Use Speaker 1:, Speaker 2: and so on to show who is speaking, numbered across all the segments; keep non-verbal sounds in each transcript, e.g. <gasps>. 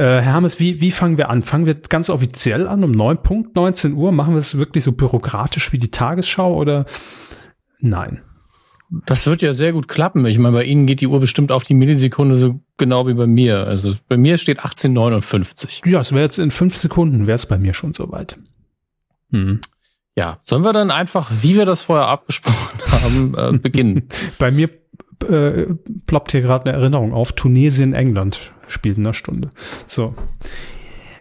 Speaker 1: Äh, Hermes, wie, wie fangen wir an? Fangen wir ganz offiziell an um 9 Punkt 19 Uhr? Machen wir es wirklich so bürokratisch wie die Tagesschau oder nein?
Speaker 2: Das wird ja sehr gut klappen. Ich meine, bei Ihnen geht die Uhr bestimmt auf die Millisekunde so genau wie bei mir. Also bei mir steht 1859.
Speaker 1: Ja, es wäre jetzt in fünf Sekunden, wäre es bei mir schon soweit.
Speaker 2: Hm. Ja, sollen wir dann einfach, wie wir das vorher abgesprochen <laughs> haben, äh, beginnen?
Speaker 1: bei mir äh, ploppt hier gerade eine Erinnerung auf. Tunesien, England spielt in einer Stunde. So.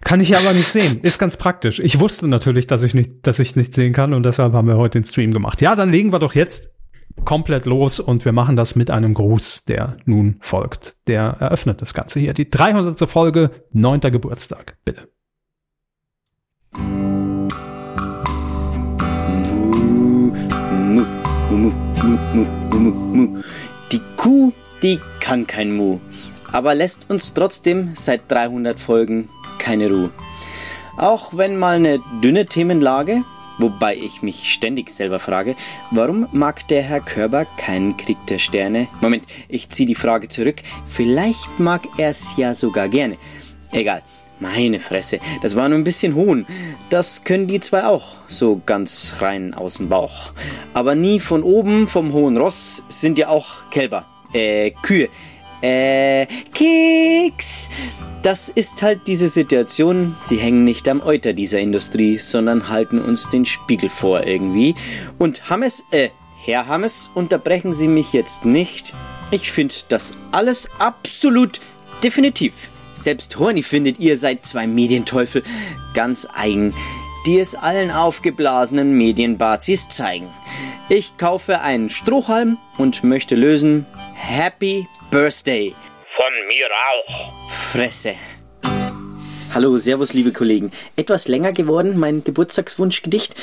Speaker 1: Kann ich aber nicht sehen. Ist ganz praktisch. Ich wusste natürlich, dass ich nicht, dass ich nicht sehen kann und deshalb haben wir heute den Stream gemacht. Ja, dann legen wir doch jetzt komplett los und wir machen das mit einem Gruß, der nun folgt. Der eröffnet das Ganze hier. Die 300. Folge, 9. Geburtstag. Bitte.
Speaker 3: Die Kuh, die kann kein Mu, aber lässt uns trotzdem seit 300 Folgen keine Ruhe. Auch wenn mal eine dünne Themenlage Wobei ich mich ständig selber frage, warum mag der Herr Körber keinen Krieg der Sterne? Moment, ich ziehe die Frage zurück. Vielleicht mag er es ja sogar gerne. Egal. Meine Fresse, das war nur ein bisschen Hohn. Das können die zwei auch, so ganz rein aus dem Bauch. Aber nie von oben vom hohen Ross sind ja auch Kälber. Äh, Kühe. Äh, Keks. Das ist halt diese Situation. Sie hängen nicht am Euter dieser Industrie, sondern halten uns den Spiegel vor irgendwie. Und Hammes, äh, Herr Hammes, unterbrechen Sie mich jetzt nicht. Ich finde das alles absolut definitiv. Selbst Horny findet, ihr seid zwei Medienteufel. Ganz eigen, die es allen aufgeblasenen Medienbazis zeigen. Ich kaufe einen Strohhalm und möchte lösen. Happy Birthday.
Speaker 4: Von mir auch.
Speaker 3: Fresse. Hallo, Servus, liebe Kollegen. Etwas länger geworden, mein Geburtstagswunschgedicht.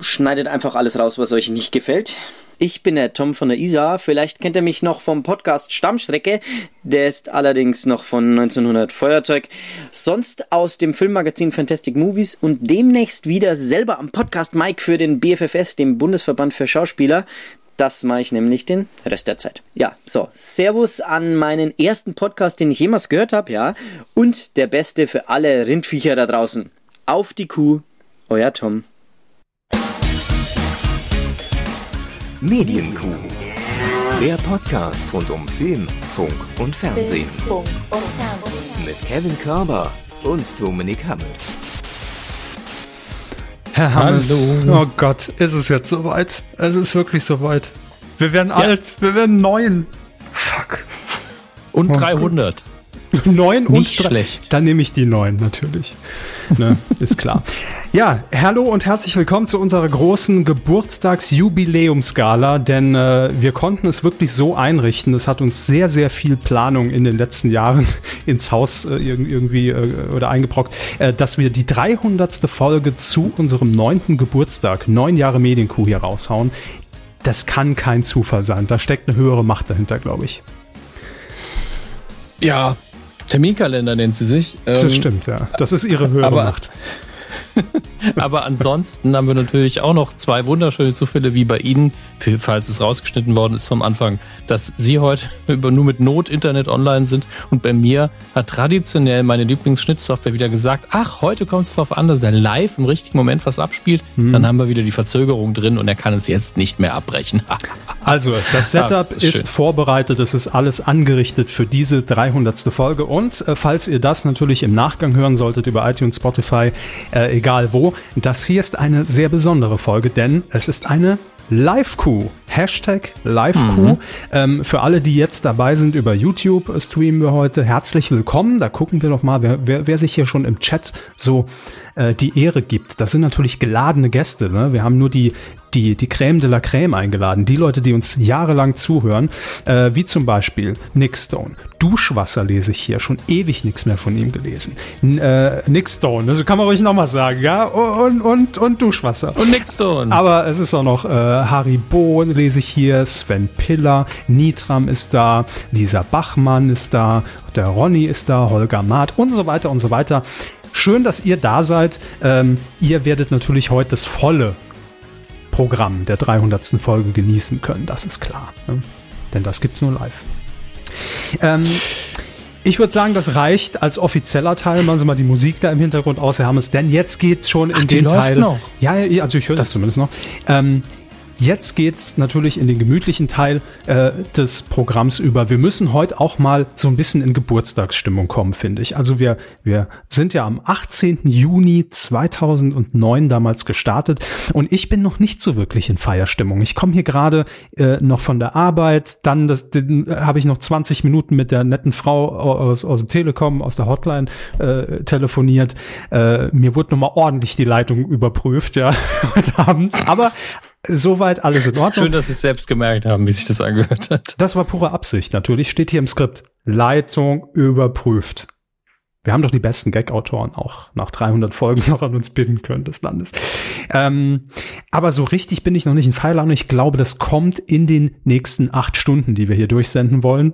Speaker 3: Schneidet einfach alles raus, was euch nicht gefällt. Ich bin der Tom von der ISA. Vielleicht kennt ihr mich noch vom Podcast Stammstrecke. Der ist allerdings noch von 1900 Feuerzeug. Sonst aus dem Filmmagazin Fantastic Movies und demnächst wieder selber am Podcast Mike für den BFFS, dem Bundesverband für Schauspieler. Das mache ich nämlich den Rest der Zeit. Ja, so. Servus an meinen ersten Podcast, den ich jemals gehört habe, ja. Und der beste für alle Rindviecher da draußen. Auf die Kuh, euer Tom.
Speaker 5: Medienkuh. Der Podcast rund um Film, Funk und Fernsehen. Mit Kevin Körber und Dominik Hammes.
Speaker 1: Herr Hammes, Hallo. oh Gott, ist es jetzt soweit? Es ist wirklich soweit. Wir werden ja. alt, wir werden neun. Fuck.
Speaker 2: Und oh 300. Gott. <laughs>
Speaker 1: Neun und schlecht. Dann nehme ich die neun natürlich. Ne, <laughs> ist klar. Ja, hallo und herzlich willkommen zu unserer großen Geburtstagsjubiläumsgala, denn äh, wir konnten es wirklich so einrichten. Es hat uns sehr, sehr viel Planung in den letzten Jahren <laughs> ins Haus äh, irgendwie äh, oder eingebrockt, äh, dass wir die 300. Folge zu unserem neunten Geburtstag, neun Jahre Medienkuh hier raushauen. Das kann kein Zufall sein. Da steckt eine höhere Macht dahinter, glaube ich.
Speaker 2: Ja, Terminkalender nennt sie sich.
Speaker 1: Das ähm, stimmt, ja. Das ist ihre höhere
Speaker 2: aber,
Speaker 1: Macht. <laughs>
Speaker 2: Aber ansonsten haben wir natürlich auch noch zwei wunderschöne Zufälle wie bei Ihnen, falls es rausgeschnitten worden ist vom Anfang, dass Sie heute <laughs> nur mit Not Internet online sind und bei mir hat traditionell meine Lieblingsschnittsoftware wieder gesagt, ach, heute kommt es darauf an, dass er live im richtigen Moment was abspielt. Hm. Dann haben wir wieder die Verzögerung drin und er kann es jetzt nicht mehr abbrechen. <laughs>
Speaker 1: also, das Setup ah, ist, ist vorbereitet, es ist alles angerichtet für diese 300. Folge und äh, falls ihr das natürlich im Nachgang hören solltet über iTunes, Spotify, äh, egal wo, das hier ist eine sehr besondere Folge, denn es ist eine Live-Coup. Hashtag Live-Coup. Mhm. Ähm, für alle, die jetzt dabei sind über YouTube, streamen wir heute. Herzlich willkommen. Da gucken wir doch mal, wer, wer, wer sich hier schon im Chat so äh, die Ehre gibt. Das sind natürlich geladene Gäste. Ne? Wir haben nur die, die, die Crème de la Crème eingeladen. Die Leute, die uns jahrelang zuhören, äh, wie zum Beispiel Nick Stone. Duschwasser lese ich hier, schon ewig nichts mehr von ihm gelesen. N äh, Nick Stone, also kann man ruhig nochmal sagen, ja, und, und, und Duschwasser.
Speaker 2: Und Nick Stone.
Speaker 1: Aber es ist auch noch äh, Harry Bo, lese ich hier, Sven Piller, Nitram ist da, Lisa Bachmann ist da, der Ronny ist da, Holger Maat und so weiter und so weiter. Schön, dass ihr da seid. Ähm, ihr werdet natürlich heute das volle Programm der 300. Folge genießen können, das ist klar. Ne? Denn das gibt's nur live. Ähm, Ich würde sagen, das reicht als offizieller Teil. Machen Sie mal die Musik da im Hintergrund aus, Herr Hammes, denn jetzt geht's schon in Ach, den Teil. Noch. Ja, also ich höre das zumindest noch. Ähm, Jetzt geht's natürlich in den gemütlichen Teil äh, des Programms über. Wir müssen heute auch mal so ein bisschen in Geburtstagsstimmung kommen, finde ich. Also wir, wir sind ja am 18. Juni 2009 damals gestartet und ich bin noch nicht so wirklich in Feierstimmung. Ich komme hier gerade äh, noch von der Arbeit, dann das, äh, habe ich noch 20 Minuten mit der netten Frau aus, aus dem Telekom, aus der Hotline äh, telefoniert. Äh, mir wurde nochmal ordentlich die Leitung überprüft, ja, <laughs> heute Abend. Aber Soweit alles in Ordnung.
Speaker 2: Schön, dass Sie es selbst gemerkt haben, wie sich das angehört hat.
Speaker 1: Das war pure Absicht. Natürlich steht hier im Skript. Leitung überprüft. Wir haben doch die besten Gag-Autoren auch nach 300 Folgen noch an uns binden können des Landes. Ähm, aber so richtig bin ich noch nicht in Feierlaune. Ich glaube, das kommt in den nächsten acht Stunden, die wir hier durchsenden wollen.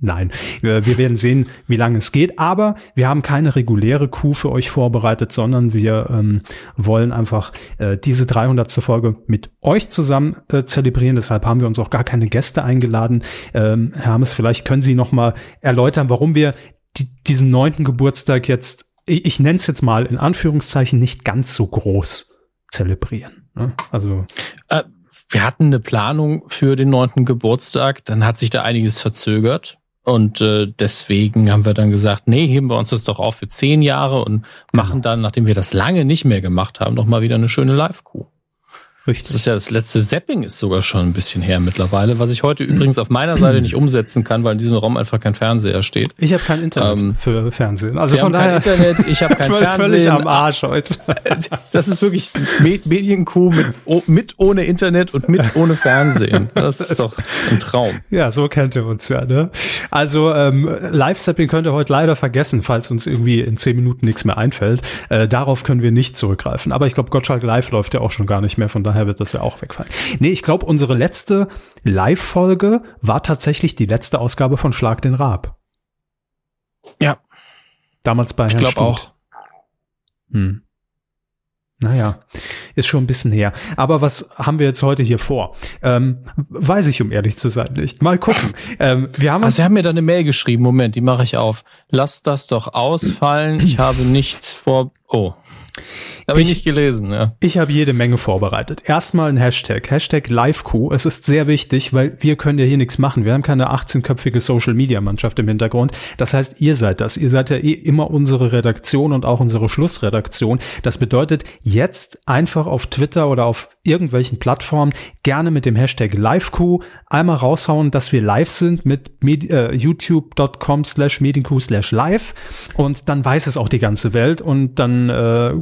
Speaker 1: Nein, wir werden sehen, wie lange es geht. Aber wir haben keine reguläre Kuh für euch vorbereitet, sondern wir ähm, wollen einfach äh, diese 300. Folge mit euch zusammen äh, zelebrieren. Deshalb haben wir uns auch gar keine Gäste eingeladen. Ähm, Hermes, vielleicht können Sie noch mal erläutern, warum wir die, diesen neunten Geburtstag jetzt, ich, ich nenne es jetzt mal in Anführungszeichen, nicht ganz so groß zelebrieren. Ne? Also
Speaker 2: äh, wir hatten eine Planung für den neunten Geburtstag, dann hat sich da einiges verzögert. Und äh, deswegen haben wir dann gesagt, nee, heben wir uns das doch auf für zehn Jahre und machen dann, nachdem wir das lange nicht mehr gemacht haben, noch mal wieder eine schöne Live-Kuh. Richtig. Das ist ja das letzte Zapping ist sogar schon ein bisschen her mittlerweile, was ich heute übrigens auf meiner Seite nicht umsetzen kann, weil in diesem Raum einfach kein Fernseher steht.
Speaker 1: Ich habe kein Internet ähm, für Fernsehen.
Speaker 2: Also Sie von daher kein Internet, ich habe <laughs> kein Fernsehen.
Speaker 1: Völlig am Arsch heute. <laughs>
Speaker 2: Das ist wirklich Medienkuh mit, mit ohne Internet und mit ohne Fernsehen. Das ist doch ein Traum.
Speaker 1: Ja, so kennt ihr uns ja. Ne? Also ähm, Live-Zapping könnt ihr heute leider vergessen, falls uns irgendwie in zehn Minuten nichts mehr einfällt. Äh, darauf können wir nicht zurückgreifen. Aber ich glaube, Gottschalk Live läuft ja auch schon gar nicht mehr. Von daher daher wird das ja auch wegfallen. Nee, ich glaube, unsere letzte Live-Folge war tatsächlich die letzte Ausgabe von Schlag den Raab.
Speaker 2: Ja.
Speaker 1: Damals bei
Speaker 2: Herrn Ich glaube auch.
Speaker 1: Hm. Naja, ist schon ein bisschen her. Aber was haben wir jetzt heute hier vor? Ähm, weiß ich, um ehrlich zu sein, nicht. Mal gucken. ähm, wir haben
Speaker 2: ah, Sie haben mir da eine Mail geschrieben. Moment, die mache ich auf. Lass das doch ausfallen. Ich <clears throat> habe nichts vor. Oh. Habe ich, ich, nicht gelesen, ja.
Speaker 1: Ich habe jede Menge vorbereitet. Erstmal ein Hashtag, Hashtag LiveQ. Es ist sehr wichtig, weil wir können ja hier nichts machen. Wir haben keine 18-köpfige Social-Media-Mannschaft im Hintergrund. Das heißt, ihr seid das. Ihr seid ja eh immer unsere Redaktion und auch unsere Schlussredaktion. Das bedeutet, jetzt einfach auf Twitter oder auf irgendwelchen Plattformen gerne mit dem Hashtag LiveQ einmal raushauen, dass wir live sind mit äh, youtube.com slash medienq slash live und dann weiß es auch die ganze Welt und dann äh,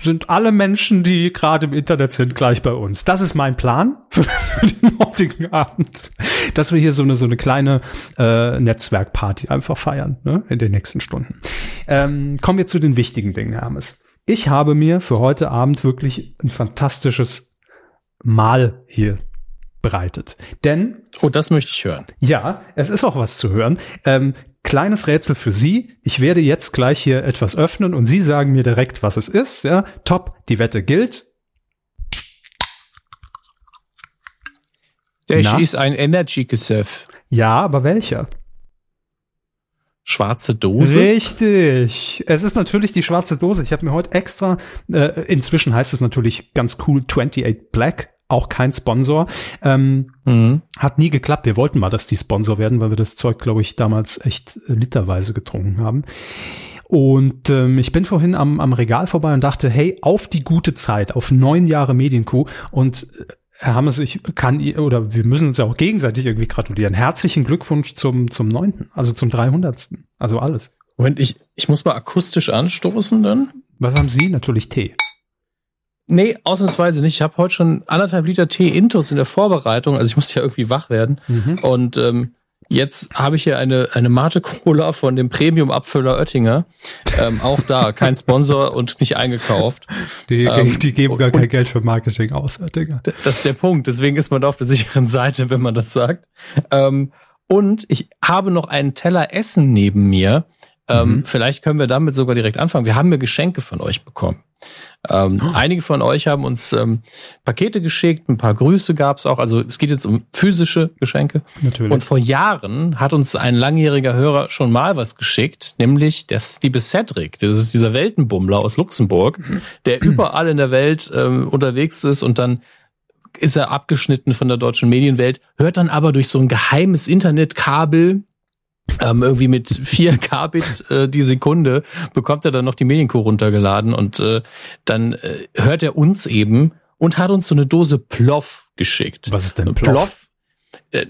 Speaker 1: sind alle Menschen, die gerade im Internet sind, gleich bei uns. Das ist mein Plan <laughs> für, für den heutigen Abend, dass wir hier so eine so eine kleine äh, Netzwerkparty einfach feiern ne, in den nächsten Stunden. Ähm, kommen wir zu den wichtigen Dingen, Hermes. Ich habe mir für heute Abend wirklich ein fantastisches Mahl hier bereitet. Denn.
Speaker 2: Oh, das möchte ich hören.
Speaker 1: Ja, es ist auch was zu hören. Ähm, kleines Rätsel für Sie. Ich werde jetzt gleich hier etwas öffnen und Sie sagen mir direkt, was es ist. Ja, top, die Wette gilt.
Speaker 2: Das ist ein Energy-Gesöff.
Speaker 1: Ja, aber welcher?
Speaker 2: Schwarze Dose?
Speaker 1: Richtig. Es ist natürlich die schwarze Dose. Ich habe mir heute extra, äh, inzwischen heißt es natürlich ganz cool 28 Black auch kein Sponsor. Ähm, mhm. Hat nie geklappt. Wir wollten mal, dass die Sponsor werden, weil wir das Zeug, glaube ich, damals echt literweise getrunken haben. Und ähm, ich bin vorhin am, am Regal vorbei und dachte, hey, auf die gute Zeit, auf neun Jahre Medienkuh. Und äh, Herr Hammers, ich kann, oder wir müssen uns ja auch gegenseitig irgendwie gratulieren. Herzlichen Glückwunsch zum, zum neunten, also zum dreihundertsten. Also alles.
Speaker 2: Moment, ich, ich muss mal akustisch anstoßen dann.
Speaker 1: Was haben Sie? Natürlich Tee.
Speaker 2: Nee, ausnahmsweise nicht. Ich habe heute schon anderthalb Liter Tee Intus in der Vorbereitung. Also ich musste ja irgendwie wach werden. Mhm. Und ähm, jetzt habe ich hier eine, eine Mate Cola von dem Premium-Abfüller Oettinger. Ähm, auch da, kein Sponsor und nicht eingekauft.
Speaker 1: Die, ähm, die geben gar kein Geld für Marketing aus, Oettinger.
Speaker 2: Das ist der Punkt. Deswegen ist man da auf der sicheren Seite, wenn man das sagt. Ähm, und ich habe noch einen Teller Essen neben mir. Ähm, mhm. Vielleicht können wir damit sogar direkt anfangen. Wir haben mir Geschenke von euch bekommen. Ähm, oh. Einige von euch haben uns ähm, Pakete geschickt, ein paar Grüße gab es auch. Also es geht jetzt um physische Geschenke. Natürlich. Und vor Jahren hat uns ein langjähriger Hörer schon mal was geschickt, nämlich der liebe Cedric. Das ist dieser Weltenbummler aus Luxemburg, der überall in der Welt ähm, unterwegs ist und dann ist er abgeschnitten von der deutschen Medienwelt, hört dann aber durch so ein geheimes Internetkabel ähm, irgendwie mit 4 Kbit äh, die Sekunde bekommt er dann noch die Medienkuh runtergeladen und äh, dann äh, hört er uns eben und hat uns so eine Dose Ploff geschickt.
Speaker 1: Was ist denn Ploff? Ploff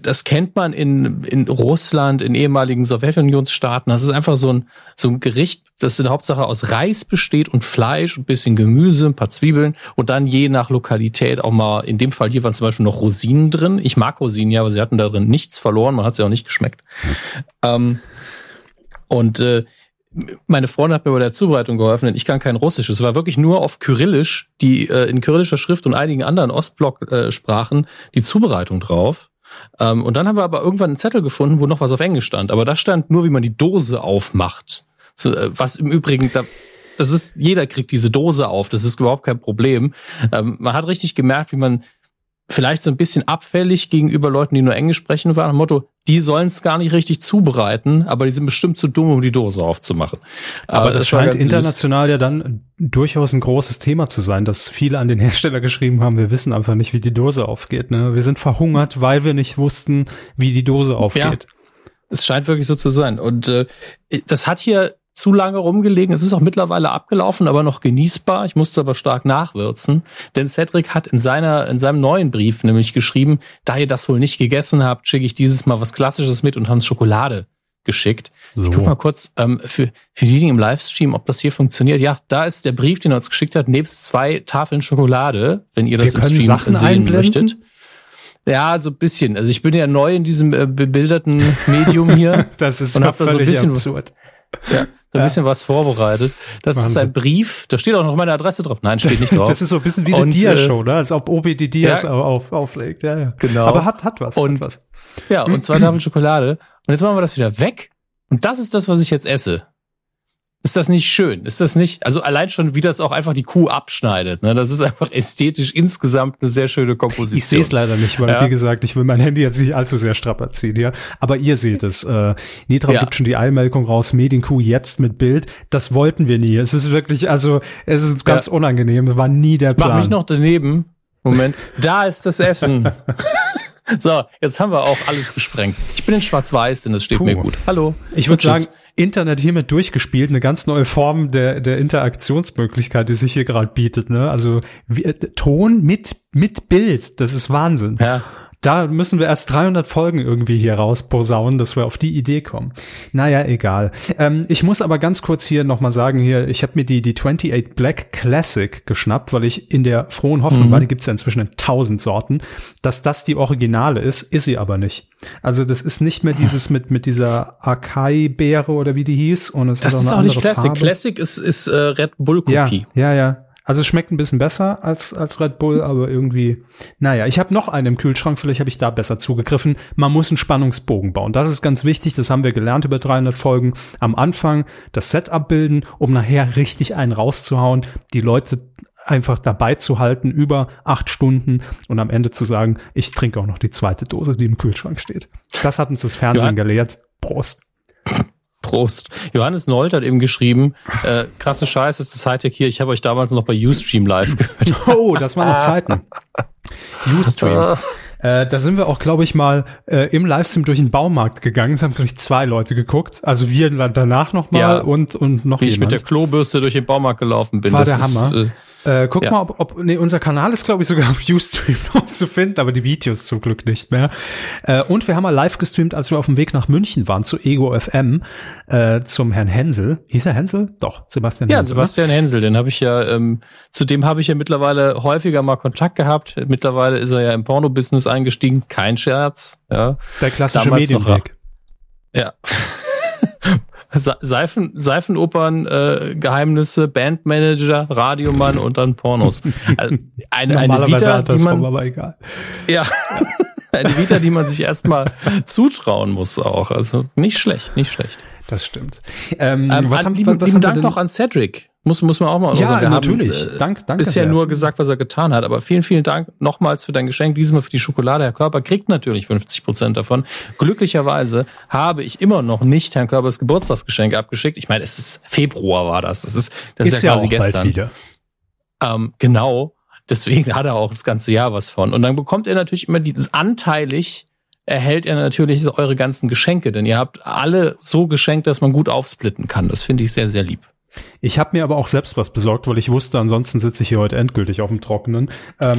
Speaker 2: das kennt man in, in Russland, in ehemaligen Sowjetunionsstaaten. Das ist einfach so ein, so ein Gericht, das in der Hauptsache aus Reis besteht und Fleisch, ein bisschen Gemüse, ein paar Zwiebeln und dann je nach Lokalität auch mal, in dem Fall hier waren zum Beispiel noch Rosinen drin. Ich mag Rosinen ja, aber sie hatten da drin nichts verloren, man hat sie auch nicht geschmeckt. Ähm, und äh, meine Freundin hat mir bei der Zubereitung geholfen, denn ich kann kein Russisch. Es war wirklich nur auf Kyrillisch, die äh, in kyrillischer Schrift und einigen anderen Ostblock-Sprachen äh, die Zubereitung drauf. Ähm, und dann haben wir aber irgendwann einen Zettel gefunden, wo noch was auf Englisch stand. Aber da stand nur, wie man die Dose aufmacht. So, äh, was im Übrigen, da, das ist, jeder kriegt diese Dose auf. Das ist überhaupt kein Problem. Ähm, man hat richtig gemerkt, wie man vielleicht so ein bisschen abfällig gegenüber Leuten, die nur Englisch sprechen, war. Nach Motto, die sollen es gar nicht richtig zubereiten, aber die sind bestimmt zu dumm, um die Dose aufzumachen.
Speaker 1: Aber äh, das, das scheint international süß. ja dann durchaus ein großes Thema zu sein, dass viele an den Hersteller geschrieben haben, wir wissen einfach nicht, wie die Dose aufgeht. Ne? Wir sind verhungert, weil wir nicht wussten, wie die Dose aufgeht. Ja,
Speaker 2: es scheint wirklich so zu sein. Und äh, das hat hier zu lange rumgelegen. Es ist auch mittlerweile abgelaufen, aber noch genießbar. Ich musste aber stark nachwürzen, denn Cedric hat in seiner in seinem neuen Brief nämlich geschrieben, da ihr das wohl nicht gegessen habt, schicke ich dieses Mal was Klassisches mit und Hans Schokolade geschickt. So. Ich guck mal kurz ähm, für für diejenigen im Livestream, ob das hier funktioniert. Ja, da ist der Brief, den er uns geschickt hat, nebst zwei Tafeln Schokolade, wenn ihr das Wir im Stream Sachen sehen einblenden? möchtet. Ja, so ein bisschen. Also ich bin ja neu in diesem äh, bebilderten Medium hier. <laughs>
Speaker 1: das ist und hab da so ein bisschen absurd.
Speaker 2: Ja, so ein ja. bisschen was vorbereitet. Das Wahnsinn. ist ein Brief, da steht auch noch meine Adresse drauf. Nein, steht nicht <laughs> drauf.
Speaker 1: das ist so ein bisschen wie eine Dia-Show, ne? als ob Obi die Dias ja, auf, auflegt. Ja, ja.
Speaker 2: Genau.
Speaker 1: Aber hat, hat was.
Speaker 2: Und,
Speaker 1: hat was.
Speaker 2: Ja, und zwei <clears throat> Tafeln Schokolade. Und jetzt machen wir das wieder weg. Und das ist das, was ich jetzt esse. Ist das nicht schön? Ist das nicht, also allein schon, wie das auch einfach die Kuh abschneidet, ne? Das ist einfach ästhetisch insgesamt eine sehr schöne Komposition.
Speaker 1: Ich sehe es leider nicht, weil, ja. wie gesagt, ich will mein Handy jetzt nicht allzu sehr strapazieren, ja. Aber ihr seht es. Äh, Nitra ja. gibt schon die Eilmeldung raus, Medienkuh jetzt mit Bild. Das wollten wir nie. Es ist wirklich, also, es ist ganz ja. unangenehm. Das war nie der Plan.
Speaker 2: Mach mich noch daneben. Moment. Da ist das Essen. <laughs> so, jetzt haben wir auch alles gesprengt. Ich bin in Schwarz-Weiß, denn das steht Puh. mir gut. Hallo.
Speaker 1: Ich würde sagen, Internet hiermit durchgespielt, eine ganz neue Form der, der Interaktionsmöglichkeit, die sich hier gerade bietet. Ne? Also wie, äh, Ton mit, mit Bild, das ist Wahnsinn. Ja. Da müssen wir erst 300 Folgen irgendwie hier rausposaunen, dass wir auf die Idee kommen. Naja, egal. Ähm, ich muss aber ganz kurz hier nochmal sagen, hier, ich habe mir die, die 28 Black Classic geschnappt, weil ich in der frohen Hoffnung mhm. war, die gibt's ja inzwischen in tausend Sorten, dass das die Originale ist, ist sie aber nicht. Also das ist nicht mehr dieses mit, mit dieser Akai-Beere oder wie die hieß. Und es
Speaker 2: das
Speaker 1: hat
Speaker 2: ist auch nicht Classic. Farbe. Classic ist, ist äh, Red Bull
Speaker 1: Cookie. Ja, ja, ja. Also es schmeckt ein bisschen besser als, als Red Bull, aber irgendwie, naja, ich habe noch einen im Kühlschrank, vielleicht habe ich da besser zugegriffen. Man muss einen Spannungsbogen bauen. Das ist ganz wichtig, das haben wir gelernt über 300 Folgen. Am Anfang das Setup bilden, um nachher richtig einen rauszuhauen, die Leute einfach dabei zu halten über acht Stunden und am Ende zu sagen, ich trinke auch noch die zweite Dose, die im Kühlschrank steht. Das hat uns das Fernsehen ja. gelehrt. Prost.
Speaker 2: Prost. Johannes Nold hat eben geschrieben, äh, krasse Scheiße ist das Hightech hier. Ich habe euch damals noch bei Ustream live gehört. <laughs>
Speaker 1: Oh, das waren noch Zeiten. Ustream. Äh, da sind wir auch, glaube ich, mal äh, im Livestream durch den Baumarkt gegangen. Es haben, glaube ich, zwei Leute geguckt. Also wir danach noch mal ja, und, und noch
Speaker 2: Wie jemand. ich mit der Klobürste durch den Baumarkt gelaufen bin.
Speaker 1: War das der Hammer. Ist, äh, äh, guck ja. mal, ob, ob nee, unser Kanal ist, glaube ich, sogar <laughs> auf Ustream noch zu finden, aber die Videos zum Glück nicht mehr. Äh, und wir haben mal live gestreamt, als wir auf dem Weg nach München waren, zu Ego FM, äh, zum Herrn Hensel. Hieß er Hensel? Doch, Sebastian
Speaker 2: ja, Hensel. Ja, Sebastian Hensel, den habe ich ja, ähm, zu dem habe ich ja mittlerweile häufiger mal Kontakt gehabt. Mittlerweile ist er ja im Porno-Business eingestiegen, kein Scherz. Ja.
Speaker 1: Der klassische Medienweg.
Speaker 2: Ja. <laughs> Seifen, Seifenopern, äh, Geheimnisse, Bandmanager, Radiomann und dann Pornos. <laughs> Also eine, eine Vita, die man, aber egal. Ja, <laughs> eine Vita, die man sich erstmal zutrauen muss auch. Also nicht schlecht, nicht schlecht.
Speaker 1: Das stimmt.
Speaker 2: Ähm, ähm, was haben, lieben, was lieben Dank noch an Cedric. Muss, muss man auch mal
Speaker 1: ja, sagen. Wir natürlich. Haben,
Speaker 2: äh, Dank, danke bisher sehr. nur gesagt, was er getan hat. Aber vielen, vielen Dank nochmals für dein Geschenk. Diesmal für die Schokolade. Herr Körper kriegt natürlich 50 Prozent davon. Glücklicherweise habe ich immer noch nicht Herrn Körpers Geburtstagsgeschenk abgeschickt. Ich meine, es ist Februar war das. Das ist, das ist, ist ja, quasi gestern. Ähm, genau. Deswegen hat er auch das ganze Jahr was von. Und dann bekommt er natürlich immer dieses anteilig erhält er natürlich eure ganzen Geschenke, denn ihr habt alle so geschenkt, dass man gut aufsplitten kann. Das finde ich sehr, sehr lieb.
Speaker 1: Ich habe mir aber auch selbst was besorgt, weil ich wusste, ansonsten sitze ich hier heute endgültig auf dem Trockenen. Ähm,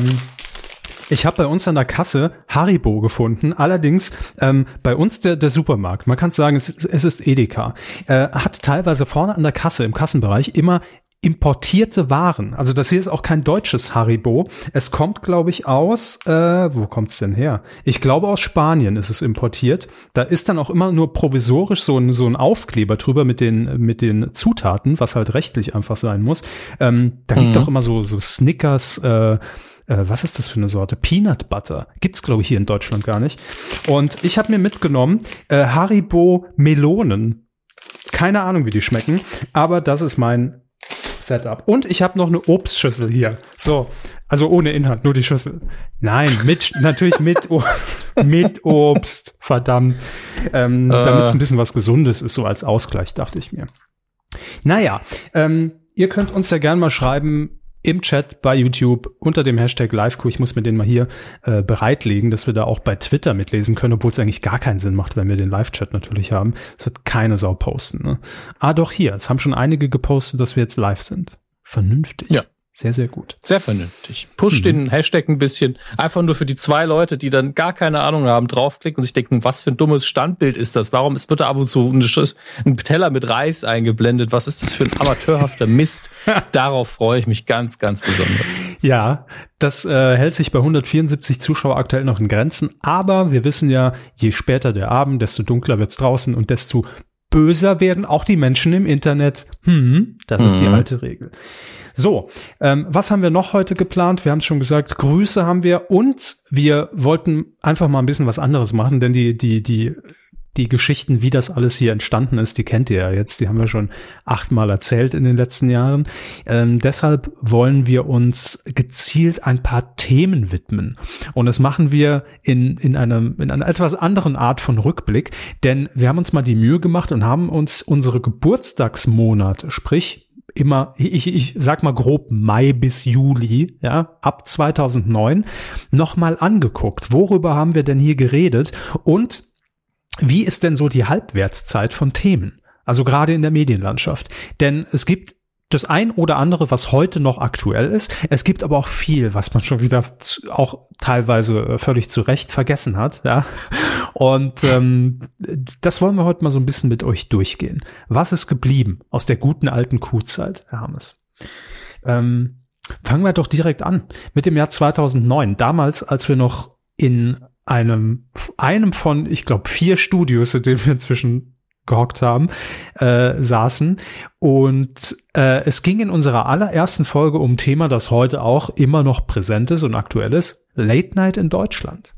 Speaker 1: ich habe bei uns an der Kasse Haribo gefunden. Allerdings ähm, bei uns der, der Supermarkt, man kann sagen, es, es ist Edeka, äh, hat teilweise vorne an der Kasse im Kassenbereich immer importierte Waren. Also das hier ist auch kein deutsches Haribo. Es kommt, glaube ich, aus, äh, wo kommt's denn her? Ich glaube, aus Spanien ist es importiert. Da ist dann auch immer nur provisorisch so ein, so ein Aufkleber drüber mit den, mit den Zutaten, was halt rechtlich einfach sein muss. Ähm, da liegt mhm. auch immer so, so Snickers, äh, äh, was ist das für eine Sorte? Peanut Butter. Gibt's, glaube ich, hier in Deutschland gar nicht. Und ich habe mir mitgenommen äh, Haribo Melonen. Keine Ahnung, wie die schmecken, aber das ist mein Setup. Und ich habe noch eine Obstschüssel hier. So, also ohne Inhalt, nur die Schüssel. Nein, mit natürlich mit Obst, <laughs> mit Obst, verdammt. Ähm, äh. Damit es ein bisschen was Gesundes ist, so als Ausgleich, dachte ich mir. Naja, ähm, ihr könnt uns ja gern mal schreiben, im Chat bei YouTube unter dem Hashtag LiveCo. Ich muss mir den mal hier äh, bereitlegen, dass wir da auch bei Twitter mitlesen können, obwohl es eigentlich gar keinen Sinn macht, wenn wir den Live-Chat natürlich haben. Es wird keine Sau posten. Ne? Ah, doch hier. Es haben schon einige gepostet, dass wir jetzt live sind. Vernünftig.
Speaker 2: Ja.
Speaker 1: Sehr, sehr gut.
Speaker 2: Sehr vernünftig. Push mhm. den Hashtag ein bisschen. Einfach nur für die zwei Leute, die dann gar keine Ahnung haben, draufklicken und sich denken, was für ein dummes Standbild ist das? Warum ist, wird da ab und zu ein Teller mit Reis eingeblendet? Was ist das für ein amateurhafter <laughs> Mist? Darauf freue ich mich ganz, ganz besonders.
Speaker 1: Ja, das äh, hält sich bei 174 Zuschauer aktuell noch in Grenzen. Aber wir wissen ja, je später der Abend, desto dunkler wird's draußen und desto böser werden auch die Menschen im Internet. Hm, das mhm. ist die mhm. alte Regel. So, ähm, was haben wir noch heute geplant? Wir haben es schon gesagt, Grüße haben wir und wir wollten einfach mal ein bisschen was anderes machen, denn die, die, die, die Geschichten, wie das alles hier entstanden ist, die kennt ihr ja jetzt, die haben wir schon achtmal erzählt in den letzten Jahren. Ähm, deshalb wollen wir uns gezielt ein paar Themen widmen. Und das machen wir in, in, einem, in einer etwas anderen Art von Rückblick, denn wir haben uns mal die Mühe gemacht und haben uns unsere Geburtstagsmonate, sprich immer, ich, ich sag mal grob Mai bis Juli, ja, ab 2009 nochmal angeguckt. Worüber haben wir denn hier geredet? Und wie ist denn so die Halbwertszeit von Themen? Also gerade in der Medienlandschaft. Denn es gibt das ein oder andere, was heute noch aktuell ist. Es gibt aber auch viel, was man schon wieder zu, auch teilweise äh, völlig zu Recht vergessen hat. Ja? Und ähm, das wollen wir heute mal so ein bisschen mit euch durchgehen. Was ist geblieben aus der guten alten Kuhzeit, Herr Hammes? Ähm, fangen wir doch direkt an mit dem Jahr 2009. Damals, als wir noch in einem, einem von, ich glaube, vier Studios, in denen wir inzwischen gehockt haben, äh, saßen. Und äh, es ging in unserer allerersten Folge um ein Thema, das heute auch immer noch präsent ist und aktuell ist, Late Night in Deutschland.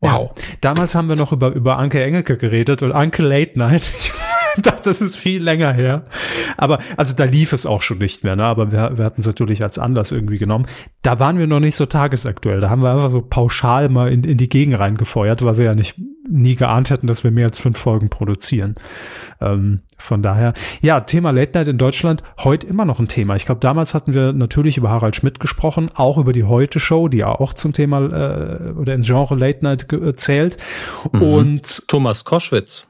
Speaker 1: Wow. Ja, damals haben wir noch über, über Anke Engelke geredet und Anke Late Night. <laughs> Ich <laughs> das ist viel länger her. Aber, also da lief es auch schon nicht mehr, ne? Aber wir, wir hatten es natürlich als Anlass irgendwie genommen. Da waren wir noch nicht so tagesaktuell. Da haben wir einfach so pauschal mal in, in die Gegend reingefeuert, weil wir ja nicht nie geahnt hätten, dass wir mehr als fünf Folgen produzieren. Ähm, von daher, ja, Thema Late Night in Deutschland, heute immer noch ein Thema. Ich glaube, damals hatten wir natürlich über Harald Schmidt gesprochen, auch über die Heute Show, die ja auch zum Thema äh, oder ins Genre Late Night zählt. Mhm. Und
Speaker 2: Thomas Koschwitz.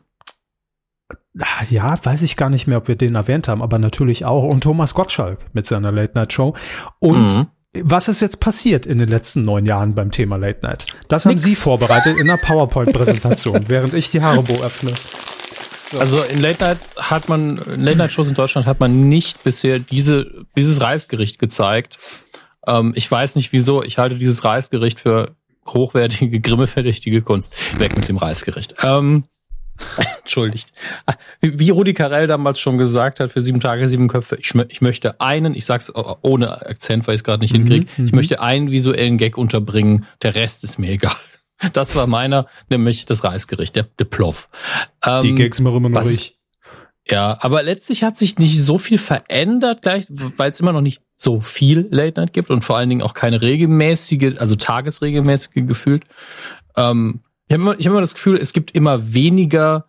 Speaker 1: Ah, ja, weiß ich gar nicht mehr, ob wir den erwähnt haben, aber natürlich auch. Und Thomas Gottschalk mit seiner Late Night Show. Und mhm. was ist jetzt passiert in den letzten neun Jahren beim Thema Late Night? Das haben Nix. Sie vorbereitet in einer PowerPoint-Präsentation, <laughs> während ich die Haribo öffne.
Speaker 2: So. Also in Late Night hat man, in Late Night Shows in Deutschland hat man nicht bisher diese, dieses Reisgericht gezeigt. Ähm, ich weiß nicht wieso. Ich halte dieses Reisgericht für hochwertige, grimmeverdächtige Kunst. Weg mit dem Reisgericht. Ähm, <laughs> Entschuldigt. Wie Rudi Carell damals schon gesagt hat, für sieben Tage, sieben Köpfe, ich, ich möchte einen, ich sag's ohne Akzent, weil ich es gerade nicht mhm, hinkriege, ich mhm. möchte einen visuellen Gag unterbringen, der Rest ist mir <laughs> egal. Das war meiner, nämlich das Reisgericht, der, der Ploff.
Speaker 1: Ähm, Die Gags machen immer noch
Speaker 2: ich. Ja, aber letztlich hat sich nicht so viel verändert, gleich, weil es immer noch nicht so viel Late Night gibt und vor allen Dingen auch keine regelmäßige, also tagesregelmäßige gefühlt. Ähm, ich habe immer, ich hab immer das Gefühl, es gibt immer weniger,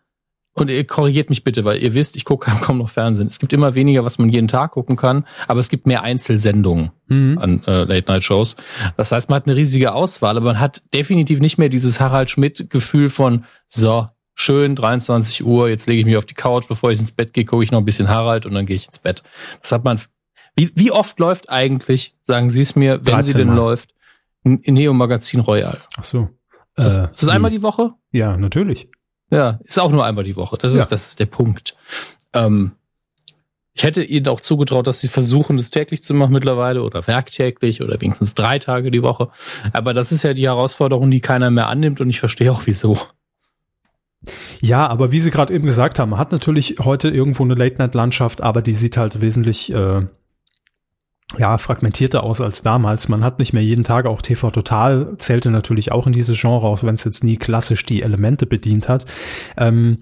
Speaker 2: und ihr korrigiert mich bitte, weil ihr wisst, ich gucke <laughs> kaum noch Fernsehen. Es gibt immer weniger, was man jeden Tag gucken kann, aber es gibt mehr Einzelsendungen mhm. an äh, Late-Night-Shows. Das heißt, man hat eine riesige Auswahl, aber man hat definitiv nicht mehr dieses Harald Schmidt-Gefühl von, so, schön, 23 Uhr, jetzt lege ich mich auf die Couch, bevor ich ins Bett gehe, gucke ich noch ein bisschen Harald und dann gehe ich ins Bett. Das hat man. Wie, wie oft läuft eigentlich, sagen Sie es mir, wenn sie denn läuft, Neo Magazin Royal?
Speaker 1: Ach so.
Speaker 2: Ist das, äh, ist das einmal die Woche?
Speaker 1: Ja, natürlich.
Speaker 2: Ja, ist auch nur einmal die Woche. Das ist, ja. das ist der Punkt. Ähm, ich hätte ihnen auch zugetraut, dass sie versuchen, das täglich zu machen mittlerweile oder werktäglich oder wenigstens drei Tage die Woche. Aber das ist ja die Herausforderung, die keiner mehr annimmt und ich verstehe auch wieso.
Speaker 1: Ja, aber wie Sie gerade eben gesagt haben, man hat natürlich heute irgendwo eine Late-Night-Landschaft, aber die sieht halt wesentlich äh, ja, fragmentierter aus als damals. Man hat nicht mehr jeden Tag auch TV Total, zählte natürlich auch in dieses Genre, auch wenn es jetzt nie klassisch die Elemente bedient hat. Ähm,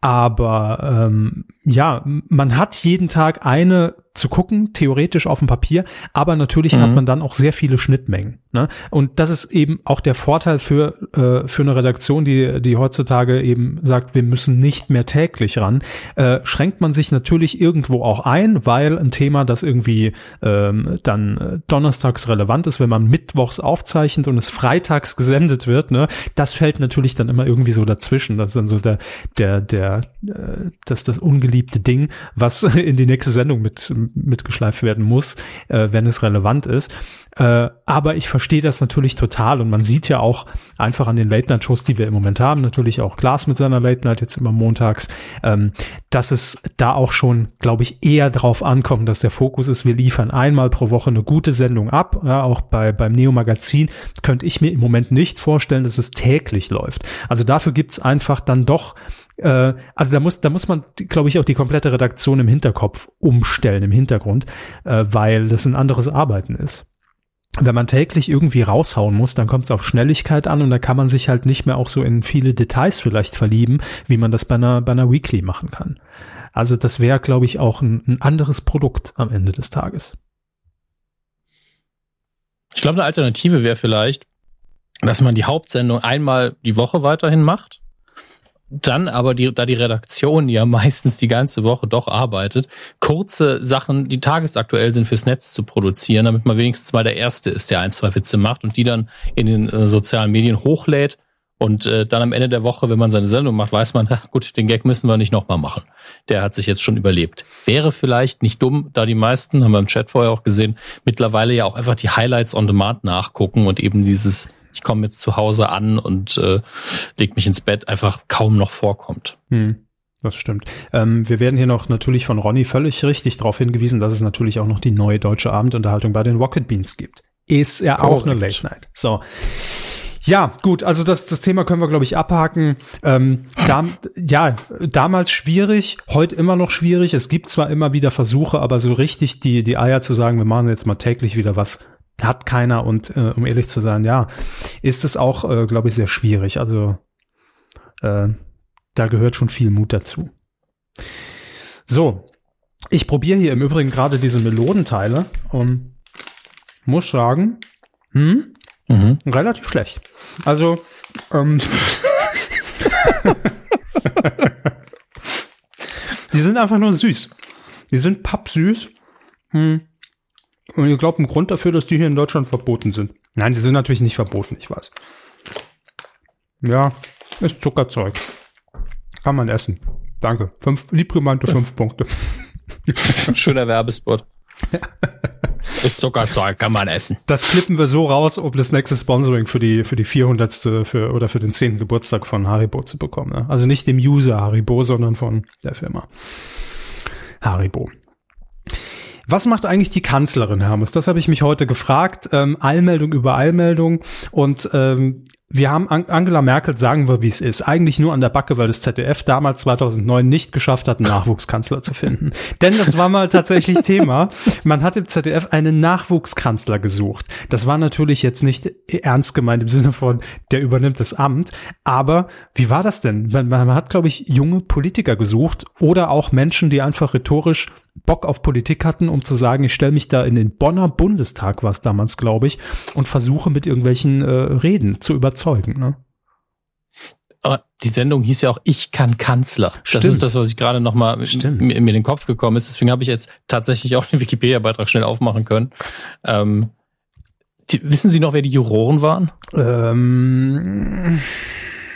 Speaker 1: aber ähm, ja, man hat jeden Tag eine zu gucken, theoretisch auf dem Papier, aber natürlich mhm. hat man dann auch sehr viele Schnittmengen. Ne? Und das ist eben auch der Vorteil für, äh, für eine Redaktion, die, die heutzutage eben sagt, wir müssen nicht mehr täglich ran, äh, schränkt man sich natürlich irgendwo auch ein, weil ein Thema, das irgendwie ähm, dann donnerstags relevant ist, wenn man mittwochs aufzeichnet und es freitags gesendet wird, ne, das fällt natürlich dann immer irgendwie so dazwischen. Das ist dann so der, der, der, äh, das, das ungeliebte Ding, was <laughs> in die nächste Sendung mit mitgeschleift werden muss, äh, wenn es relevant ist. Äh, aber ich verstehe das natürlich total und man sieht ja auch einfach an den Late-Night-Shows, die wir im Moment haben, natürlich auch Glas mit seiner Late-Night jetzt immer montags, ähm, dass es da auch schon, glaube ich, eher drauf ankommt, dass der Fokus ist, wir liefern einmal pro Woche eine gute Sendung ab. Ja, auch bei, beim Neo-Magazin könnte ich mir im Moment nicht vorstellen, dass es täglich läuft. Also dafür gibt's einfach dann doch äh, also da muss, da muss man, glaube ich, auch die komplette Redaktion im Hinterkopf umstellen, im Hintergrund, äh, weil das ein anderes Arbeiten ist. Wenn man täglich irgendwie raushauen muss, dann kommt es auf Schnelligkeit an und da kann man sich halt nicht mehr auch so in viele Details vielleicht verlieben, wie man das bei einer, bei einer Weekly machen kann. Also das wäre, glaube ich, auch ein, ein anderes Produkt am Ende des Tages.
Speaker 2: Ich glaube, eine Alternative wäre vielleicht, dass man die Hauptsendung einmal die Woche weiterhin macht dann aber, die, da die Redaktion ja <laughs> meistens die ganze Woche doch arbeitet, kurze Sachen, die tagesaktuell sind, fürs Netz zu produzieren, damit man wenigstens mal der Erste ist, der ein, zwei Witze macht und die dann in den äh, sozialen Medien hochlädt. Und äh, dann am Ende der Woche, wenn man seine Sendung macht, weiß man, na, <laughs> gut, den Gag müssen wir nicht nochmal machen. Der hat sich jetzt schon überlebt. Wäre vielleicht nicht dumm, da die meisten, haben wir im Chat vorher auch gesehen, mittlerweile ja auch einfach die Highlights on Demand nachgucken und eben dieses ich komme jetzt zu Hause an und äh, leg mich ins Bett, einfach kaum noch vorkommt. Hm.
Speaker 1: Das stimmt. Ähm, wir werden hier noch natürlich von Ronny völlig richtig darauf hingewiesen, dass es natürlich auch noch die neue deutsche Abendunterhaltung bei den Rocket Beans gibt. Ist ja auch eine Late Night. So. Ja, gut, also das, das Thema können wir, glaube ich, abhaken. Ähm, da, ja, damals schwierig, heute immer noch schwierig. Es gibt zwar immer wieder Versuche, aber so richtig die, die Eier zu sagen, wir machen jetzt mal täglich wieder was, hat keiner und äh, um ehrlich zu sein, ja, ist es auch, äh, glaube ich, sehr schwierig. Also äh, da gehört schon viel Mut dazu. So, ich probiere hier im Übrigen gerade diese Melodenteile und muss sagen, hm, mhm. relativ schlecht. Also, ähm, <laughs> die sind einfach nur süß. Die sind pappsüß. Hm. Und ihr glaubt, ein Grund dafür, dass die hier in Deutschland verboten sind? Nein, sie sind natürlich nicht verboten, ich weiß. Ja, ist Zuckerzeug. Kann man essen. Danke. Fünf, liebgemeinte <laughs> fünf Punkte. <laughs>
Speaker 2: Schöner Werbespot. <laughs> Ist Zuckerzeug, kann man essen.
Speaker 1: Das klippen wir so raus, um das nächste Sponsoring für die, für die 400. Für, oder für den 10. Geburtstag von Haribo zu bekommen. Ne? Also nicht dem User Haribo, sondern von der Firma Haribo. Was macht eigentlich die Kanzlerin, Hermes? Das habe ich mich heute gefragt. Ähm, Eilmeldung über Eilmeldung. Und ähm, wir haben Angela Merkel, sagen wir, wie es ist, eigentlich nur an der Backe, weil das ZDF damals 2009 nicht geschafft hat, einen <laughs> Nachwuchskanzler zu finden. Denn das war mal tatsächlich Thema. Man hat im ZDF einen Nachwuchskanzler gesucht. Das war natürlich jetzt nicht ernst gemeint im Sinne von, der übernimmt das Amt. Aber wie war das denn? Man, man hat, glaube ich, junge Politiker gesucht oder auch Menschen, die einfach rhetorisch Bock auf Politik hatten, um zu sagen, ich stelle mich da in den Bonner Bundestag, war es damals, glaube ich, und versuche mit irgendwelchen äh, Reden zu überzeugen. Ne?
Speaker 2: Aber die Sendung hieß ja auch Ich kann Kanzler. Stimmt. Das ist das, was ich gerade noch mal in mir in den Kopf gekommen ist. Deswegen habe ich jetzt tatsächlich auch den Wikipedia-Beitrag schnell aufmachen können. Ähm, die, wissen Sie noch, wer die Juroren waren?
Speaker 1: Ähm,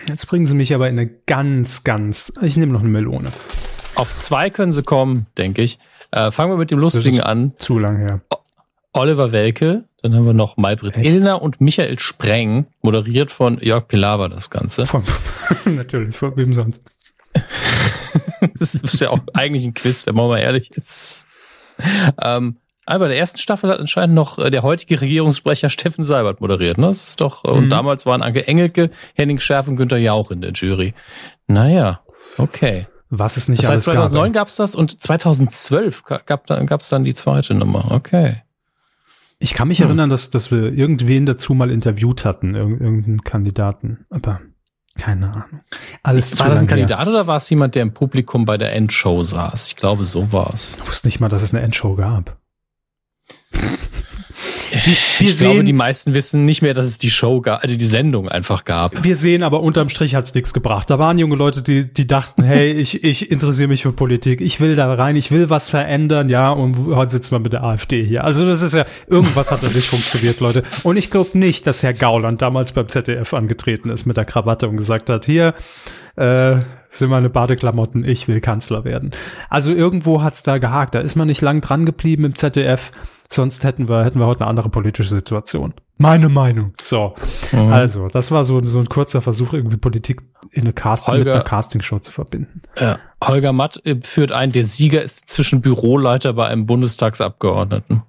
Speaker 1: jetzt bringen Sie mich aber in eine ganz, ganz. Ich nehme noch eine Melone.
Speaker 2: Auf zwei können Sie kommen, denke ich. Äh, fangen wir mit dem Lustigen an.
Speaker 1: Zu lang her.
Speaker 2: Oliver Welke, dann haben wir noch Maybrit Elena und Michael Spreng, moderiert von Jörg Pilawa das Ganze.
Speaker 1: Von, <laughs> natürlich, von wem sonst? <laughs>
Speaker 2: das ist ja auch eigentlich ein Quiz, wenn man mal ehrlich ist. Ähm, aber der ersten Staffel hat anscheinend noch äh, der heutige Regierungssprecher Steffen Seibert moderiert. Ne? Das ist doch, mhm. und damals waren Anke Engelke, Henning Schärf und Günther Jauch in der Jury. Naja, okay.
Speaker 1: Was es nicht
Speaker 2: das heißt, 2009 gab es das und 2012 gab es dann die zweite Nummer. Okay.
Speaker 1: Ich kann mich hm. erinnern, dass, dass wir irgendwen dazu mal interviewt hatten, irgendeinen Kandidaten. Aber keine Ahnung.
Speaker 2: Alles war das ein Kandidat her. oder war es jemand, der im Publikum bei der Endshow saß? Ich glaube, so war es.
Speaker 1: Ich wusste nicht mal, dass es eine Endshow gab. <laughs>
Speaker 2: Wir ich sehen, glaube, die meisten wissen nicht mehr, dass es die Show gab, also die Sendung einfach gab.
Speaker 1: Wir sehen aber unterm Strich hat's nichts gebracht. Da waren junge Leute, die, die dachten, hey, <laughs> ich, ich interessiere mich für Politik, ich will da rein, ich will was verändern, ja, und heute sitzen wir mit der AfD hier. Also das ist ja, irgendwas hat da nicht funktioniert, Leute. Und ich glaube nicht, dass Herr Gauland damals beim ZDF angetreten ist mit der Krawatte und gesagt hat, hier, äh, sind meine Badeklamotten, ich will Kanzler werden. Also irgendwo hat's da gehakt. Da ist man nicht lang dran geblieben im ZDF. Sonst hätten wir, hätten wir heute eine andere politische Situation. Meine Meinung. So. Mhm. Also, das war so, so ein kurzer Versuch, irgendwie Politik in eine Casting, Holger, mit einer Castingshow zu verbinden.
Speaker 2: Ja. Holger Matt führt ein, der Sieger ist zwischen Büroleiter bei einem Bundestagsabgeordneten.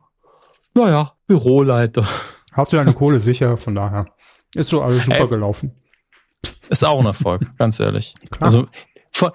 Speaker 2: Naja, Büroleiter.
Speaker 1: Hat sie eine <laughs> Kohle sicher, von daher. Ist so alles super Ey, gelaufen.
Speaker 2: Ist auch ein Erfolg, <laughs> ganz ehrlich. Klar. Also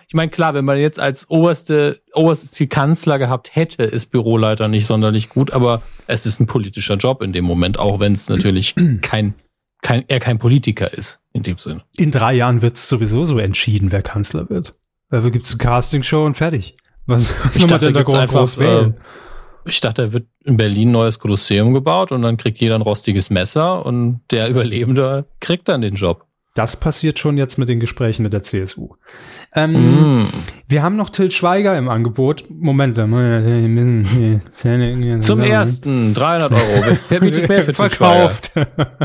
Speaker 2: ich meine, klar, wenn man jetzt als oberste, oberstes Ziel Kanzler gehabt hätte, ist Büroleiter nicht sonderlich gut, aber es ist ein politischer Job in dem Moment, auch wenn es natürlich <clears throat> kein, kein, er kein Politiker ist, in dem Sinne.
Speaker 1: In drei Jahren wird es sowieso so entschieden, wer Kanzler wird. Dafür gibt es eine Castingshow und fertig.
Speaker 2: Was, was ich dachte, da groß, einfach, wählen? Äh, ich dachte, da wird in Berlin ein neues Kolosseum gebaut und dann kriegt jeder ein rostiges Messer und der Überlebende kriegt dann den Job.
Speaker 1: Das passiert schon jetzt mit den Gesprächen mit der CSU. Ähm, mm. Wir haben noch Till Schweiger im Angebot. Moment.
Speaker 2: Zum ersten 300 Euro.
Speaker 1: Wer <laughs> bietet mehr für Till Verkauft. Schweiger? <laughs>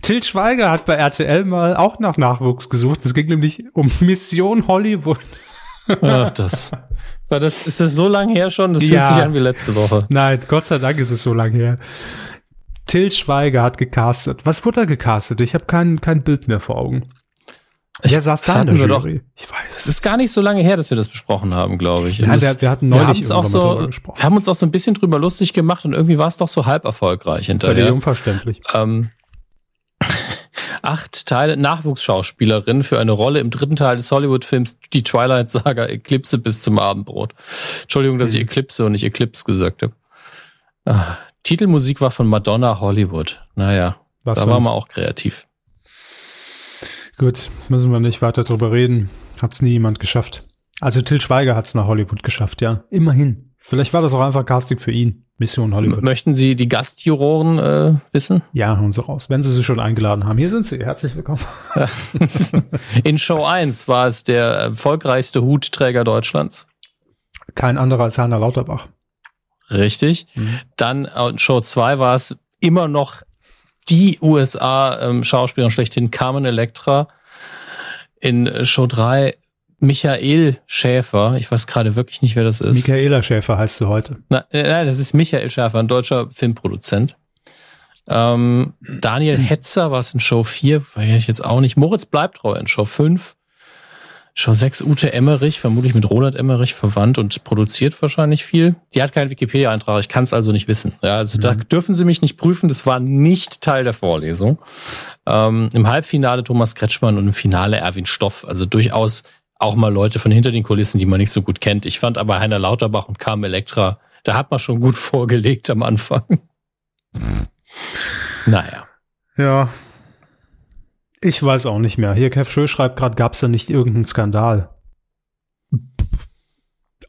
Speaker 1: Till Schweiger hat bei RTL mal auch nach Nachwuchs gesucht. Es ging nämlich um Mission Hollywood.
Speaker 2: Ach, das. War das, ist das so lang her schon? Das fühlt sich an wie letzte Woche.
Speaker 1: Nein, Gott sei Dank ist es so lang her. Till Schweiger hat gecastet. Was wurde er gecastet? Ich habe kein, kein Bild mehr vor Augen.
Speaker 2: Wer saß da in der Jury? Doch, ich weiß. Es ist gar nicht so lange her, dass wir das besprochen haben, glaube ich.
Speaker 1: Ja, wir, wir hatten neulich
Speaker 2: wir auch so, Wir haben uns auch so ein bisschen drüber lustig gemacht und irgendwie war es doch so halb erfolgreich hinterher.
Speaker 1: Völlig unverständlich. Ähm, <laughs>
Speaker 2: acht Teile Nachwuchsschauspielerin für eine Rolle im dritten Teil des Hollywood-Films Die Twilight Saga Eclipse bis zum Abendbrot. Entschuldigung, dass ich hm. Eclipse und nicht Eclipse gesagt habe. Ah, Titelmusik war von Madonna Hollywood. Naja, Was da waren wir auch kreativ.
Speaker 1: Gut, müssen wir nicht weiter drüber reden. Hat's nie jemand geschafft. Also Till Schweiger hat's nach Hollywood geschafft, ja. Immerhin. Vielleicht war das auch einfach Casting für ihn. Mission Hollywood.
Speaker 2: Möchten Sie die Gastjuroren äh, wissen?
Speaker 1: Ja, hauen Sie raus. Wenn Sie sie schon eingeladen haben. Hier sind Sie. Herzlich willkommen. <laughs>
Speaker 2: In Show 1 war es der erfolgreichste Hutträger Deutschlands.
Speaker 1: Kein anderer als Heiner Lauterbach.
Speaker 2: Richtig. Mhm. Dann äh, in Show 2 war es immer noch die USA-Schauspielerin ähm, schlechthin, Carmen Electra. In Show 3 Michael Schäfer. Ich weiß gerade wirklich nicht, wer das ist.
Speaker 1: Michaela Schäfer heißt du heute.
Speaker 2: Nein, äh, nein, das ist Michael Schäfer, ein deutscher Filmproduzent. Ähm, Daniel Hetzer war es in Show 4, weiß ich jetzt auch nicht. Moritz bleibt treu in Show 5. Show 6 Ute Emmerich, vermutlich mit Roland Emmerich verwandt und produziert wahrscheinlich viel. Die hat keinen Wikipedia-Eintrag, ich kann es also nicht wissen. Ja, also mhm. da dürfen Sie mich nicht prüfen, das war nicht Teil der Vorlesung. Ähm, Im Halbfinale Thomas Kretschmann und im Finale Erwin Stoff. Also durchaus auch mal Leute von hinter den Kulissen, die man nicht so gut kennt. Ich fand aber Heiner Lauterbach und Carmen Electra, da hat man schon gut <laughs> vorgelegt am Anfang. naja.
Speaker 1: Ja, ich weiß auch nicht mehr. Hier, Kev Schö schreibt gerade, gab es da nicht irgendeinen Skandal?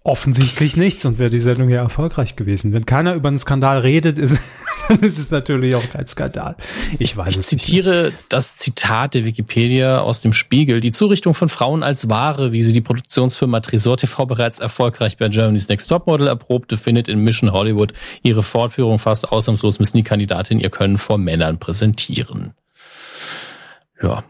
Speaker 1: Offensichtlich nichts und wäre die Sendung ja erfolgreich gewesen. Wenn keiner über einen Skandal redet, ist, <laughs> dann ist es natürlich auch kein Skandal.
Speaker 2: Ich weiß ich es zitiere nicht. das Zitat der Wikipedia aus dem Spiegel. Die Zurichtung von Frauen als Ware, wie sie die Produktionsfirma Tresor TV bereits erfolgreich bei Germany's Next Topmodel erprobte, findet in Mission Hollywood ihre Fortführung fast ausnahmslos müssen die Kandidatinnen ihr Können vor Männern präsentieren ja.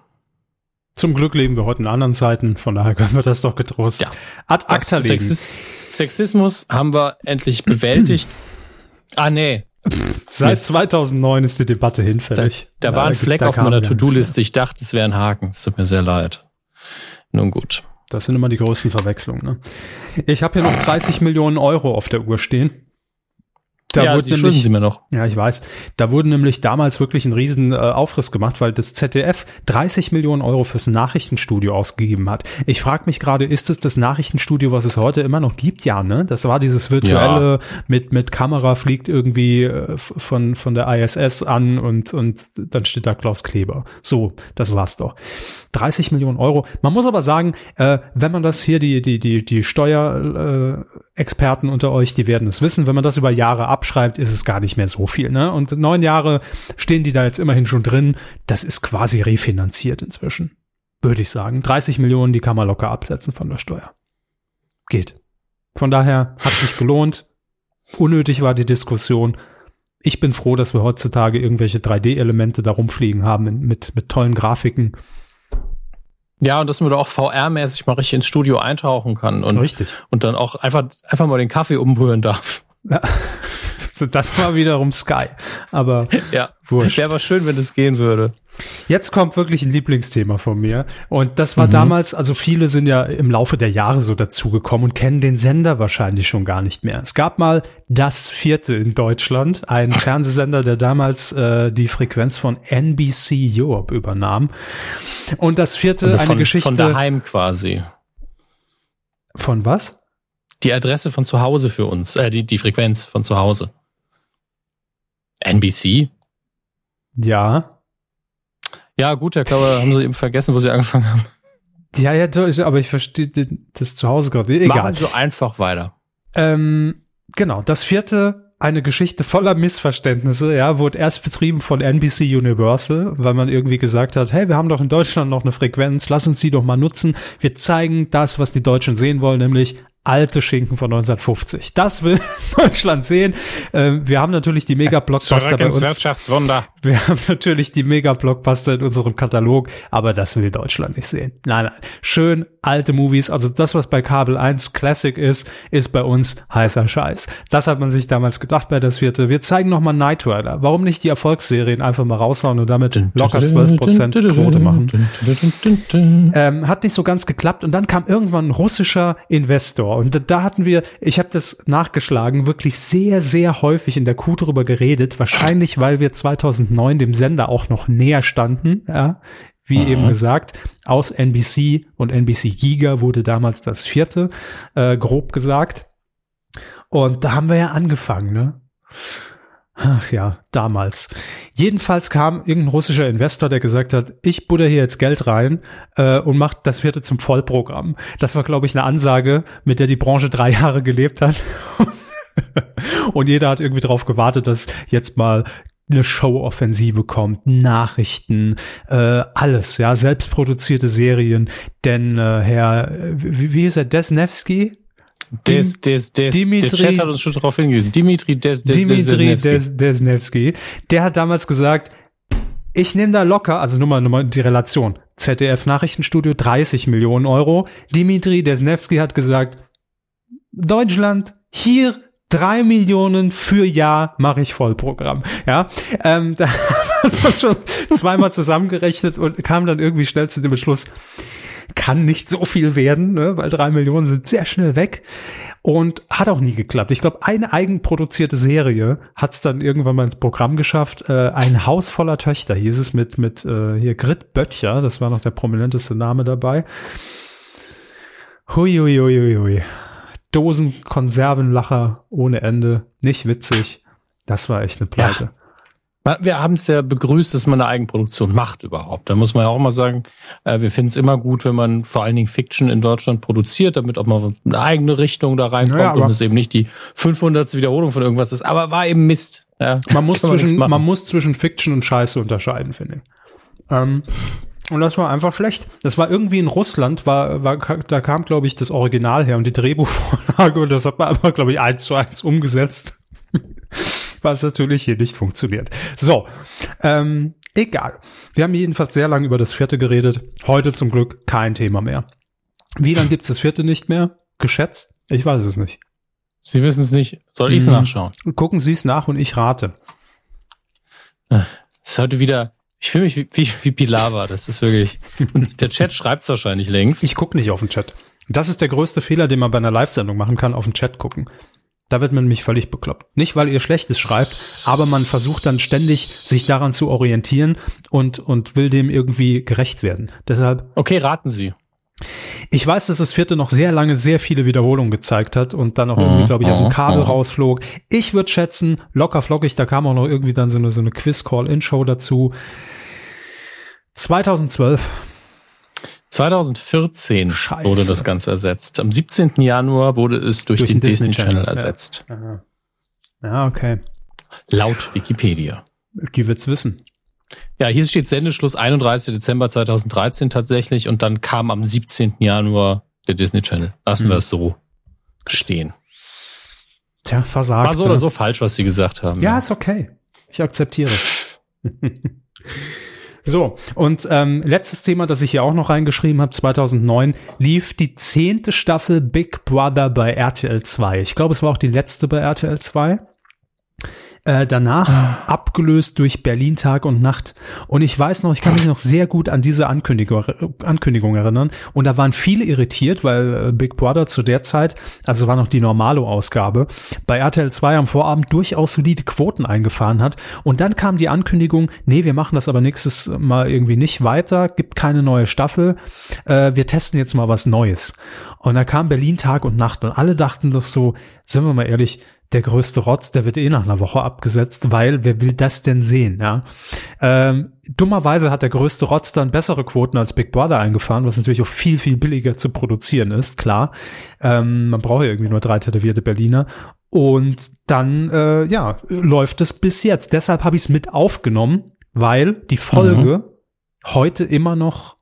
Speaker 1: Zum Glück leben wir heute in anderen Zeiten, von daher können wir das doch getrost
Speaker 2: ja. ad acta. Sexis Sexismus haben wir endlich bewältigt. <clears throat> ah, nee.
Speaker 1: Seit 2009 ist die Debatte hinfällig.
Speaker 2: Da, da war ein Fleck auf meiner To-Do-Liste. Ich dachte, es wäre ein Haken. Es tut mir sehr leid. Nun gut.
Speaker 1: Das sind immer die größten Verwechslungen. Ne? Ich habe hier noch 30 Millionen Euro auf der Uhr stehen.
Speaker 2: Da ja, wurde nämlich, Sie mir noch.
Speaker 1: Ja, ich weiß. Da wurde nämlich damals wirklich ein riesen äh, Aufriss gemacht, weil das ZDF 30 Millionen Euro fürs Nachrichtenstudio ausgegeben hat. Ich frage mich gerade, ist es das Nachrichtenstudio, was es heute immer noch gibt? Ja, ne? Das war dieses virtuelle ja. mit mit Kamera fliegt irgendwie äh, von von der ISS an und und dann steht da Klaus Kleber. So, das war's doch. 30 Millionen Euro. Man muss aber sagen, äh, wenn man das hier die die die die Steuerexperten äh, unter euch, die werden es wissen, wenn man das über Jahre ab abschreibt, ist es gar nicht mehr so viel. Ne? Und neun Jahre stehen die da jetzt immerhin schon drin. Das ist quasi refinanziert inzwischen, würde ich sagen. 30 Millionen, die kann man locker absetzen von der Steuer. Geht. Von daher hat sich gelohnt. Unnötig war die Diskussion. Ich bin froh, dass wir heutzutage irgendwelche 3D-Elemente da rumfliegen haben mit, mit tollen Grafiken.
Speaker 2: Ja, und dass man da auch VR-mäßig mal richtig ins Studio eintauchen kann und,
Speaker 1: richtig.
Speaker 2: und dann auch einfach, einfach mal den Kaffee umrühren darf. Ja. <laughs>
Speaker 1: das war wiederum Sky. Aber
Speaker 2: ja, wurscht. Wäre aber schön, wenn es gehen würde.
Speaker 1: Jetzt kommt wirklich ein Lieblingsthema von mir. Und das war mhm. damals, also viele sind ja im Laufe der Jahre so dazugekommen und kennen den Sender wahrscheinlich schon gar nicht mehr. Es gab mal das vierte in Deutschland, ein Fernsehsender, der damals äh, die Frequenz von NBC Europe übernahm. Und das vierte,
Speaker 2: also
Speaker 1: von, eine Geschichte.
Speaker 2: Von daheim quasi.
Speaker 1: Von was?
Speaker 2: Die Adresse von zu Hause für uns, äh, die, die Frequenz von zu Hause. NBC?
Speaker 1: Ja.
Speaker 2: Ja, gut, Herr Klauer, haben Sie eben vergessen, wo Sie angefangen haben.
Speaker 1: Ja, ja, aber ich verstehe das zu Hause gerade. Egal. Machen
Speaker 2: Sie einfach weiter.
Speaker 1: Ähm, genau, das vierte, eine Geschichte voller Missverständnisse, ja, wurde erst betrieben von NBC Universal, weil man irgendwie gesagt hat, hey, wir haben doch in Deutschland noch eine Frequenz, lass uns die doch mal nutzen. Wir zeigen das, was die Deutschen sehen wollen, nämlich alte Schinken von 1950. Das will <laughs> Deutschland sehen. Ähm, wir haben natürlich die Mega-Blockbuster bei uns.
Speaker 2: Wirtschaftswunder.
Speaker 1: Wir haben natürlich die Mega-Blockbuster in unserem Katalog, aber das will Deutschland nicht sehen. Nein, nein. Schön alte Movies. Also das, was bei Kabel 1 Classic ist, ist bei uns heißer Scheiß. Das hat man sich damals gedacht bei das vierte. Wir zeigen nochmal Knight Rider. Warum nicht die Erfolgsserien einfach mal raushauen und damit locker 12% Quote machen? Ähm, hat nicht so ganz geklappt und dann kam irgendwann ein russischer Investor und da hatten wir, ich habe das nachgeschlagen, wirklich sehr, sehr häufig in der Kuh drüber geredet. Wahrscheinlich, weil wir 2009 dem Sender auch noch näher standen. Ja, wie mhm. eben gesagt, aus NBC und NBC Giga wurde damals das vierte, äh, grob gesagt. Und da haben wir ja angefangen, ne? Ach ja, damals. Jedenfalls kam irgendein russischer Investor, der gesagt hat, ich butter hier jetzt Geld rein äh, und macht das vierte zum Vollprogramm. Das war, glaube ich, eine Ansage, mit der die Branche drei Jahre gelebt hat. <laughs> und jeder hat irgendwie darauf gewartet, dass jetzt mal eine Show-Offensive kommt, Nachrichten, äh, alles, ja, selbstproduzierte Serien. Denn äh, Herr, wie, wie ist er, Desnevsky?
Speaker 2: Des, des, des,
Speaker 1: Dimitri,
Speaker 2: der Chat hat uns schon darauf hingewiesen.
Speaker 1: Dimitri Des, Des, Dimitri Des, Desnevsky. Der hat damals gesagt, ich nehme da locker, also nur mal, nur mal die Relation. ZDF Nachrichtenstudio 30 Millionen Euro. Dimitri Desnevsky hat gesagt, Deutschland, hier drei Millionen für Jahr mache ich Vollprogramm. Ja, ähm, <laughs> da hat man schon zweimal zusammengerechnet und kam dann irgendwie schnell zu dem Beschluss, kann nicht so viel werden, ne, weil drei Millionen sind sehr schnell weg und hat auch nie geklappt. Ich glaube, eine eigenproduzierte Serie hat es dann irgendwann mal ins Programm geschafft. Äh, ein Haus voller Töchter hieß es mit mit äh, hier Grit Böttcher, das war noch der prominenteste Name dabei. Hui, hui, hui, hui, hui. Dosen Konservenlacher ohne Ende, nicht witzig. Das war echt eine Pleite. Ja.
Speaker 2: Wir haben es ja begrüßt, dass man eine Eigenproduktion macht überhaupt. Da muss man ja auch mal sagen, äh, wir finden es immer gut, wenn man vor allen Dingen Fiction in Deutschland produziert, damit auch mal eine eigene Richtung da reinkommt naja, und es eben nicht die 500. Wiederholung von irgendwas ist. Aber war eben Mist.
Speaker 1: Ja, man, muss <laughs> zwischen, man, man, muss zwischen Fiction und Scheiße unterscheiden, finde ich. Ähm, und das war einfach schlecht. Das war irgendwie in Russland, war, war da kam, glaube ich, das Original her und die Drehbuchvorlage und das hat man einfach, glaube ich, eins zu eins umgesetzt was natürlich hier nicht funktioniert. So, ähm, egal. Wir haben jedenfalls sehr lange über das vierte geredet. Heute zum Glück kein Thema mehr. Wie lange gibt es das vierte nicht mehr? Geschätzt? Ich weiß es nicht.
Speaker 2: Sie wissen es nicht. Soll ich es hm. nachschauen?
Speaker 1: Gucken Sie es nach und ich rate.
Speaker 2: Das ist heute wieder, ich fühle mich wie, wie, wie Pilava. Das ist wirklich. Der Chat <laughs> schreibt es wahrscheinlich längst.
Speaker 1: Ich gucke nicht auf den Chat. Das ist der größte Fehler, den man bei einer Live-Sendung machen kann, auf den Chat gucken. Da wird man nämlich völlig bekloppt. Nicht, weil ihr Schlechtes schreibt, aber man versucht dann ständig, sich daran zu orientieren und, und will dem irgendwie gerecht werden. Deshalb.
Speaker 2: Okay, raten Sie.
Speaker 1: Ich weiß, dass das vierte noch sehr lange sehr viele Wiederholungen gezeigt hat und dann auch irgendwie, mhm. glaube ich, aus dem mhm. Kabel mhm. rausflog. Ich würde schätzen, locker flockig, da kam auch noch irgendwie dann so eine, so eine Quiz-Call-In-Show dazu. 2012.
Speaker 2: 2014 Scheiße. wurde das Ganze ersetzt. Am 17. Januar wurde es durch, durch den, den, Disney, Disney Channel, Channel ersetzt.
Speaker 1: Ja. ja, okay.
Speaker 2: Laut Wikipedia.
Speaker 1: Die wird's wissen.
Speaker 2: Ja, hier steht Sendeschluss 31. Dezember 2013 tatsächlich und dann kam am 17. Januar der Disney Channel. Lassen mhm. wir es so stehen.
Speaker 1: Tja, versagt.
Speaker 2: War so ne? oder so falsch, was Sie gesagt haben.
Speaker 1: Ja, ja. ist okay. Ich akzeptiere. <laughs> So, und ähm, letztes Thema, das ich hier auch noch reingeschrieben habe, 2009 lief die zehnte Staffel Big Brother bei RTL 2. Ich glaube, es war auch die letzte bei RTL 2. Äh, danach ah. abgelöst durch Berlin Tag und Nacht. Und ich weiß noch, ich kann mich noch sehr gut an diese Ankündigung, Ankündigung erinnern. Und da waren viele irritiert, weil äh, Big Brother zu der Zeit, also war noch die Normalo-Ausgabe, bei RTL 2 am Vorabend durchaus solide Quoten eingefahren hat. Und dann kam die Ankündigung, nee, wir machen das aber nächstes Mal irgendwie nicht weiter, gibt keine neue Staffel, äh, wir testen jetzt mal was Neues. Und da kam Berlin Tag und Nacht und alle dachten doch so, sind wir mal ehrlich, der größte Rotz, der wird eh nach einer Woche abgesetzt, weil wer will das denn sehen, ja? Ähm, dummerweise hat der größte Rotz dann bessere Quoten als Big Brother eingefahren, was natürlich auch viel, viel billiger zu produzieren ist, klar. Ähm, man braucht ja irgendwie nur drei tätowierte Berliner. Und dann, äh, ja, läuft es bis jetzt. Deshalb habe ich es mit aufgenommen, weil die Folge mhm. heute immer noch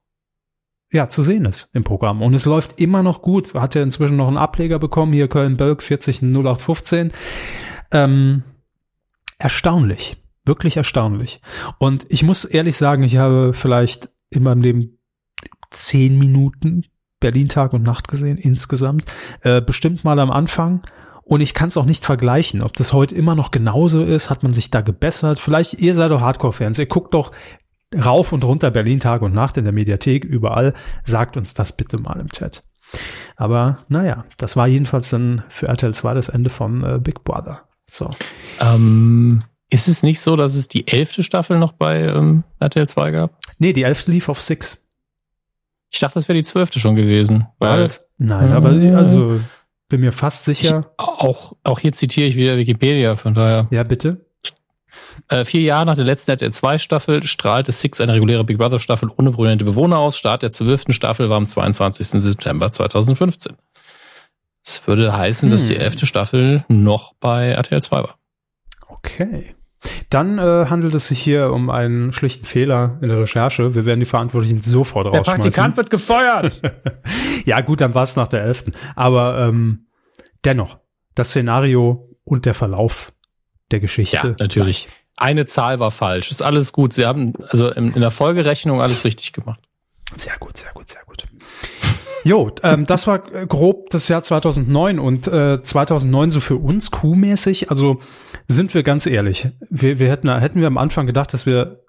Speaker 1: ja, zu sehen ist im Programm. Und es läuft immer noch gut. Hat ja inzwischen noch einen Ableger bekommen, hier Köln-Bölk 400815. Ähm, erstaunlich. Wirklich erstaunlich. Und ich muss ehrlich sagen, ich habe vielleicht in meinem Leben zehn Minuten Berlin Tag und Nacht gesehen, insgesamt. Äh, bestimmt mal am Anfang. Und ich kann es auch nicht vergleichen, ob das heute immer noch genauso ist, hat man sich da gebessert. Vielleicht, ihr seid doch Hardcore-Fans, ihr guckt doch rauf und runter Berlin Tag und Nacht in der Mediathek, überall. Sagt uns das bitte mal im Chat. Aber naja, das war jedenfalls dann für RTL 2 das Ende von äh, Big Brother. So.
Speaker 2: Ähm, ist es nicht so, dass es die elfte Staffel noch bei ähm, RTL 2 gab?
Speaker 1: Nee, die elfte lief auf Six.
Speaker 2: Ich dachte, das wäre die zwölfte schon gewesen. Weil,
Speaker 1: Nein, aber also bin mir fast sicher.
Speaker 2: Ich, auch, auch hier zitiere ich wieder Wikipedia, von daher.
Speaker 1: Ja, bitte.
Speaker 2: Äh, vier Jahre nach der letzten RTL 2 Staffel strahlte Six eine reguläre Big Brother Staffel ohne prominente Bewohner aus. Start der zwölften Staffel war am 22. September 2015. Das würde heißen, hm. dass die hm. elfte Staffel noch bei RTL 2 war.
Speaker 1: Okay. Dann äh, handelt es sich hier um einen schlichten Fehler in der Recherche. Wir werden die Verantwortlichen sofort
Speaker 2: der rausschmeißen. Der Praktikant wird gefeuert. <laughs>
Speaker 1: ja, gut, dann war es nach der elften. Aber ähm, dennoch, das Szenario und der Verlauf der Geschichte. Ja,
Speaker 2: natürlich. Gleich. Eine Zahl war falsch. Ist alles gut. Sie haben also in, in der Folgerechnung alles richtig gemacht.
Speaker 1: Sehr gut, sehr gut, sehr gut. Jo, ähm, das war grob das Jahr 2009 und äh, 2009 so für uns Q-mäßig. Also sind wir ganz ehrlich, wir, wir hätten, hätten wir am Anfang gedacht, dass wir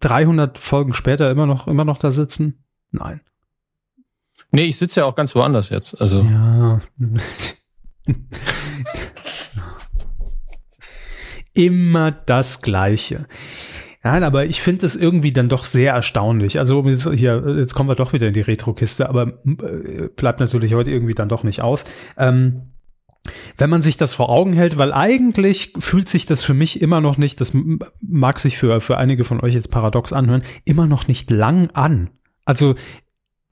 Speaker 1: 300 Folgen später immer noch immer noch da sitzen? Nein.
Speaker 2: Nee, ich sitze ja auch ganz woanders jetzt. Also.
Speaker 1: Ja. Immer das Gleiche. Ja, aber ich finde es irgendwie dann doch sehr erstaunlich. Also jetzt, hier, jetzt kommen wir doch wieder in die Retro-Kiste, aber äh, bleibt natürlich heute irgendwie dann doch nicht aus. Ähm, wenn man sich das vor Augen hält, weil eigentlich fühlt sich das für mich immer noch nicht, das mag sich für, für einige von euch jetzt paradox anhören, immer noch nicht lang an. Also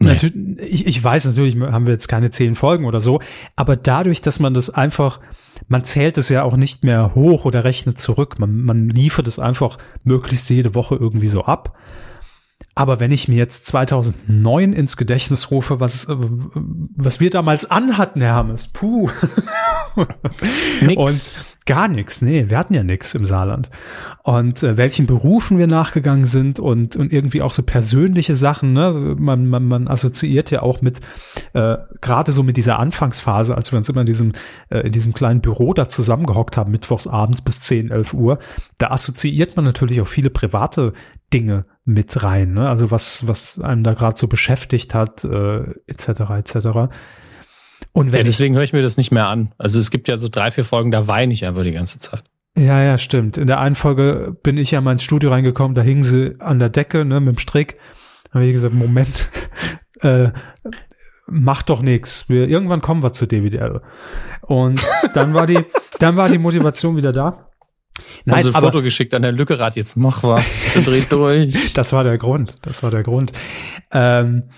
Speaker 1: Nee. Ich, ich weiß natürlich, haben wir jetzt keine zehn Folgen oder so, aber dadurch, dass man das einfach, man zählt es ja auch nicht mehr hoch oder rechnet zurück, man, man liefert es einfach möglichst jede Woche irgendwie so ab. Aber wenn ich mir jetzt 2009 ins Gedächtnis rufe, was, was wir damals anhatten, Herr Hammes, puh. <laughs> nix. Und gar nichts, nee, wir hatten ja nichts im Saarland. Und äh, welchen Berufen wir nachgegangen sind und, und irgendwie auch so persönliche Sachen, ne? Man, man, man assoziiert ja auch mit, äh, gerade so mit dieser Anfangsphase, als wir uns immer in diesem, äh, in diesem kleinen Büro da zusammengehockt haben, mittwochs abends bis 10, 11 Uhr, da assoziiert man natürlich auch viele private Dinge mit rein, ne? Also was, was einem da gerade so beschäftigt hat, äh, etc. etc.
Speaker 2: Und wenn ja, deswegen höre ich mir das nicht mehr an. Also es gibt ja so drei, vier Folgen, da weine ich einfach die ganze Zeit.
Speaker 1: Ja, ja, stimmt. In der einen Folge bin ich ja mal ins Studio reingekommen, da hingen sie an der Decke, ne, mit dem Strick. Da habe ich gesagt, Moment, <laughs> äh, mach doch nichts. irgendwann kommen wir zu DVDL. Und dann war die, dann war die Motivation wieder da.
Speaker 2: Nein, also ein aber, Foto geschickt an der Lückerat, jetzt mach was, dreht <laughs> durch.
Speaker 1: das war der Grund, das war der Grund. Ähm,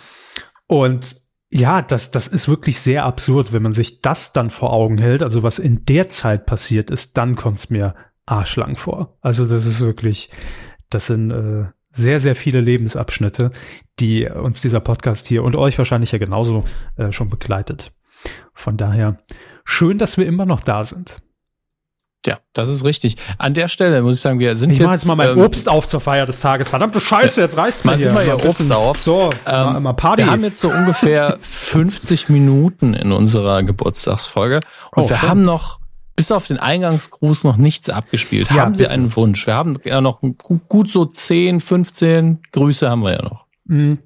Speaker 1: und ja, das, das ist wirklich sehr absurd, wenn man sich das dann vor Augen hält. Also was in der Zeit passiert ist, dann kommt es mir arschlang vor. Also das ist wirklich, das sind äh, sehr, sehr viele Lebensabschnitte, die uns dieser Podcast hier und euch wahrscheinlich ja genauso äh, schon begleitet. Von daher schön, dass wir immer noch da sind.
Speaker 2: Ja, das ist richtig. An der Stelle muss ich sagen, wir sind
Speaker 1: ich
Speaker 2: jetzt.
Speaker 1: Ich mach jetzt mal mein ähm, Obst auf zur Feier des Tages. Verdammte Scheiße, jetzt reißt
Speaker 2: mal hier. Mal ja Obst auf.
Speaker 1: So,
Speaker 2: ähm, mal Party. Wir haben jetzt so ungefähr 50 Minuten in unserer Geburtstagsfolge und oh, wir schön. haben noch bis auf den Eingangsgruß noch nichts abgespielt. Ja, haben Sie bitte. einen Wunsch? Wir haben ja noch gut so 10, 15 Grüße haben wir ja noch. Mhm.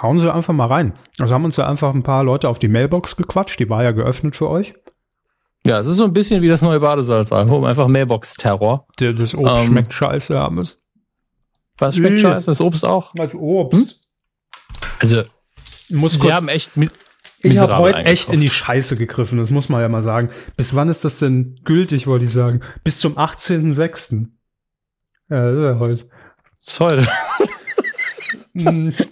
Speaker 1: Hauen Sie einfach mal rein. Also haben uns ja einfach ein paar Leute auf die Mailbox gequatscht. Die war ja geöffnet für euch.
Speaker 2: Ja, es ist so ein bisschen wie das neue Badesalz-Album, einfach Mailbox-Terror.
Speaker 1: Das Obst ähm, schmeckt scheiße, Hermes.
Speaker 2: Was schmeckt nee. scheiße? Das Obst auch?
Speaker 1: Das Obst. Hm?
Speaker 2: Also, muss Sie haben echt
Speaker 1: ich habe heute echt in die Scheiße gegriffen, das muss man ja mal sagen. Bis wann ist das denn gültig, wollte ich sagen? Bis zum 18.06. Ja, das ist ja heute.
Speaker 2: Das ist heute.
Speaker 1: Hm. <laughs>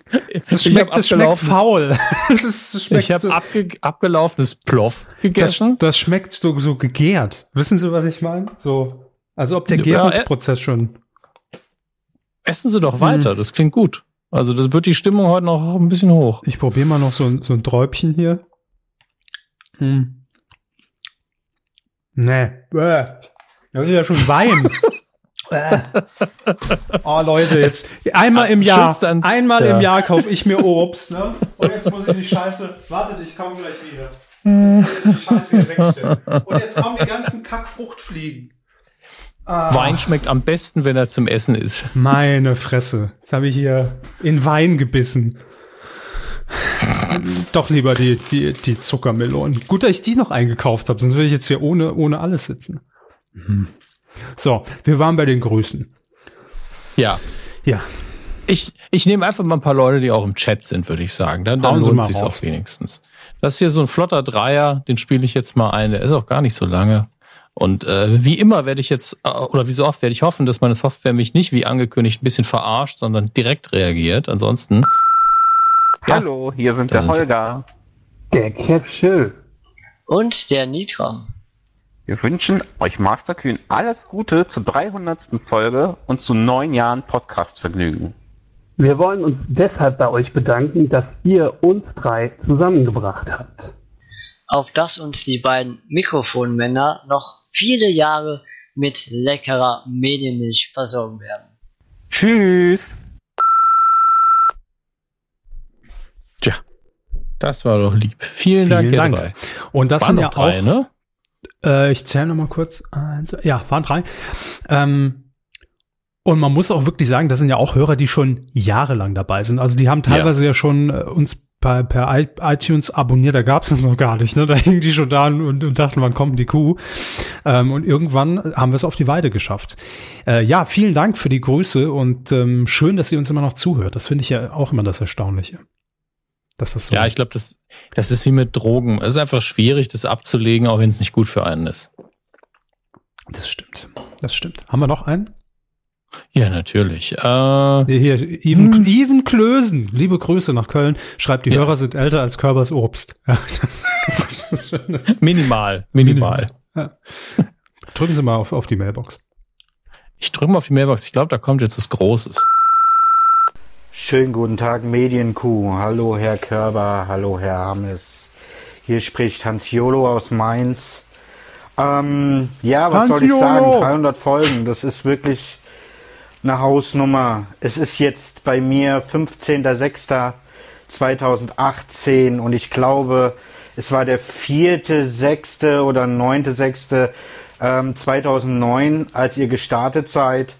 Speaker 1: Das schmeckt, das schmeckt faul. <laughs>
Speaker 2: Das ist, schmeckt ich habe so, abge, abgelaufenes Ploff gegessen.
Speaker 1: Das, das, schmeckt so, so gegärt. Wissen Sie, was ich meine? So, also ob der Gärungsprozess schon.
Speaker 2: Essen Sie doch weiter, hm. das klingt gut. Also das wird die Stimmung heute noch ein bisschen hoch.
Speaker 1: Ich probiere mal noch so, so ein Träubchen hier. Hm. Nee. Das ist ja schon Wein. <laughs> Oh Leute, jetzt einmal im Jahr, einmal ja. im Jahr kaufe ich mir Obst, ne? Und jetzt muss ich die Scheiße, wartet, ich komme gleich wieder. Jetzt muss ich die Scheiße hier wegstellen. Und jetzt kommen die ganzen Kackfruchtfliegen.
Speaker 2: Ah. Wein schmeckt am besten, wenn er zum Essen ist.
Speaker 1: Meine Fresse. Jetzt habe ich hier in Wein gebissen. Doch lieber die, die, die Zuckermelonen. Gut, dass ich die noch eingekauft habe, sonst würde ich jetzt hier ohne, ohne alles sitzen. Mhm. So, wir waren bei den Grüßen.
Speaker 2: Ja.
Speaker 1: Ja.
Speaker 2: Ich, ich nehme einfach mal ein paar Leute, die auch im Chat sind, würde ich sagen. Dann, dann lohnt sich auch wenigstens. Das ist hier so ein flotter Dreier, den spiele ich jetzt mal ein. Der ist auch gar nicht so lange. Und äh, wie immer werde ich jetzt, äh, oder wie so oft werde ich hoffen, dass meine Software mich nicht wie angekündigt ein bisschen verarscht, sondern direkt reagiert. Ansonsten.
Speaker 6: Hallo, hier sind der Holger.
Speaker 7: Der Capsule.
Speaker 8: Und der Nitron.
Speaker 6: Wir wünschen euch Masterkühn alles Gute zur 300. Folge und zu neun Jahren Podcast-Vergnügen.
Speaker 7: Wir wollen uns deshalb bei euch bedanken, dass ihr uns drei zusammengebracht habt.
Speaker 8: Auf dass uns die beiden Mikrofonmänner noch viele Jahre mit leckerer Medienmilch versorgen werden.
Speaker 6: Tschüss!
Speaker 2: Tja, das war doch lieb. Vielen, Vielen Dank, Dank.
Speaker 1: Und das Waren sind ja drei, auch, ne? Äh, ich zähle noch mal kurz. Eins, ja, waren drei. Ähm, und man muss auch wirklich sagen, das sind ja auch Hörer, die schon jahrelang dabei sind. Also die haben teilweise ja, ja schon äh, uns per, per iTunes abonniert, da gab es uns noch gar nicht. Ne? Da hingen die schon da und, und dachten, wann kommt die Kuh? Ähm, und irgendwann haben wir es auf die Weide geschafft. Äh, ja, vielen Dank für die Grüße und ähm, schön, dass ihr uns immer noch zuhört. Das finde ich ja auch immer das Erstaunliche.
Speaker 2: Das ist so. Ja, ich glaube, das, das ist wie mit Drogen. Es ist einfach schwierig, das abzulegen, auch wenn es nicht gut für einen ist.
Speaker 1: Das stimmt. Das stimmt. Haben wir noch einen?
Speaker 2: Ja, natürlich. Äh,
Speaker 1: hier, Even, hm. Even Klösen, liebe Grüße nach Köln, schreibt, die ja. Hörer sind älter als Körbers Obst. <laughs> Ja,
Speaker 2: das, das <laughs> minimal, minimal. Ja.
Speaker 1: Drücken Sie mal auf, auf die Mailbox.
Speaker 2: Ich drücke mal auf die Mailbox. Ich glaube, da kommt jetzt was Großes.
Speaker 9: Schönen guten Tag, Medienkuh. Hallo, Herr Körber. Hallo, Herr Hammes. Hier spricht Hans Jolo aus Mainz. Ähm, ja, was Hans soll ich Jolo. sagen? 300 Folgen, das ist wirklich eine Hausnummer. Es ist jetzt bei mir 15.06.2018 und ich glaube, es war der vierte, sechste oder neunte, sechste ähm, 2009, als ihr gestartet seid.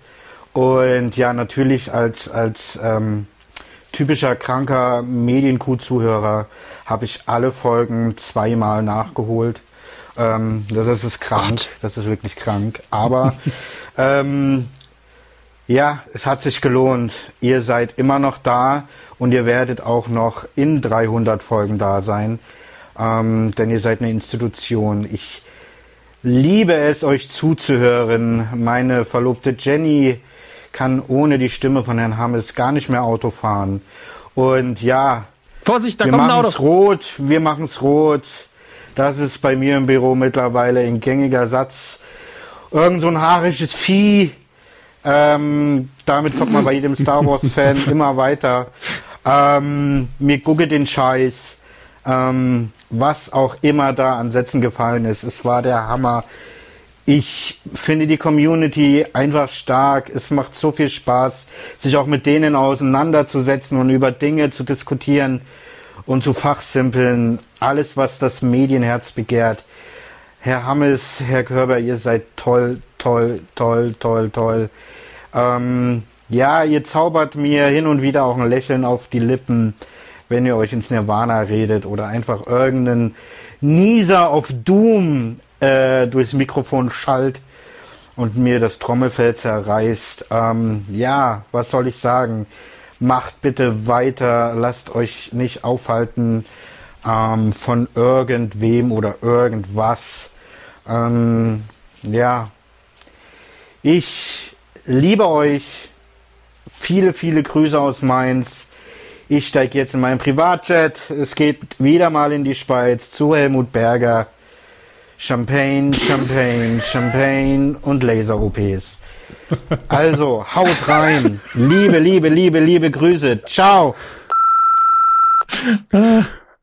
Speaker 9: Und ja, natürlich als, als ähm, typischer kranker Medienkuh-Zuhörer habe ich alle Folgen zweimal nachgeholt. Ähm, das ist krank, Gott. das ist wirklich krank. Aber <laughs> ähm, ja, es hat sich gelohnt. Ihr seid immer noch da und ihr werdet auch noch in 300 Folgen da sein, ähm, denn ihr seid eine Institution. Ich liebe es, euch zuzuhören. Meine Verlobte Jenny kann ohne die Stimme von Herrn Hammes gar nicht mehr Auto fahren. Und ja,
Speaker 2: Vorsicht, da
Speaker 9: wir ein Auto. rot, wir machen es rot. Das ist bei mir im Büro mittlerweile ein gängiger Satz. Irgend so ein haarisches Vieh ähm, damit kommt man bei jedem Star Wars-Fan <laughs> immer weiter. Ähm, mir gucke den Scheiß. Ähm, was auch immer da an Sätzen gefallen ist. Es war der Hammer. Ich finde die Community einfach stark. Es macht so viel Spaß, sich auch mit denen auseinanderzusetzen und über Dinge zu diskutieren und zu fachsimpeln. Alles, was das Medienherz begehrt. Herr Hammes, Herr Körber, ihr seid toll, toll, toll, toll, toll. Ähm, ja, ihr zaubert mir hin und wieder auch ein Lächeln auf die Lippen, wenn ihr euch ins Nirvana redet oder einfach irgendeinen Nieser auf Doom äh, durchs Mikrofon schallt und mir das Trommelfell zerreißt. Ähm, ja, was soll ich sagen? Macht bitte weiter, lasst euch nicht aufhalten ähm, von irgendwem oder irgendwas. Ähm, ja, ich liebe euch. Viele, viele Grüße aus Mainz. Ich steige jetzt in meinen Privatjet. Es geht wieder mal in die Schweiz zu Helmut Berger. Champagne, Champagne, Champagne und Laser-OPs. Also, haut rein. Liebe, liebe, liebe, liebe Grüße. Ciao.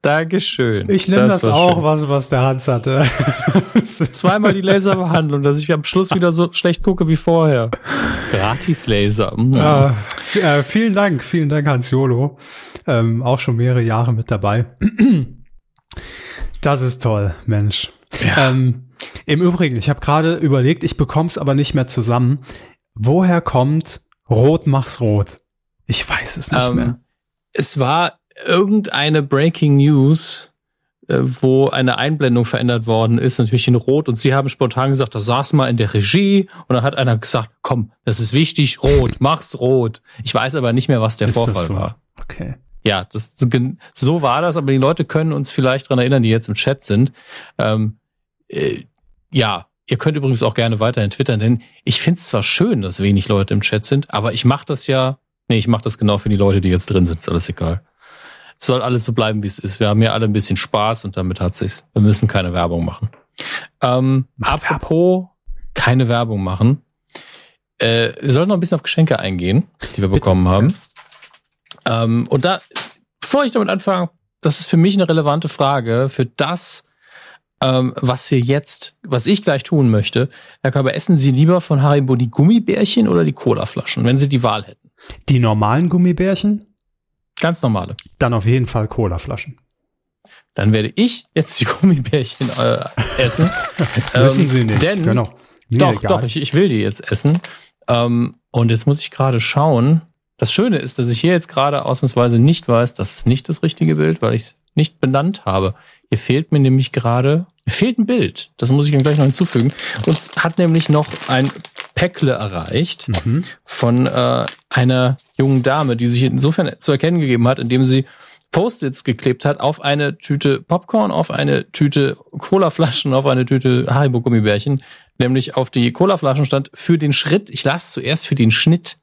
Speaker 2: Dankeschön.
Speaker 1: Ich nehme das, das auch, was, was der Hans hatte. <laughs>
Speaker 2: Zweimal die Laserbehandlung, dass ich am Schluss wieder so schlecht gucke wie vorher. Gratis Laser. Mhm.
Speaker 1: Äh, äh, vielen Dank, vielen Dank, Hans Jolo. Ähm, auch schon mehrere Jahre mit dabei. <clears throat> Das ist toll, Mensch. Ja. Ähm, Im Übrigen, ich habe gerade überlegt, ich bekomme es aber nicht mehr zusammen. Woher kommt Rot mach's rot? Ich weiß es nicht ähm, mehr.
Speaker 2: Es war irgendeine Breaking News, äh, wo eine Einblendung verändert worden ist, natürlich in Rot. Und sie haben spontan gesagt, da saß mal in der Regie und dann hat einer gesagt, komm, das ist wichtig, Rot, mach's Rot. Ich weiß aber nicht mehr, was der ist Vorfall so? war.
Speaker 1: Okay.
Speaker 2: Ja, das, so war das, aber die Leute können uns vielleicht dran erinnern, die jetzt im Chat sind. Ähm, äh, ja, ihr könnt übrigens auch gerne weiterhin twittern, denn ich finde es zwar schön, dass wenig Leute im Chat sind, aber ich mache das ja, nee, ich mache das genau für die Leute, die jetzt drin sind, ist alles egal soll alles so bleiben, wie es ist. Wir haben ja alle ein bisschen Spaß und damit hat sich's. Wir müssen keine Werbung machen. Ähm, apropos keine Werbung machen. Äh, wir sollten noch ein bisschen auf Geschenke eingehen, die wir bekommen haben. Ähm, und da, bevor ich damit anfange, das ist für mich eine relevante Frage für das, ähm, was wir jetzt, was ich gleich tun möchte. Herr Körber, essen Sie lieber von Haribo die Gummibärchen oder die Colaflaschen, wenn Sie die Wahl hätten?
Speaker 1: Die normalen Gummibärchen?
Speaker 2: Ganz normale.
Speaker 1: Dann auf jeden Fall Colaflaschen.
Speaker 2: Dann werde ich jetzt die Gummibärchen äh, essen. <laughs>
Speaker 1: Müssen ähm, Sie nicht.
Speaker 2: Denn, genau. doch, egal. doch, ich, ich will die jetzt essen. Ähm, und jetzt muss ich gerade schauen. Das Schöne ist, dass ich hier jetzt gerade ausnahmsweise nicht weiß, das ist nicht das richtige Bild, weil ich es nicht benannt habe. Hier fehlt mir nämlich gerade, fehlt ein Bild. Das muss ich dann gleich noch hinzufügen. Uns hat nämlich noch ein Päckle erreicht mhm. von äh, einer jungen Dame, die sich insofern zu erkennen gegeben hat, indem sie Post-its geklebt hat auf eine Tüte Popcorn, auf eine Tüte Colaflaschen, auf eine Tüte Haribo-Gummibärchen. Nämlich auf die Colaflaschen stand für den Schritt, ich las zuerst für den Schnitt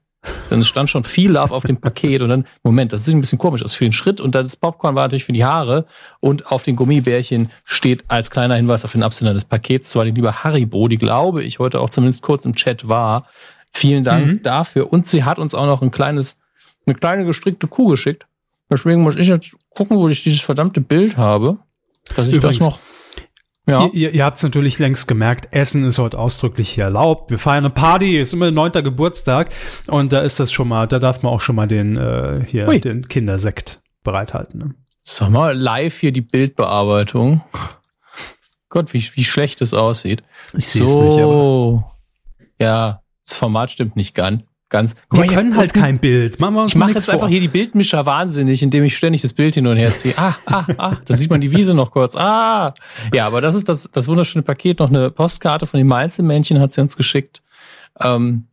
Speaker 2: dann stand schon viel Love auf dem Paket und dann, Moment, das sieht ein bisschen komisch aus für den Schritt und dann das Popcorn war natürlich für die Haare und auf den Gummibärchen steht als kleiner Hinweis auf den Absender des Pakets zwar die liebe Haribo, die glaube ich heute auch zumindest kurz im Chat war. Vielen Dank mhm. dafür und sie hat uns auch noch ein kleines, eine kleine gestrickte Kuh geschickt. Deswegen muss ich jetzt gucken, wo ich dieses verdammte Bild habe, dass ich Übrigens, das noch
Speaker 1: ja. Ihr, ihr habt es natürlich längst gemerkt, Essen ist heute ausdrücklich hier erlaubt. Wir feiern eine Party, ist immer neunter Geburtstag und da ist das schon mal, da darf man auch schon mal den äh, hier Ui. den Kindersekt bereithalten. Ne?
Speaker 2: Sag mal, live hier die Bildbearbeitung. Gott, wie, wie schlecht es aussieht.
Speaker 1: Ich sehe es nicht, aber.
Speaker 2: Ja, das Format stimmt nicht ganz ganz.
Speaker 1: Wir können halt kein Bild.
Speaker 2: Machen wir uns ich mache jetzt vor. einfach hier die Bildmischer wahnsinnig, indem ich ständig das Bild hin und her ziehe. Ah, ah, ah, da sieht man die Wiese noch kurz. Ah, ja, aber das ist das, das wunderschöne Paket. Noch eine Postkarte von den Mainzelmännchen hat sie uns geschickt. Ähm,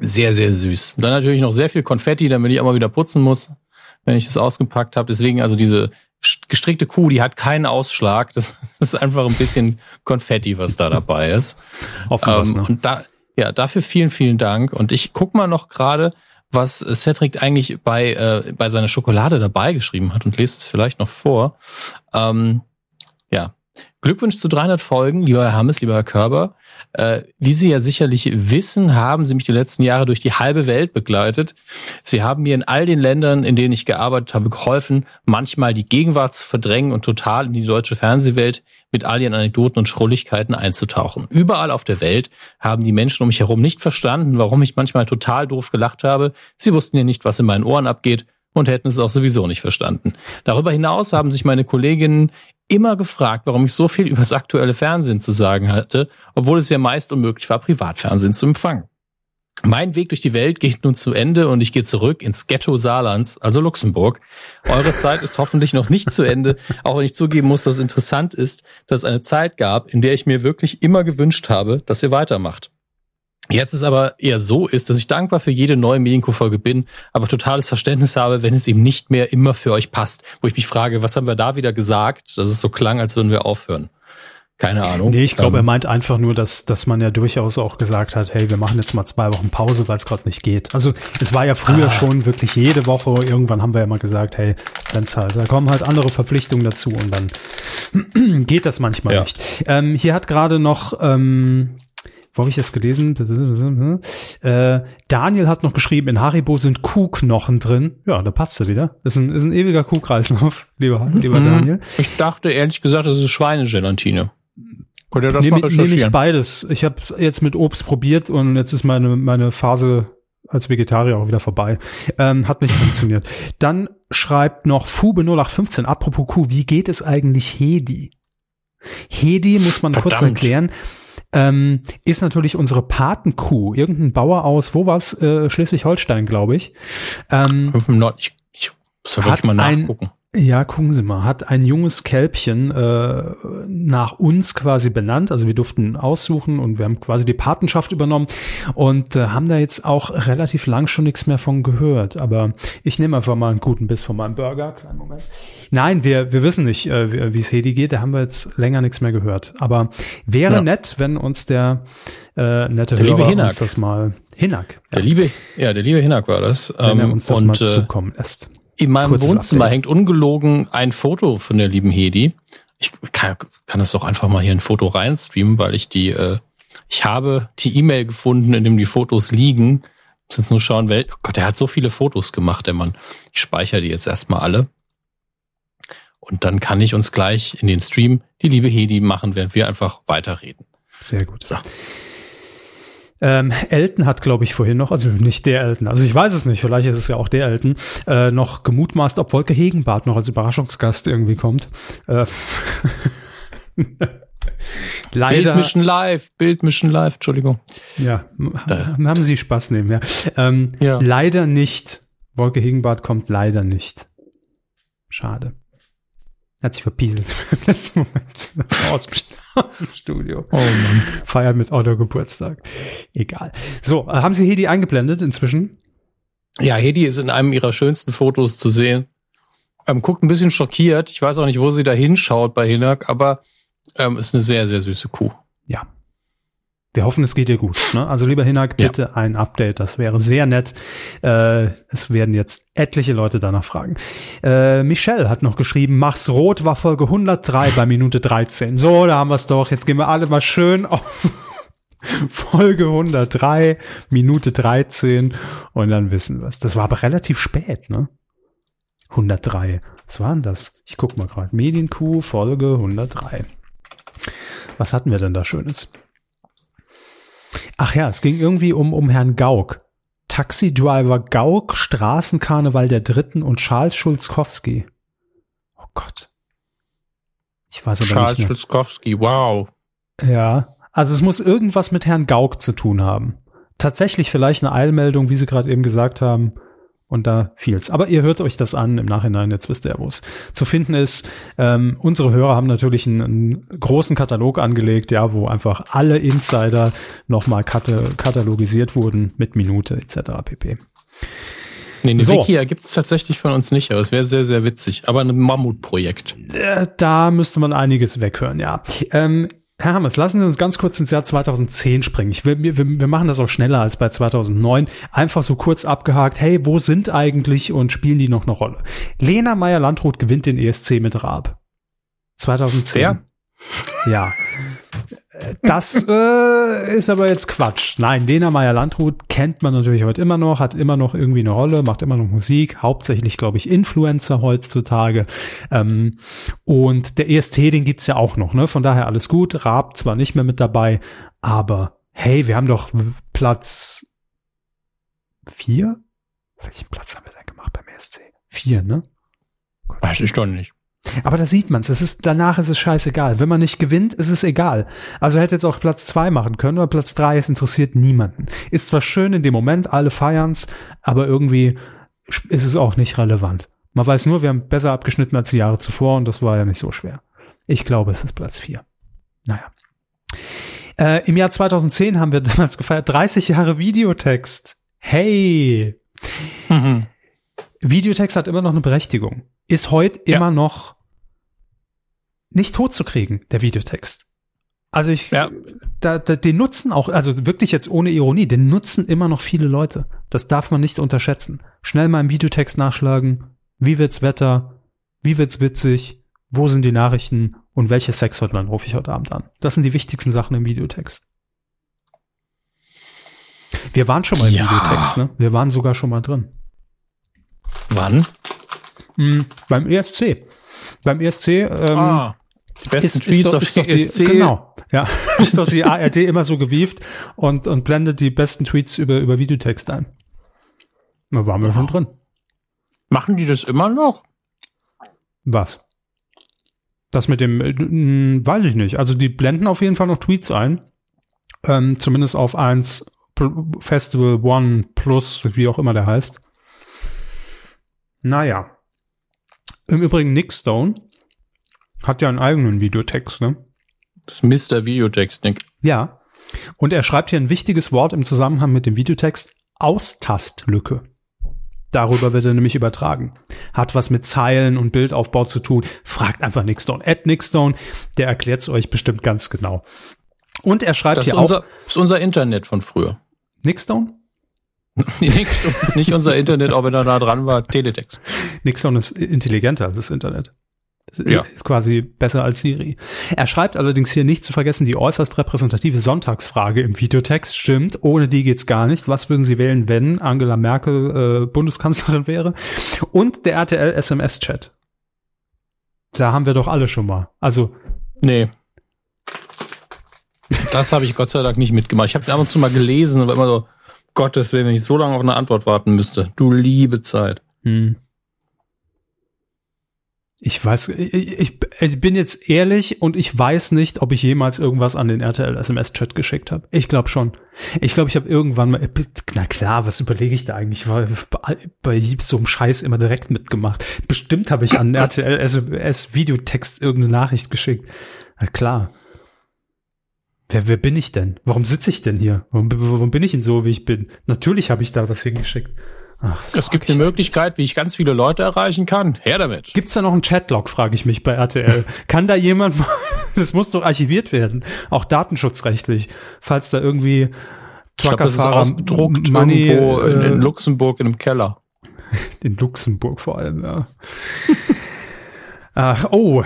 Speaker 2: sehr, sehr süß. Und dann natürlich noch sehr viel Konfetti, damit ich immer wieder putzen muss, wenn ich das ausgepackt habe. Deswegen also diese gestrickte Kuh, die hat keinen Ausschlag. Das <laughs> ist einfach ein bisschen Konfetti, was da dabei ist. ähm, ne? Und da, ja, dafür vielen, vielen Dank. Und ich guck mal noch gerade, was Cedric eigentlich bei, äh, bei seiner Schokolade dabei geschrieben hat und lese es vielleicht noch vor. Ähm, ja, Glückwunsch zu 300 Folgen, lieber Herr Hammes, lieber Herr Körber. Äh, wie Sie ja sicherlich wissen, haben Sie mich die letzten Jahre durch die halbe Welt begleitet. Sie haben mir in all den Ländern, in denen ich gearbeitet habe, geholfen, manchmal die Gegenwart zu verdrängen und total in die deutsche Fernsehwelt mit all ihren Anekdoten und Schrulligkeiten einzutauchen. Überall auf der Welt haben die Menschen um mich herum nicht verstanden, warum ich manchmal total doof gelacht habe. Sie wussten ja nicht, was in meinen Ohren abgeht und hätten es auch sowieso nicht verstanden. Darüber hinaus haben sich meine Kolleginnen immer gefragt, warum ich so viel <laughs> über das aktuelle Fernsehen zu sagen hatte, obwohl es ja meist unmöglich war, Privatfernsehen zu empfangen. Mein Weg durch die Welt geht nun zu Ende und ich gehe zurück ins Ghetto Saarlands, also Luxemburg. Eure Zeit ist hoffentlich noch nicht zu Ende, auch wenn ich zugeben muss, dass es interessant ist, dass es eine Zeit gab, in der ich mir wirklich immer gewünscht habe, dass ihr weitermacht. Jetzt ist aber eher so ist, dass ich dankbar für jede neue Medienkuh-Folge bin, aber totales Verständnis habe, wenn es eben nicht mehr immer für euch passt. Wo ich mich frage, was haben wir da wieder gesagt, dass es so klang, als würden wir aufhören. Keine Ahnung.
Speaker 1: Nee, ich glaube, ähm, er meint einfach nur, dass, dass man ja durchaus auch gesagt hat, hey, wir machen jetzt mal zwei Wochen Pause, weil es gerade nicht geht. Also es war ja früher ah. schon wirklich jede Woche, irgendwann haben wir ja mal gesagt, hey, wenn's halt, da kommen halt andere Verpflichtungen dazu und dann <clears throat> geht das manchmal ja. nicht. Ähm, hier hat gerade noch ähm, wo habe ich das gelesen? Äh, Daniel hat noch geschrieben, in Haribo sind Kuhknochen drin. Ja, da passt er wieder. Das ist ein, ist ein ewiger Kuhkreislauf, <laughs> lieber, lieber mhm. Daniel.
Speaker 2: Ich dachte ehrlich gesagt, das ist Schweinegelatine.
Speaker 1: Könnt ihr das nehme? Nehme ich beides. Ich habe jetzt mit Obst probiert und jetzt ist meine, meine Phase als Vegetarier auch wieder vorbei. Ähm, hat nicht funktioniert. Dann schreibt noch Fube 0815, apropos Kuh, wie geht es eigentlich Hedi? Hedi muss man Verdammt. kurz erklären ähm, ist natürlich unsere Patenkuh. Irgendein Bauer aus, wo war's? Äh, Schleswig-Holstein, glaube ich. Ähm,
Speaker 2: Nord, ich, ich soll ich mal nachgucken.
Speaker 1: Ein, ja, gucken Sie mal, hat ein junges Kälbchen äh, nach uns quasi benannt. Also wir durften aussuchen und wir haben quasi die Patenschaft übernommen und äh, haben da jetzt auch relativ lang schon nichts mehr von gehört. Aber ich nehme einfach mal einen guten Biss von meinem Burger. Kleinen Moment. Nein, wir, wir wissen nicht, äh, wie es Hedi geht. Da haben wir jetzt länger nichts mehr gehört. Aber wäre ja. nett, wenn uns der äh, nette
Speaker 2: der Hörer liebe
Speaker 1: uns das mal Hinak.
Speaker 2: Ja. Der liebe, ja, der liebe Hinak war das.
Speaker 1: Wenn er ähm, uns das und, mal äh, zukommen lässt.
Speaker 2: In meinem Kurzes Wohnzimmer Update. hängt ungelogen ein Foto von der lieben Hedi. Ich kann, kann das doch einfach mal hier ein Foto reinstreamen, weil ich die, äh, ich habe die E-Mail gefunden, in dem die Fotos liegen. Muss jetzt nur schauen, wel oh Gott, der hat so viele Fotos gemacht, der Mann. Ich speichere die jetzt erstmal alle. Und dann kann ich uns gleich in den Stream die liebe Hedi machen, während wir einfach weiterreden.
Speaker 1: Sehr gut. So. Ähm, Elton hat, glaube ich, vorhin noch, also nicht der Elton, also ich weiß es nicht, vielleicht ist es ja auch der Elton, äh, noch gemutmaßt, ob Wolke Hegenbart noch als Überraschungsgast irgendwie kommt. Äh, <laughs>
Speaker 2: Leider. Bildmission Live, Bildmission Live, Entschuldigung.
Speaker 1: Ja, da. haben Sie Spaß nehmen, ja. Ähm, ja. Leider nicht. Wolke Hegenbart kommt leider nicht. Schade. Hat sich verpieselt <laughs> im letzten Moment aus, <laughs> aus, dem Studio. Oh Mann. Feiert mit Otto Geburtstag. Egal. So, äh, haben Sie Hedi eingeblendet inzwischen?
Speaker 2: Ja, Hedi ist in einem ihrer schönsten Fotos zu sehen. Ähm, guckt ein bisschen schockiert. Ich weiß auch nicht, wo sie da hinschaut bei Hinak, aber ähm, ist eine sehr, sehr süße Kuh.
Speaker 1: Ja. Wir hoffen, es geht dir gut. Ne? Also lieber Hinak, bitte ja. ein Update. Das wäre sehr nett. Äh, es werden jetzt etliche Leute danach fragen. Äh, Michelle hat noch geschrieben, mach's rot war Folge 103 bei Minute 13. So, da haben wir es doch. Jetzt gehen wir alle mal schön auf <laughs> Folge 103, Minute 13 und dann wissen wir es. Das war aber relativ spät, ne? 103. Was war denn das? Ich guck mal gerade. Medienkuh, Folge 103. Was hatten wir denn da Schönes? Ach ja, es ging irgendwie um, um Herrn Gauck. Taxidriver Gauck, Straßenkarneval der Dritten und Charles Schulzkowski. Oh Gott.
Speaker 2: Ich weiß aber Charles nicht. Charles Schulzkowski, wow.
Speaker 1: Ja, also es muss irgendwas mit Herrn Gauck zu tun haben. Tatsächlich vielleicht eine Eilmeldung, wie Sie gerade eben gesagt haben. Und da fiel's. Aber ihr hört euch das an im Nachhinein, jetzt wisst ihr, wo es zu finden ist. Ähm, unsere Hörer haben natürlich einen, einen, großen Katalog angelegt, ja, wo einfach alle Insider nochmal katalogisiert wurden mit Minute etc. pp.
Speaker 2: Nee, eine so. Wikia gibt es tatsächlich von uns nicht, aber es wäre sehr, sehr witzig. Aber ein Mammutprojekt.
Speaker 1: Äh, da müsste man einiges weghören, ja. Ähm, Herr Hammers, lassen Sie uns ganz kurz ins Jahr 2010 springen. Ich will, wir, wir machen das auch schneller als bei 2009. Einfach so kurz abgehakt, hey, wo sind eigentlich und spielen die noch eine Rolle? Lena Meyer-Landrut gewinnt den ESC mit Raab. 2010. Ja. ja. Das äh, ist aber jetzt Quatsch. Nein, Lena Meyer-Landrut kennt man natürlich heute immer noch, hat immer noch irgendwie eine Rolle, macht immer noch Musik, hauptsächlich, glaube ich, Influencer heutzutage. Ähm, und der EST, den gibt's ja auch noch, ne? Von daher alles gut. Raab zwar nicht mehr mit dabei, aber hey, wir haben doch Platz vier? Welchen Platz haben wir denn gemacht beim ESC? Vier, ne?
Speaker 2: Weiß ich doch nicht.
Speaker 1: Aber da sieht man's. Es ist, danach ist es scheißegal. Wenn man nicht gewinnt, ist es egal. Also hätte jetzt auch Platz zwei machen können, aber Platz drei, es interessiert niemanden. Ist zwar schön in dem Moment, alle feiern's, aber irgendwie ist es auch nicht relevant. Man weiß nur, wir haben besser abgeschnitten als die Jahre zuvor und das war ja nicht so schwer. Ich glaube, es ist Platz vier. Naja. Äh, Im Jahr 2010 haben wir <laughs> damals gefeiert 30 Jahre Videotext. Hey! Mhm. Videotext hat immer noch eine Berechtigung. Ist heute ja. immer noch nicht tot zu kriegen, der Videotext. Also ich, ja. da, da, den nutzen auch, also wirklich jetzt ohne Ironie, den nutzen immer noch viele Leute. Das darf man nicht unterschätzen. Schnell mal im Videotext nachschlagen. Wie wird's Wetter? Wie wird's witzig? Wo sind die Nachrichten? Und welche Sexhotline rufe ich heute Abend an? Das sind die wichtigsten Sachen im Videotext. Wir waren schon mal im ja. Videotext, ne? Wir waren sogar schon mal drin.
Speaker 2: Wann?
Speaker 1: Mhm, beim ESC. Beim ESC. Ähm, ah,
Speaker 2: die besten ist, Tweets ist doch, auf ist.
Speaker 1: Die, genau. Ja, <laughs> ist doch die ARD immer so gewieft und, und blendet die besten Tweets über, über Videotext ein. Da waren wir oh. schon drin.
Speaker 2: Machen die das immer noch?
Speaker 1: Was? Das mit dem, äh, weiß ich nicht. Also die blenden auf jeden Fall noch Tweets ein. Ähm, zumindest auf 1 Festival One Plus, wie auch immer der heißt. Naja. Im Übrigen, Nick Stone hat ja einen eigenen Videotext, ne?
Speaker 2: Das ist Mr. Videotext, Nick.
Speaker 1: Ja. Und er schreibt hier ein wichtiges Wort im Zusammenhang mit dem Videotext. Austastlücke. Darüber wird er nämlich übertragen. Hat was mit Zeilen und Bildaufbau zu tun. Fragt einfach Nickstone. Ed Nickstone, der erklärt es euch bestimmt ganz genau. Und er schreibt
Speaker 2: das
Speaker 1: hier
Speaker 2: unser,
Speaker 1: auch.
Speaker 2: Das ist unser Internet von früher.
Speaker 1: Nickstone? <laughs>
Speaker 2: nicht unser Internet, auch wenn er da dran war, Teletext.
Speaker 1: Nixon ist intelligenter als das Internet. Das ja. Ist quasi besser als Siri. Er schreibt allerdings hier nicht zu vergessen die äußerst repräsentative Sonntagsfrage im Videotext. Stimmt, ohne die geht's gar nicht. Was würden Sie wählen, wenn Angela Merkel äh, Bundeskanzlerin <laughs> wäre? Und der RTL SMS-Chat. Da haben wir doch alle schon mal. Also.
Speaker 2: Nee. Das habe ich Gott sei Dank nicht mitgemacht. Ich habe ab und zu mal gelesen, aber immer so, Gottes Willen, wenn ich so lange auf eine Antwort warten müsste. Du liebe Zeit. Hm.
Speaker 1: Ich weiß, ich, ich, bin jetzt ehrlich und ich weiß nicht, ob ich jemals irgendwas an den RTL SMS-Chat geschickt habe. Ich glaube schon. Ich glaube, ich habe irgendwann mal, na klar, was überlege ich da eigentlich? Ich war bei so einem Scheiß immer direkt mitgemacht. Bestimmt habe ich an <laughs> RTL SMS-Videotext irgendeine Nachricht geschickt. Na klar. Wer, wer bin ich denn? Warum sitze ich denn hier? Warum, warum bin ich denn so, wie ich bin? Natürlich habe ich da was hingeschickt.
Speaker 2: Ach, es gibt eine Möglichkeit, wie ich ganz viele Leute erreichen kann. Her damit.
Speaker 1: Gibt's da noch einen Chatlog, frage ich mich bei RTL. kann da jemand mal, <laughs> das muss doch archiviert werden, auch datenschutzrechtlich, falls da irgendwie
Speaker 2: Truckerfahrer ausgedruckt Money, irgendwo in, in äh, Luxemburg in einem Keller. <laughs>
Speaker 1: In Luxemburg vor allem, ja. Ach, oh,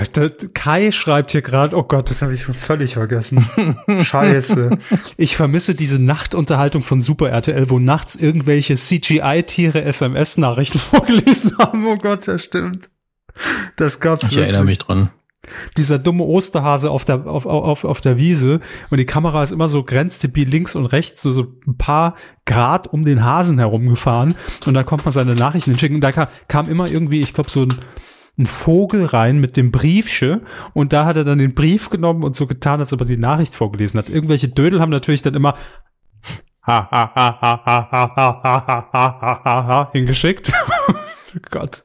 Speaker 1: Kai schreibt hier gerade, oh Gott, das habe ich völlig vergessen. <laughs> Scheiße. Ich vermisse diese Nachtunterhaltung von Super RTL, wo nachts irgendwelche CGI-Tiere SMS-Nachrichten <laughs> vorgelesen haben. Oh Gott, das stimmt. Das gab's.
Speaker 2: Ich wirklich. erinnere mich dran.
Speaker 1: Dieser dumme Osterhase auf der, auf, auf, auf der Wiese und die Kamera ist immer so grenzdebil links und rechts, so, so ein paar Grad um den Hasen herumgefahren und da kommt man seine Nachrichten hinschicken. Da kam, kam immer irgendwie, ich glaube, so ein, einen Vogel rein mit dem Briefsche und da hat er dann den Brief genommen und so getan, als ob er die Nachricht vorgelesen hat. Irgendwelche Dödel haben natürlich dann immer hingeschickt. oh Gott.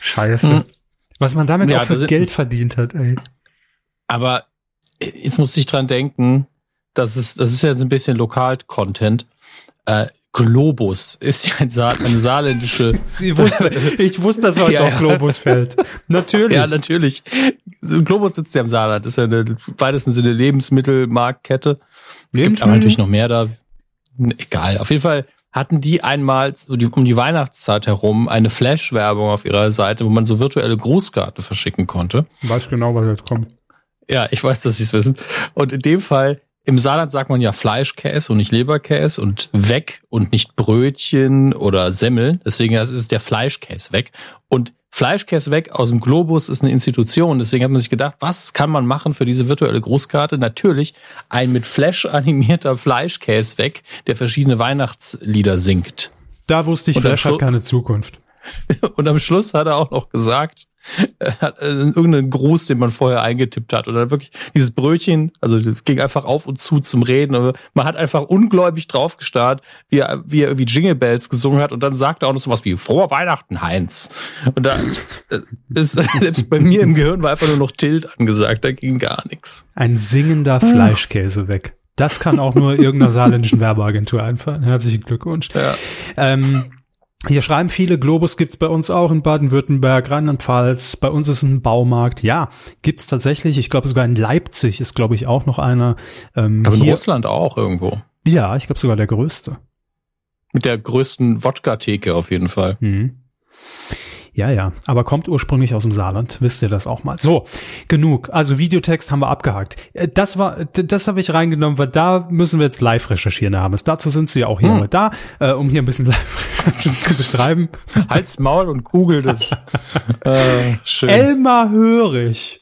Speaker 1: Scheiße. Mhm. Was man damit ja, auch für Geld verdient hat, ey.
Speaker 2: Aber jetzt muss ich dran denken, das ist, das ist jetzt ein bisschen Lokal-Content. Äh, Globus ist ja ein Sa eine saarländische. <laughs>
Speaker 1: ich wusste, ich wusste, dass heute ja, auch Globus fällt. Natürlich.
Speaker 2: Ja, natürlich. Globus sitzt ja im Saarland. Das ist ja eine, weitesten Sinne Lebensmittelmarktkette. Lebensmittel? Gibt aber natürlich noch mehr da. Egal. Auf jeden Fall hatten die einmal um die Weihnachtszeit herum eine Flash-Werbung auf ihrer Seite, wo man so virtuelle Grußkarten verschicken konnte.
Speaker 1: Weiß genau, was jetzt kommt.
Speaker 2: Ja, ich weiß, dass sie es wissen. Und in dem Fall im Saarland sagt man ja Fleischkäse und nicht Leberkäse und weg und nicht Brötchen oder Semmel. Deswegen ist es der Fleischkäse weg. Und Fleischkäse weg aus dem Globus ist eine Institution. Deswegen hat man sich gedacht, was kann man machen für diese virtuelle Grußkarte? Natürlich ein mit Flash animierter Fleischkäse weg, der verschiedene Weihnachtslieder singt.
Speaker 1: Da wusste ich, Flash hat keine Zukunft. <laughs>
Speaker 2: Und am Schluss hat er auch noch gesagt, hat äh, irgendeinen Gruß, den man vorher eingetippt hat. Oder wirklich dieses Brötchen, also ging einfach auf und zu zum Reden. Man hat einfach ungläubig draufgestarrt, wie er, wie er irgendwie Jingle Bells gesungen hat und dann sagt er auch noch so was wie Frohe Weihnachten, Heinz. Und da äh, ist <laughs> selbst bei mir im Gehirn war einfach nur noch Tilt angesagt, da ging gar nichts.
Speaker 1: Ein singender Fleischkäse weg. Das kann auch nur irgendeiner saarländischen <laughs> Werbeagentur einfallen. Herzlichen Glückwunsch. Ja. Ähm, hier schreiben viele, Globus gibt's bei uns auch in Baden-Württemberg, Rheinland-Pfalz, bei uns ist ein Baumarkt. Ja, gibt's tatsächlich. Ich glaube sogar in Leipzig ist, glaube ich, auch noch einer.
Speaker 2: Ähm, Aber in hier, Russland auch irgendwo.
Speaker 1: Ja, ich glaube sogar der größte.
Speaker 2: Mit der größten Wodka-Theke auf jeden Fall. Mhm.
Speaker 1: Ja, ja, aber kommt ursprünglich aus dem Saarland, wisst ihr das auch mal. So, genug. Also Videotext haben wir abgehakt. Äh, das war, das habe ich reingenommen, weil da müssen wir jetzt live recherchieren, Hermes. Dazu sind sie ja auch hier hm. da, äh, um hier ein bisschen <laughs> live zu betreiben.
Speaker 2: Halt's Maul und Kugel das. <laughs>
Speaker 1: äh, schön. Elmar Hörig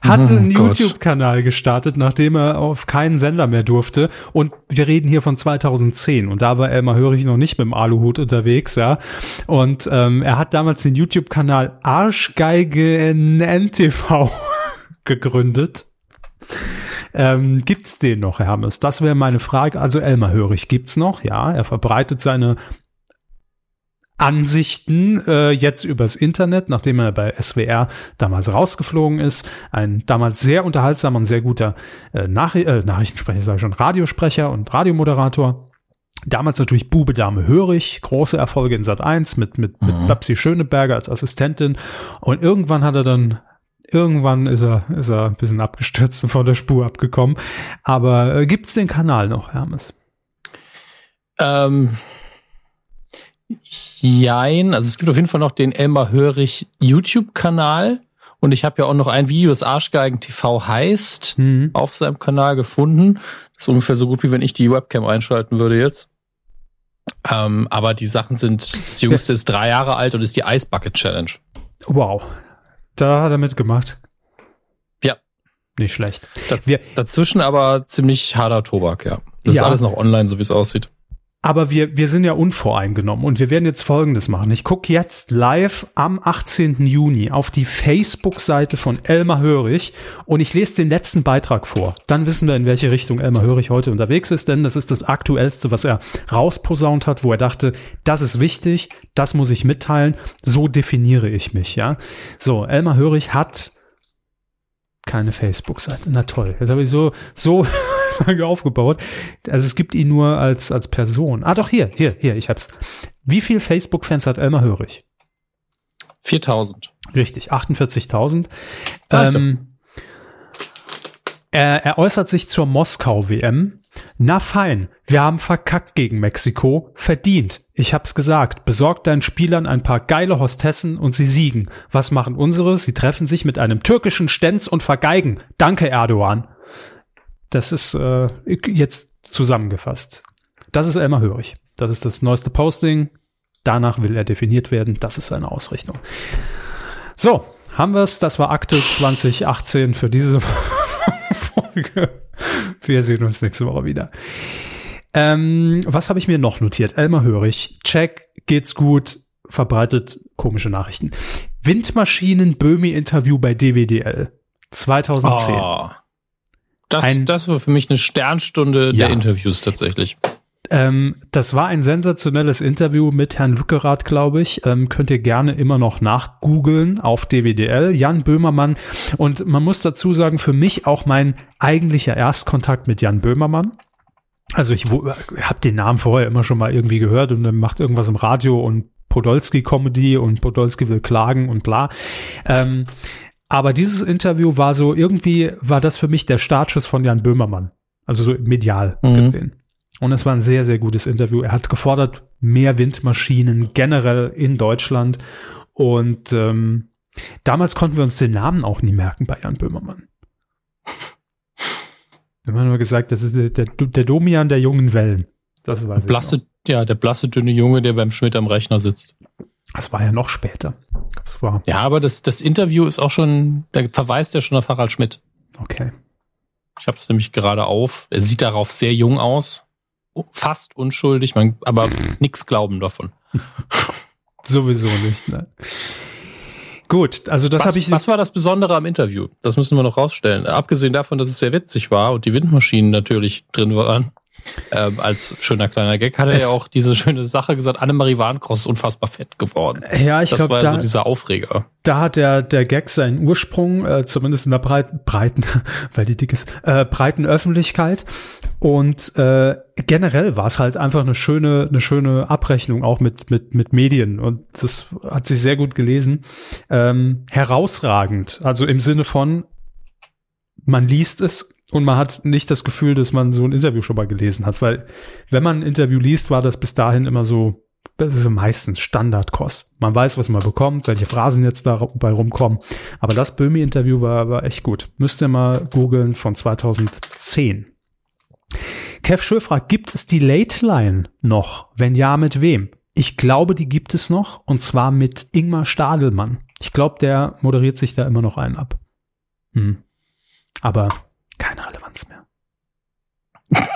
Speaker 1: hatte oh, einen YouTube-Kanal gestartet, nachdem er auf keinen Sender mehr durfte. Und wir reden hier von 2010. Und da war Elmar Hörig noch nicht mit dem Aluhut unterwegs, ja. Und ähm, er hat damals den YouTube-Kanal Arschgeige NTV <laughs> gegründet. Ähm, gibt's den noch, Hermes? Das wäre meine Frage. Also Elmar Hörig gibt's noch, ja. Er verbreitet seine Ansichten äh, jetzt übers Internet, nachdem er bei SWR damals rausgeflogen ist. Ein damals sehr unterhaltsamer und sehr guter äh, Nach äh, Nachrichtensprecher, sage ich schon, Radiosprecher und Radiomoderator. Damals natürlich Bube Dame Hörig, große Erfolge in Sat 1 mit, mit, mhm. mit Babsi Schöneberger als Assistentin. Und irgendwann hat er dann Irgendwann ist er, ist er ein bisschen abgestürzt und von der Spur abgekommen. Aber äh, gibt's den Kanal noch, Hermes?
Speaker 2: Ähm, Jein, also es gibt auf jeden Fall noch den Elmar Hörig YouTube-Kanal. Und ich habe ja auch noch ein Video, das Arschgeigen TV heißt, mhm. auf seinem Kanal gefunden. Das ist ungefähr so gut, wie wenn ich die Webcam einschalten würde jetzt. Ähm, aber die Sachen sind, das Jüngste ist drei Jahre alt und ist die Ice Bucket Challenge.
Speaker 1: Wow. Da hat er mitgemacht.
Speaker 2: Ja.
Speaker 1: Nicht schlecht.
Speaker 2: Daz Wir, dazwischen aber ziemlich harter Tobak, ja. Das ja. ist alles noch online, so wie es aussieht.
Speaker 1: Aber wir, wir sind ja unvoreingenommen und wir werden jetzt Folgendes machen. Ich gucke jetzt live am 18. Juni auf die Facebook-Seite von Elmar Hörig und ich lese den letzten Beitrag vor. Dann wissen wir, in welche Richtung Elmar Hörig heute unterwegs ist, denn das ist das Aktuellste, was er rausposaunt hat, wo er dachte, das ist wichtig, das muss ich mitteilen, so definiere ich mich, ja. So, Elmar Hörig hat keine Facebook-Seite. Na toll. Jetzt habe ich so, so <laughs> aufgebaut. Also es gibt ihn nur als, als Person. Ah, doch, hier, hier, hier, ich hab's. Wie viel Facebook-Fans hat Elmar Hörig?
Speaker 2: 4000.
Speaker 1: Richtig, 48.000. Ähm, er, er äußert sich zur Moskau-WM. Na fein, wir haben verkackt gegen Mexiko, verdient. Ich hab's gesagt, besorgt deinen Spielern ein paar geile Hostessen und sie siegen. Was machen unsere? Sie treffen sich mit einem türkischen Stenz und vergeigen. Danke, Erdogan. Das ist äh, jetzt zusammengefasst. Das ist Elmar Hörig. Das ist das neueste Posting. Danach will er definiert werden. Das ist seine Ausrichtung. So, haben wir es. Das war Akte 2018 für diese <laughs> Folge. Wir sehen uns nächste Woche wieder. Ähm, was habe ich mir noch notiert? Elmar Hörig. Check, geht's gut, verbreitet komische Nachrichten. Windmaschinen Böhmi-Interview bei DWDL 2010. Oh.
Speaker 2: Das, ein, das war für mich eine Sternstunde ja. der Interviews tatsächlich.
Speaker 1: Ähm, das war ein sensationelles Interview mit Herrn Lückerath, glaube ich. Ähm, könnt ihr gerne immer noch nachgoogeln auf DWDL. Jan Böhmermann. Und man muss dazu sagen, für mich auch mein eigentlicher Erstkontakt mit Jan Böhmermann. Also ich habe den Namen vorher immer schon mal irgendwie gehört und er macht irgendwas im Radio und Podolski-Comedy und Podolski will klagen und bla. Ähm, aber dieses Interview war so, irgendwie war das für mich der Startschuss von Jan Böhmermann. Also so medial mhm. gesehen. Und es war ein sehr, sehr gutes Interview. Er hat gefordert, mehr Windmaschinen generell in Deutschland. Und ähm, damals konnten wir uns den Namen auch nie merken bei Jan Böhmermann. Wir haben nur gesagt, das ist der, der, Domian der jungen Wellen.
Speaker 2: Das weiß blasse, Ja, der blasse, dünne Junge, der beim Schmidt am Rechner sitzt.
Speaker 1: Das war ja noch später.
Speaker 2: Das war ja, aber das, das Interview ist auch schon, da verweist ja schon auf Harald Schmidt.
Speaker 1: Okay.
Speaker 2: Ich habe es nämlich gerade auf. Er sieht darauf sehr jung aus. Fast unschuldig, man, aber nichts glauben davon. <laughs>
Speaker 1: Sowieso nicht, nein. Gut, also das habe ich.
Speaker 2: Was war das Besondere am Interview? Das müssen wir noch rausstellen. Abgesehen davon, dass es sehr witzig war und die Windmaschinen natürlich drin waren, ähm, als schöner kleiner Gag hat er es ja auch diese schöne Sache gesagt, Annemarie Warnkross ist unfassbar fett geworden.
Speaker 1: Ja, ich glaube,
Speaker 2: da, so dieser Aufreger.
Speaker 1: Da hat der, der Gag seinen Ursprung, äh, zumindest in der breiten, breiten, <laughs> weil die dick ist, äh, breiten Öffentlichkeit. Und äh, generell war es halt einfach eine schöne, eine schöne Abrechnung auch mit, mit, mit Medien. Und das hat sich sehr gut gelesen. Ähm, herausragend. Also im Sinne von, man liest es und man hat nicht das Gefühl, dass man so ein Interview schon mal gelesen hat, weil wenn man ein Interview liest, war das bis dahin immer so, das ist meistens Standardkost. Man weiß, was man bekommt, welche Phrasen jetzt dabei rumkommen. Aber das Böhmi-Interview war, war echt gut. Müsst ihr mal googeln von 2010. Kev Schöfra, gibt es die Late Line noch? Wenn ja, mit wem? Ich glaube, die gibt es noch und zwar mit Ingmar Stadelmann. Ich glaube, der moderiert sich da immer noch einen ab. Hm. Aber keine Relevanz mehr. <laughs>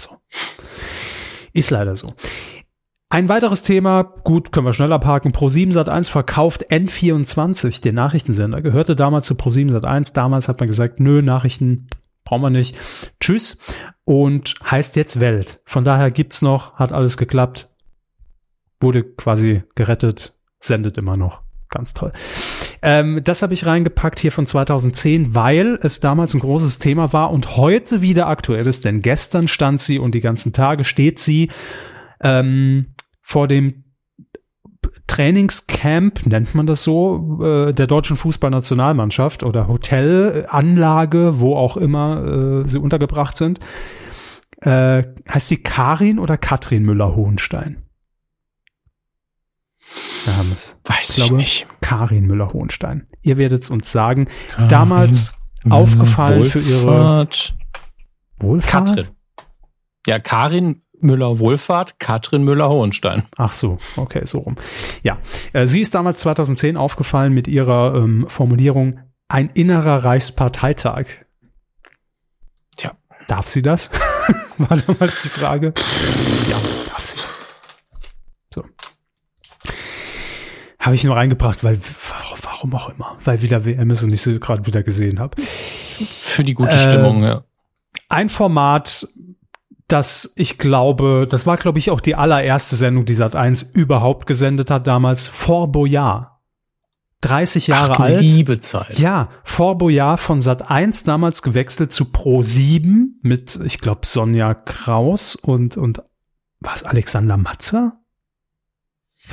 Speaker 1: so. Ist leider so. Ein weiteres Thema, gut, können wir schneller parken. Pro7 Sat1 verkauft N24, den Nachrichtensender. Gehörte damals zu Pro7 Sat1. Damals hat man gesagt, nö, Nachrichten brauchen wir nicht. Tschüss. Und heißt jetzt Welt. Von daher gibt's noch, hat alles geklappt. Wurde quasi gerettet, sendet immer noch. Ganz toll. Ähm, das habe ich reingepackt hier von 2010, weil es damals ein großes Thema war und heute wieder aktuell ist, denn gestern stand sie und die ganzen Tage steht sie ähm, vor dem Trainingscamp, nennt man das so, äh, der deutschen Fußballnationalmannschaft oder Hotelanlage, wo auch immer äh, sie untergebracht sind. Äh, heißt sie Karin oder Katrin Müller-Hohenstein? Wir haben es.
Speaker 2: Weiß ich, glaube, ich nicht.
Speaker 1: Karin Müller-Hohenstein. Ihr werdet es uns sagen. Karin Damals aufgefallen Wohlfahrt. für ihre
Speaker 2: Wohlfahrt. Katrin. Ja, Karin Müller-Wohlfahrt, Katrin Müller-Hohenstein.
Speaker 1: Ach so, okay, so rum. Ja, äh, sie ist damals 2010 aufgefallen mit ihrer ähm, Formulierung ein innerer Reichsparteitag. Tja. Darf sie das? <laughs> war damals die Frage. Ja, darf sie. So. Habe ich nur reingebracht, weil warum auch immer, weil wieder WM ist und ich sie gerade wieder gesehen habe.
Speaker 2: Für die gute äh, Stimmung, ja.
Speaker 1: Ein Format, das ich glaube, das war glaube ich auch die allererste Sendung, die Sat 1 überhaupt gesendet hat damals, Fort Boyard. 30 Jahre Ach, alt.
Speaker 2: Liebe Zeit.
Speaker 1: Ja, Fort Boyard von Sat 1 damals gewechselt zu Pro 7 mit, ich glaube, Sonja Kraus und, und was, Alexander Matzer?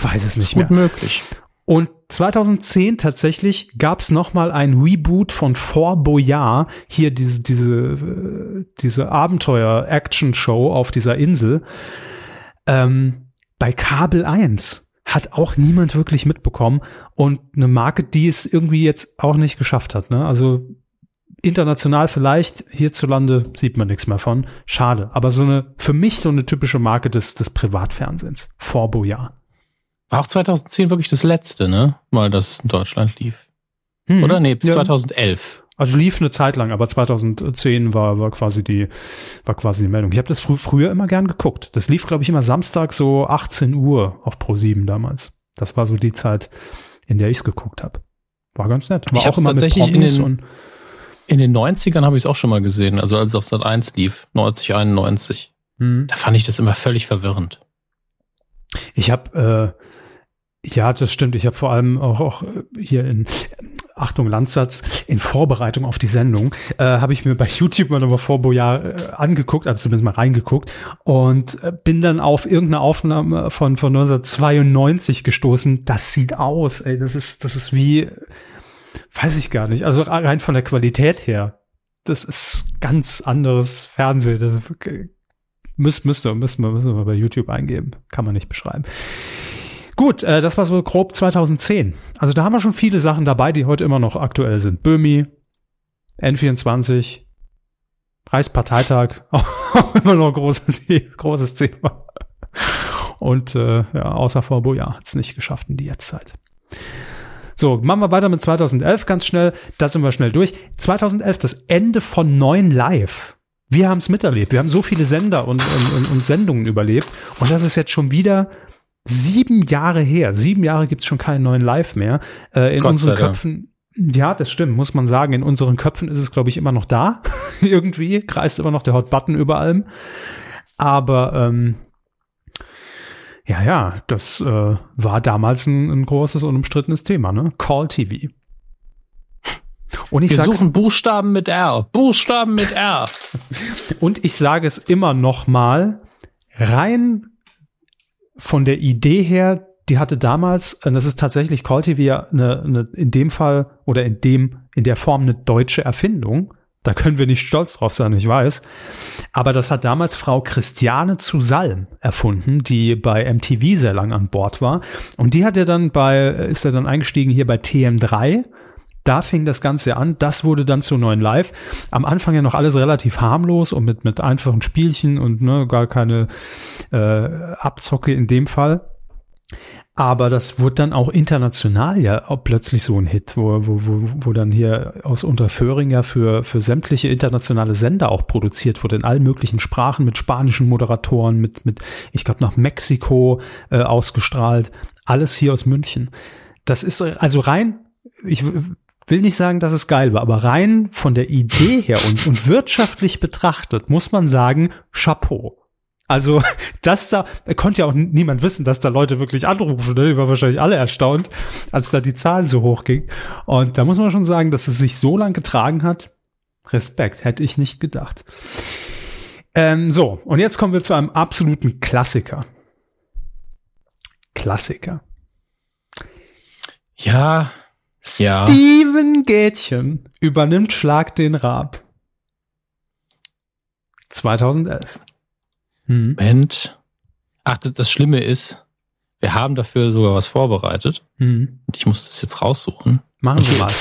Speaker 1: Weiß es nicht
Speaker 2: Gut
Speaker 1: mehr.
Speaker 2: möglich.
Speaker 1: Und 2010 tatsächlich gab es nochmal ein Reboot von Fort Boyard, hier diese, diese, diese Abenteuer-Action-Show auf dieser Insel, ähm, bei Kabel 1 hat auch niemand wirklich mitbekommen und eine Marke, die es irgendwie jetzt auch nicht geschafft hat. Ne? Also international vielleicht, hierzulande sieht man nichts mehr von. Schade. Aber so eine, für mich so eine typische Marke des, des Privatfernsehens. Fort Boyard.
Speaker 2: War auch 2010 wirklich das letzte, ne? Mal, dass es in Deutschland lief. Hm. Oder? Nee, bis ja. 2011.
Speaker 1: Also lief eine Zeit lang, aber 2010 war, war quasi die, war quasi die Meldung. Ich habe das fr früher immer gern geguckt. Das lief, glaube ich, immer Samstag so 18 Uhr auf Pro 7 damals. Das war so die Zeit, in der ich es geguckt habe. War ganz nett. War
Speaker 2: ich auch immer tatsächlich in den, in den 90ern habe ich es auch schon mal gesehen, also als es auf Sat 1 lief, 90, 91. Hm. Da fand ich das immer völlig verwirrend.
Speaker 1: Ich habe äh, ja, das stimmt. Ich habe vor allem auch, auch hier in Achtung Landsatz in Vorbereitung auf die Sendung äh, habe ich mir bei YouTube mal nochmal vor Boyard äh, angeguckt, also zumindest mal reingeguckt und äh, bin dann auf irgendeine Aufnahme von von 1992 gestoßen. Das sieht aus, ey, das ist das ist wie weiß ich gar nicht. Also rein von der Qualität her, das ist ganz anderes Fernsehen. Das müsst, müsste wir müssen wir bei YouTube eingeben, kann man nicht beschreiben. Gut, äh, das war so grob 2010. Also da haben wir schon viele Sachen dabei, die heute immer noch aktuell sind. Böhmi, N24, Reichsparteitag, <laughs> auch immer noch groß, großes Thema. Und äh, ja, außer vor Boja hat es nicht geschafft in die Jetztzeit. So, machen wir weiter mit 2011 ganz schnell. Da sind wir schnell durch. 2011, das Ende von neun Live. Wir haben es miterlebt. Wir haben so viele Sender und, und, und Sendungen überlebt. Und das ist jetzt schon wieder sieben Jahre her. Sieben Jahre gibt's schon keinen neuen Live mehr. Äh, in Gott unseren Köpfen. Ja, das stimmt, muss man sagen. In unseren Köpfen ist es, glaube ich, immer noch da. <laughs> Irgendwie kreist immer noch der Hot Button über allem. Aber ähm, ja, ja, das äh, war damals ein, ein großes, unumstrittenes Thema, ne? Call TV.
Speaker 2: Und ich Wir suchen Buchstaben mit R. Buchstaben mit R. <laughs>
Speaker 1: Und ich sage es immer noch mal, rein von der Idee her, die hatte damals, und das ist tatsächlich Call TV eine, eine, in dem Fall oder in dem, in der Form eine deutsche Erfindung. Da können wir nicht stolz drauf sein, ich weiß. Aber das hat damals Frau Christiane zu Salm erfunden, die bei MTV sehr lang an Bord war. Und die hat er dann bei, ist er dann eingestiegen hier bei TM3 da fing das Ganze an. Das wurde dann zu neuen Live. Am Anfang ja noch alles relativ harmlos und mit, mit einfachen Spielchen und ne, gar keine äh, Abzocke in dem Fall. Aber das wurde dann auch international ja auch plötzlich so ein Hit, wo, wo, wo, wo dann hier aus Unterföhring für, für sämtliche internationale Sender auch produziert wurde, in allen möglichen Sprachen, mit spanischen Moderatoren, mit, mit ich glaube, nach Mexiko äh, ausgestrahlt. Alles hier aus München. Das ist also rein, ich will nicht sagen, dass es geil war, aber rein von der Idee her und, und wirtschaftlich betrachtet muss man sagen, Chapeau. Also, <laughs> das da, konnte ja auch niemand wissen, dass da Leute wirklich anrufen, ne? Die waren wahrscheinlich alle erstaunt, als da die Zahlen so hoch ging. Und da muss man schon sagen, dass es sich so lang getragen hat. Respekt, hätte ich nicht gedacht. Ähm, so, und jetzt kommen wir zu einem absoluten Klassiker. Klassiker.
Speaker 2: Ja,
Speaker 1: ja. Steven Gätchen übernimmt Schlag den Raab. 2011.
Speaker 2: Hm. Moment. Ach, das, das, Schlimme ist, wir haben dafür sogar was vorbereitet. Hm. Und ich muss das jetzt raussuchen.
Speaker 1: Machen <laughs> wir mal.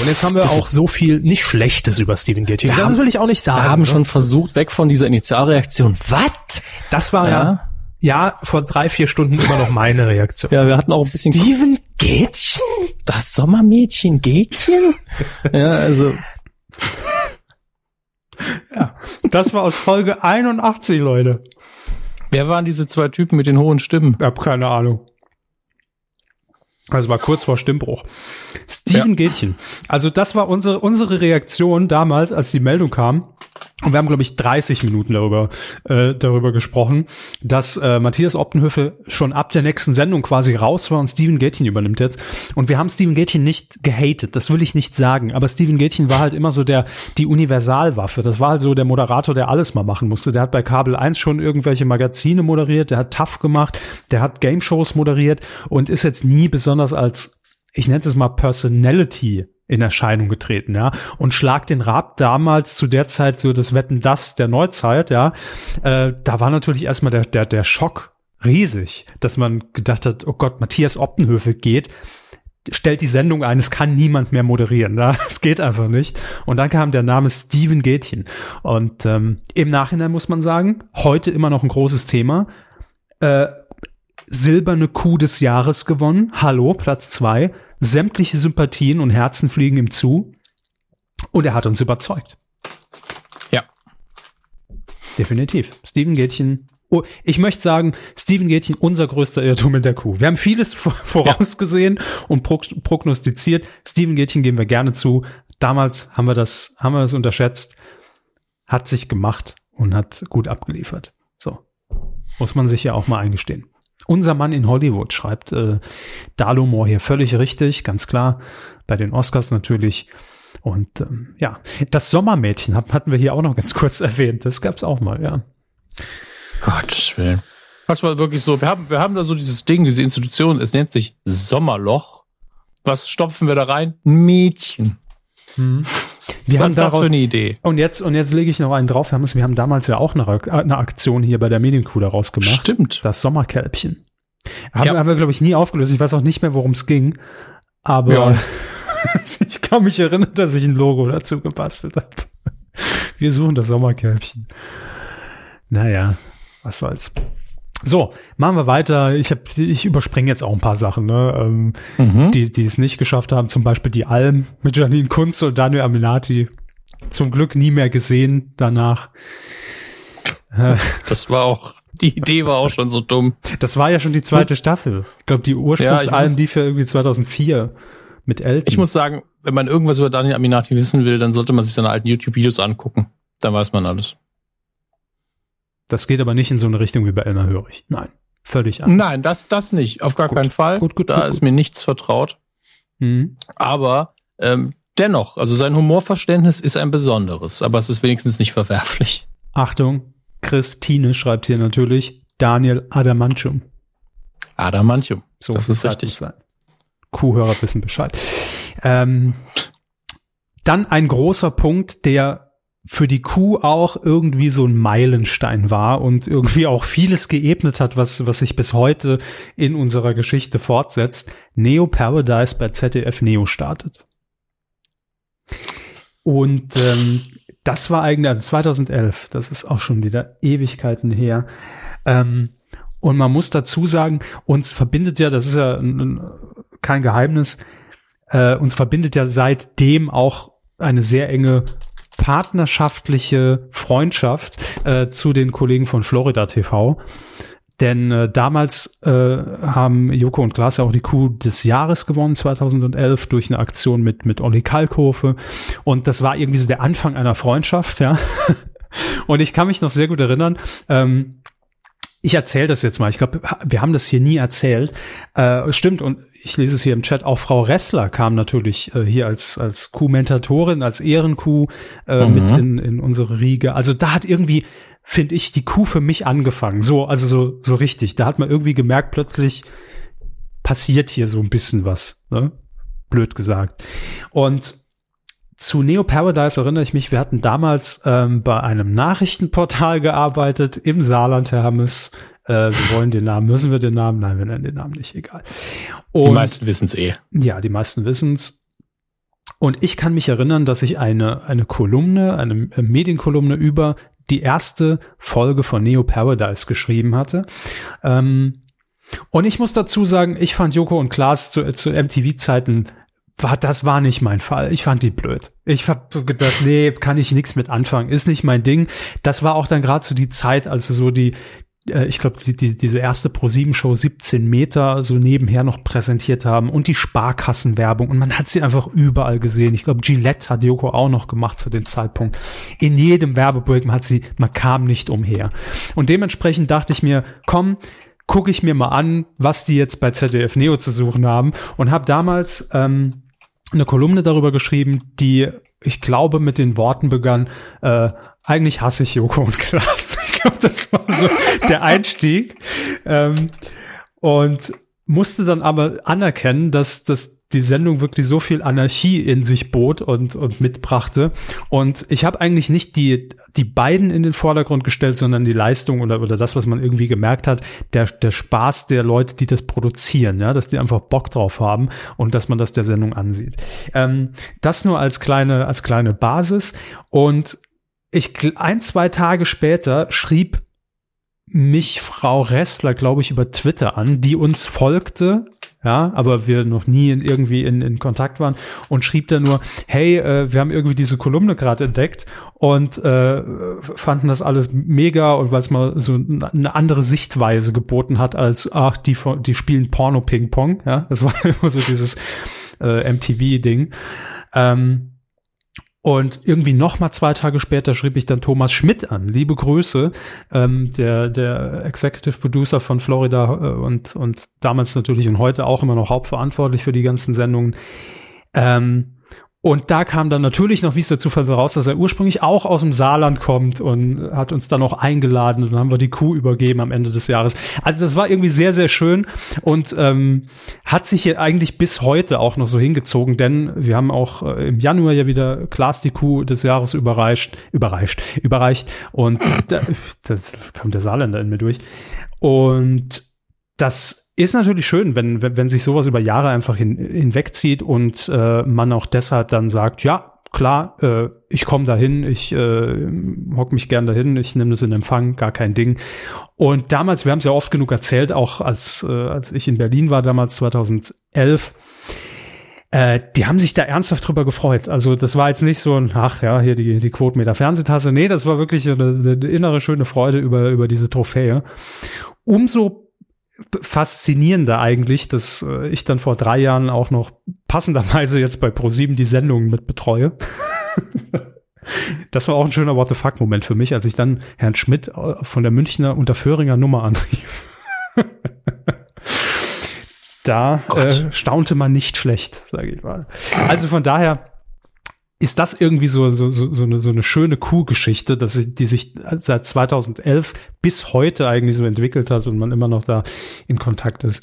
Speaker 2: Und jetzt haben wir auch so viel nicht Schlechtes über Steven Gätchen.
Speaker 1: Das will ich auch nicht sagen.
Speaker 2: Wir haben oder? schon versucht, weg von dieser Initialreaktion. Was?
Speaker 1: Das war ja, ja ja, vor drei, vier Stunden immer noch meine Reaktion.
Speaker 2: Ja, wir hatten auch ein bisschen.
Speaker 1: Steven Gätchen?
Speaker 2: Das Sommermädchen Gätchen? ja, also.
Speaker 1: Ja, das war aus Folge 81, Leute.
Speaker 2: Wer waren diese zwei Typen mit den hohen Stimmen?
Speaker 1: Ich hab keine Ahnung. Also war kurz vor Stimmbruch. Steven ja. Gätchen. Also das war unsere, unsere Reaktion damals, als die Meldung kam. Und wir haben, glaube ich, 30 Minuten darüber, äh, darüber gesprochen, dass äh, Matthias Optenhöfe schon ab der nächsten Sendung quasi raus war und Steven Gätchen übernimmt jetzt. Und wir haben Steven Gätchen nicht gehatet, das will ich nicht sagen. Aber Steven Gätchen war halt immer so der, die Universalwaffe. Das war halt so der Moderator, der alles mal machen musste. Der hat bei Kabel 1 schon irgendwelche Magazine moderiert, der hat TAF gemacht, der hat Game Shows moderiert und ist jetzt nie besonders als, ich nenne es mal Personality in Erscheinung getreten, ja. Und Schlag den Rab damals zu der Zeit so das Wetten das der Neuzeit, ja. Äh, da war natürlich erstmal der, der, der Schock riesig, dass man gedacht hat, oh Gott, Matthias Optenhöfe geht, stellt die Sendung ein, es kann niemand mehr moderieren, ja? <laughs> es geht einfach nicht. Und dann kam der Name Steven Gätchen. Und ähm, im Nachhinein muss man sagen, heute immer noch ein großes Thema. Äh, silberne Kuh des Jahres gewonnen. Hallo, Platz zwei sämtliche Sympathien und Herzen fliegen ihm zu. Und er hat uns überzeugt.
Speaker 2: Ja.
Speaker 1: Definitiv. Steven Gätchen. Oh, ich möchte sagen, Steven Gätchen, unser größter Irrtum in der Kuh. Wir haben vieles <laughs> vorausgesehen ja. und prognostiziert. Steven Gätchen geben wir gerne zu. Damals haben wir das, haben wir das unterschätzt. Hat sich gemacht und hat gut abgeliefert. So. Muss man sich ja auch mal eingestehen. Unser Mann in Hollywood schreibt äh, Dalomor hier völlig richtig, ganz klar. Bei den Oscars natürlich. Und ähm, ja, das Sommermädchen hatten wir hier auch noch ganz kurz <laughs> erwähnt. Das gab's auch mal, ja.
Speaker 2: Gottes Willen. Das war wirklich so. Wir haben, wir haben da so dieses Ding, diese Institution, es nennt sich Sommerloch. Was stopfen wir da rein? Mädchen.
Speaker 1: Hm. Wir haben das für eine Idee. Und jetzt, und jetzt lege ich noch einen drauf. Wir haben, wir haben damals ja auch eine, eine Aktion hier bei der Medienkuh daraus gemacht.
Speaker 2: Stimmt.
Speaker 1: Das Sommerkälbchen. Haben, ja. haben wir, glaube ich, nie aufgelöst. Ich weiß auch nicht mehr, worum es ging. Aber ja. <laughs> ich kann mich erinnern, dass ich ein Logo dazu gebastelt habe. Wir suchen das Sommerkälbchen. Naja, was soll's. So, machen wir weiter. Ich, hab, ich überspringe jetzt auch ein paar Sachen, ne, ähm, mhm. die, die es nicht geschafft haben. Zum Beispiel die Alm mit Janine Kunz und Daniel Aminati. Zum Glück nie mehr gesehen danach.
Speaker 2: Das war auch, die Idee war auch schon so dumm.
Speaker 1: Das war ja schon die zweite Staffel. Ich glaube, die Ursprungsalm ja, lief ja irgendwie 2004 mit Elton.
Speaker 2: Ich muss sagen, wenn man irgendwas über Daniel Aminati wissen will, dann sollte man sich seine alten YouTube-Videos angucken. Dann weiß man alles.
Speaker 1: Das geht aber nicht in so eine Richtung wie bei Elmar Hörig. Nein, völlig
Speaker 2: anders. Nein, das, das nicht. Auf gar gut. keinen Fall. Gut, gut, da gut, ist mir nichts vertraut. Mhm. Aber ähm, dennoch, also sein Humorverständnis ist ein besonderes, aber es ist wenigstens nicht verwerflich.
Speaker 1: Achtung, Christine schreibt hier natürlich Daniel Adamantium.
Speaker 2: Adamantium.
Speaker 1: So, das ist richtig. Sein. Kuhhörer wissen Bescheid. Ähm, dann ein großer Punkt, der für die Kuh auch irgendwie so ein Meilenstein war und irgendwie auch vieles geebnet hat, was, was sich bis heute in unserer Geschichte fortsetzt. Neo Paradise bei ZDF Neo startet. Und ähm, das war eigentlich 2011, das ist auch schon wieder Ewigkeiten her. Ähm, und man muss dazu sagen, uns verbindet ja, das ist ja kein Geheimnis, äh, uns verbindet ja seitdem auch eine sehr enge partnerschaftliche Freundschaft äh, zu den Kollegen von Florida TV. Denn äh, damals äh, haben Joko und Klaas ja auch die Kuh des Jahres gewonnen, 2011, durch eine Aktion mit, mit Olli Kalkofe. Und das war irgendwie so der Anfang einer Freundschaft, ja. <laughs> und ich kann mich noch sehr gut erinnern, ähm, ich erzähle das jetzt mal. Ich glaube, wir haben das hier nie erzählt. Äh, stimmt, und ich lese es hier im Chat, auch Frau Ressler kam natürlich äh, hier als, als Kuh-Mentatorin, als Ehrenkuh äh, mhm. mit in, in unsere Riege. Also da hat irgendwie, finde ich, die Kuh für mich angefangen. So, also so, so richtig. Da hat man irgendwie gemerkt, plötzlich passiert hier so ein bisschen was. Ne? Blöd gesagt. Und zu Neo Paradise erinnere ich mich, wir hatten damals ähm, bei einem Nachrichtenportal gearbeitet im Saarland, Herr Hammes. Äh, wir wollen den Namen, müssen wir den Namen? Nein, wir nennen den Namen nicht, egal.
Speaker 2: Und, die meisten wissen es eh.
Speaker 1: Ja, die meisten wissen es. Und ich kann mich erinnern, dass ich eine, eine Kolumne, eine äh, Medienkolumne über die erste Folge von Neo Paradise geschrieben hatte. Ähm, und ich muss dazu sagen, ich fand Joko und Klaas zu, zu MTV-Zeiten war, das war nicht mein Fall. Ich fand die blöd. Ich hab gedacht, nee, kann ich nichts mit anfangen. Ist nicht mein Ding. Das war auch dann gerade so die Zeit, als so die, äh, ich glaube, die, die, diese erste Pro-7-Show 17 Meter so nebenher noch präsentiert haben und die Sparkassenwerbung und man hat sie einfach überall gesehen. Ich glaube, Gillette hat Yoko auch noch gemacht zu dem Zeitpunkt. In jedem Werbebreak, hat sie, man kam nicht umher. Und dementsprechend dachte ich mir, komm, gucke ich mir mal an, was die jetzt bei ZDF Neo zu suchen haben und habe damals ähm, eine Kolumne darüber geschrieben, die ich glaube mit den Worten begann, äh, eigentlich hasse ich Joko und Klaas. <laughs> Ich glaube, das war so der Einstieg. Ähm, und musste dann aber anerkennen, dass, dass die Sendung wirklich so viel Anarchie in sich bot und, und mitbrachte. Und ich habe eigentlich nicht die, die beiden in den Vordergrund gestellt, sondern die Leistung oder, oder das, was man irgendwie gemerkt hat, der, der Spaß der Leute, die das produzieren, ja, dass die einfach Bock drauf haben und dass man das der Sendung ansieht. Ähm, das nur als kleine, als kleine Basis. Und ich, ein, zwei Tage später schrieb mich Frau Ressler, glaube ich, über Twitter an, die uns folgte, ja, aber wir noch nie in, irgendwie in, in Kontakt waren und schrieb da nur, hey, äh, wir haben irgendwie diese Kolumne gerade entdeckt und äh, fanden das alles mega und weil es mal so eine andere Sichtweise geboten hat als, ach, die, die spielen Porno-Ping-Pong, ja, das <laughs> war immer so dieses äh, MTV-Ding. Ähm, und irgendwie noch mal zwei Tage später schrieb ich dann Thomas Schmidt an. Liebe Grüße, ähm, der, der Executive Producer von Florida äh, und, und damals natürlich und heute auch immer noch hauptverantwortlich für die ganzen Sendungen. Ähm, und da kam dann natürlich noch, wie es der Zufall raus, dass er ursprünglich auch aus dem Saarland kommt und hat uns dann noch eingeladen und dann haben wir die Kuh übergeben am Ende des Jahres. Also das war irgendwie sehr, sehr schön und ähm, hat sich hier eigentlich bis heute auch noch so hingezogen, denn wir haben auch äh, im Januar ja wieder Klaas die Kuh des Jahres überreicht, überreicht, überreicht und da, <laughs> da kam der Saarländer in mir durch. Und das ist natürlich schön, wenn, wenn, wenn sich sowas über Jahre einfach hin, hinwegzieht und äh, man auch deshalb dann sagt, ja, klar, äh, ich komme dahin, ich äh, hock mich gern dahin, ich nehme das in Empfang, gar kein Ding. Und damals, wir haben es ja oft genug erzählt, auch als, äh, als ich in Berlin war, damals 2011, äh, die haben sich da ernsthaft drüber gefreut. Also das war jetzt nicht so ein, ach ja, hier die, die Quotenmeter Fernsehtasse. Nee, das war wirklich eine, eine innere schöne Freude über, über diese Trophäe. Umso faszinierender eigentlich, dass äh, ich dann vor drei Jahren auch noch passenderweise jetzt bei ProSieben die Sendungen mit betreue. das war auch ein schöner What the fuck Moment für mich, als ich dann Herrn Schmidt äh, von der Münchner Unterföhringer Nummer anrief. <laughs> da äh, staunte man nicht schlecht, sage ich mal. Also von daher ist das irgendwie so, so, so, so, eine, so eine schöne Kuhgeschichte, dass sie, die sich seit 2011 bis heute eigentlich so entwickelt hat und man immer noch da in Kontakt ist.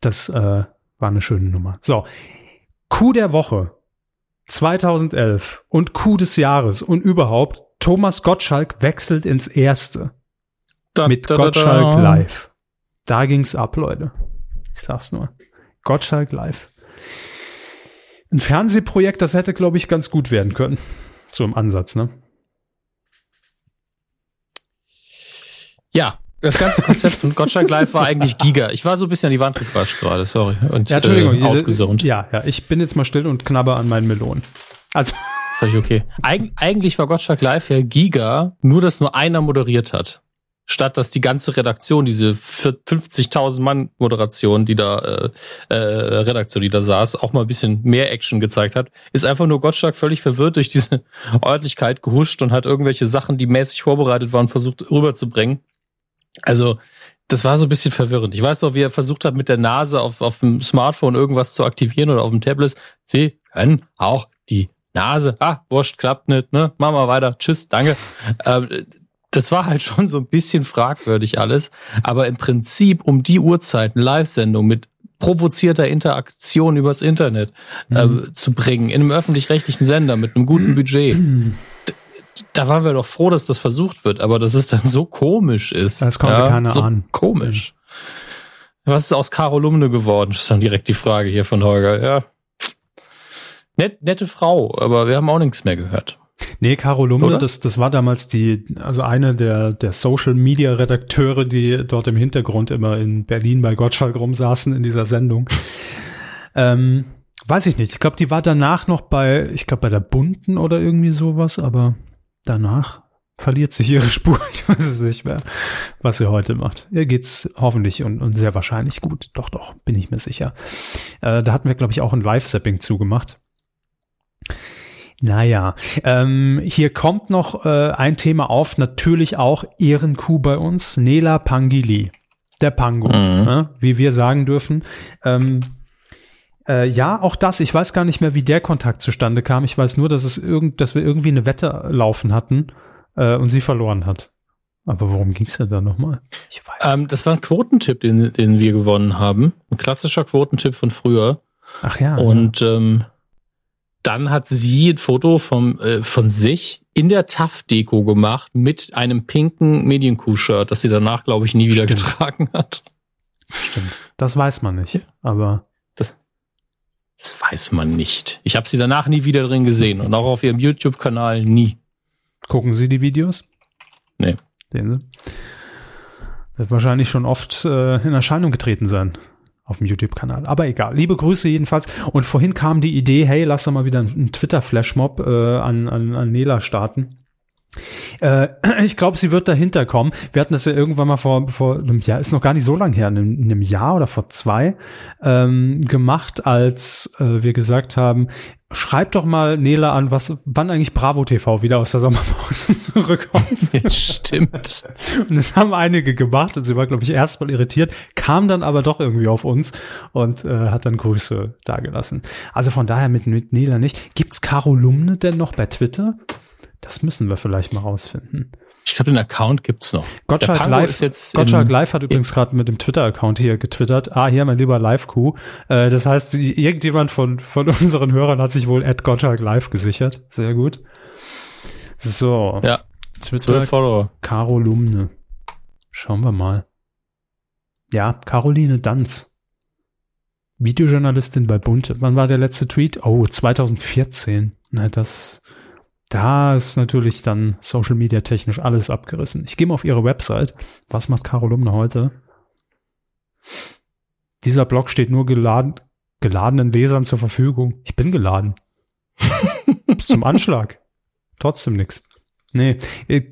Speaker 1: Das äh, war eine schöne Nummer. So, Kuh der Woche 2011 und Kuh des Jahres und überhaupt Thomas Gottschalk wechselt ins Erste da, mit da, Gottschalk da, live. Da ging's ab, Leute. Ich sag's nur. Gottschalk live ein Fernsehprojekt, das hätte, glaube ich, ganz gut werden können. So im Ansatz, ne?
Speaker 2: Ja, das ganze Konzept von Gottschalk Live war eigentlich Giga. Ich war so ein bisschen an die Wand gequatscht gerade, sorry.
Speaker 1: Und, ja, Entschuldigung, äh, Ja, ja, ich bin jetzt mal still und knabber an meinen Melonen. Also.
Speaker 2: Völlig okay. Eig eigentlich war Gottschalk Live ja Giga, nur dass nur einer moderiert hat statt dass die ganze Redaktion, diese 50.000 Mann Moderation, die da äh, äh, Redaktion, die da saß, auch mal ein bisschen mehr Action gezeigt hat, ist einfach nur Gottschalk völlig verwirrt durch diese <laughs> Ordentlichkeit gehuscht und hat irgendwelche Sachen, die mäßig vorbereitet waren, versucht rüberzubringen. Also das war so ein bisschen verwirrend. Ich weiß noch, wie er versucht hat, mit der Nase auf, auf dem Smartphone irgendwas zu aktivieren oder auf dem Tablet. Sie können auch die Nase. Ah, wurscht, klappt nicht, ne? Machen wir weiter. Tschüss, danke. <laughs> Ähm, das war halt schon so ein bisschen fragwürdig alles. Aber im Prinzip um die Uhrzeit eine Live-Sendung mit provozierter Interaktion übers Internet äh, mhm. zu bringen, in einem öffentlich-rechtlichen Sender mit einem guten Budget. <clears throat> Da waren wir doch froh, dass das versucht wird, aber dass es dann so komisch ist.
Speaker 1: Das konnte ja, keiner
Speaker 2: so
Speaker 1: an.
Speaker 2: Komisch. Was ist aus Caro Lumne geworden? Das ist dann direkt die Frage hier von Holger. Ja. Net, nette Frau, aber wir haben auch nichts mehr gehört.
Speaker 1: Nee, Caro Lumne, das, das war damals die, also eine der, der Social Media Redakteure, die dort im Hintergrund immer in Berlin bei Gottschalk rumsaßen in dieser Sendung. ähm, Weiß ich nicht. Ich glaube, die war danach noch bei, ich glaube, bei der Bunten oder irgendwie sowas, aber danach verliert sich ihre <laughs> Spur. Ich weiß es nicht mehr, was sie heute macht. Ihr geht's hoffentlich und, und sehr wahrscheinlich gut. Doch, doch, bin ich mir sicher. Äh, da hatten wir, glaube ich, auch ein Live-Sapping zugemacht. Naja, ähm, hier kommt noch äh, ein Thema auf, natürlich auch Ehrenkuh bei uns, Nela Pangili, der Pango, mhm. ne, wie wir sagen dürfen. Ähm, äh, ja, auch das, ich weiß gar nicht mehr, wie der Kontakt zustande kam. Ich weiß nur, dass es irgend, dass wir irgendwie eine Wette laufen hatten äh, und sie verloren hat. Aber worum ging es denn da nochmal?
Speaker 2: Ich weiß. Ähm, das war ein Quotentipp, den, den wir gewonnen haben. Ein klassischer Quotentipp von früher.
Speaker 1: Ach ja.
Speaker 2: Und ja. Ähm, dann hat sie ein Foto vom, äh, von sich in der TAF-Deko gemacht mit einem pinken Medienkuh-Shirt, das sie danach, glaube ich, nie wieder Stimmt. getragen hat.
Speaker 1: Stimmt. Das weiß man nicht, aber.
Speaker 2: Das, das weiß man nicht. Ich habe sie danach nie wieder drin gesehen und auch auf ihrem YouTube-Kanal nie.
Speaker 1: Gucken Sie die Videos?
Speaker 2: Nee.
Speaker 1: Sehen Sie? Wird wahrscheinlich schon oft äh, in Erscheinung getreten sein auf dem YouTube-Kanal. Aber egal. Liebe Grüße jedenfalls. Und vorhin kam die Idee, hey, lass doch mal wieder einen Twitter-Flashmob äh, an, an, an Nela starten. Äh, <clears throat> ich glaube, sie wird dahinter kommen. Wir hatten das ja irgendwann mal vor, vor einem Jahr, ist noch gar nicht so lang her, in einem, in einem Jahr oder vor zwei, ähm, gemacht, als äh, wir gesagt haben, schreib doch mal Nela an, was, wann eigentlich Bravo TV wieder aus der Sommerpause <laughs> zurückkommt.
Speaker 2: Stimmt.
Speaker 1: Und das haben einige gemacht und sie war, glaube ich, erstmal irritiert, kam dann aber doch irgendwie auf uns und äh, hat dann Grüße dagelassen. Also von daher mit, mit Nela nicht. Gibt's Carolumne denn noch bei Twitter? Das müssen wir vielleicht mal rausfinden.
Speaker 2: Ich glaube, den Account gibt's noch.
Speaker 1: Gottschalk Live, ist jetzt Gottschalk Live hat übrigens gerade mit dem Twitter-Account hier getwittert. Ah, hier mein lieber Live-Q. Äh, das heißt, irgendjemand von, von unseren Hörern hat sich wohl at Gottschalk Live gesichert. Sehr gut. So.
Speaker 2: Ja. Twitter. Follower.
Speaker 1: Carolumne. Schauen wir mal. Ja, Caroline Danz. Videojournalistin bei Bund. Wann war der letzte Tweet? Oh, 2014. Na, das da ist natürlich dann Social Media technisch alles abgerissen. Ich gehe mal auf ihre Website. Was macht Carolumne heute? Dieser Blog steht nur geladen, geladenen Lesern zur Verfügung. Ich bin geladen. <laughs> Bis zum Anschlag. Trotzdem nix. Nee, äh,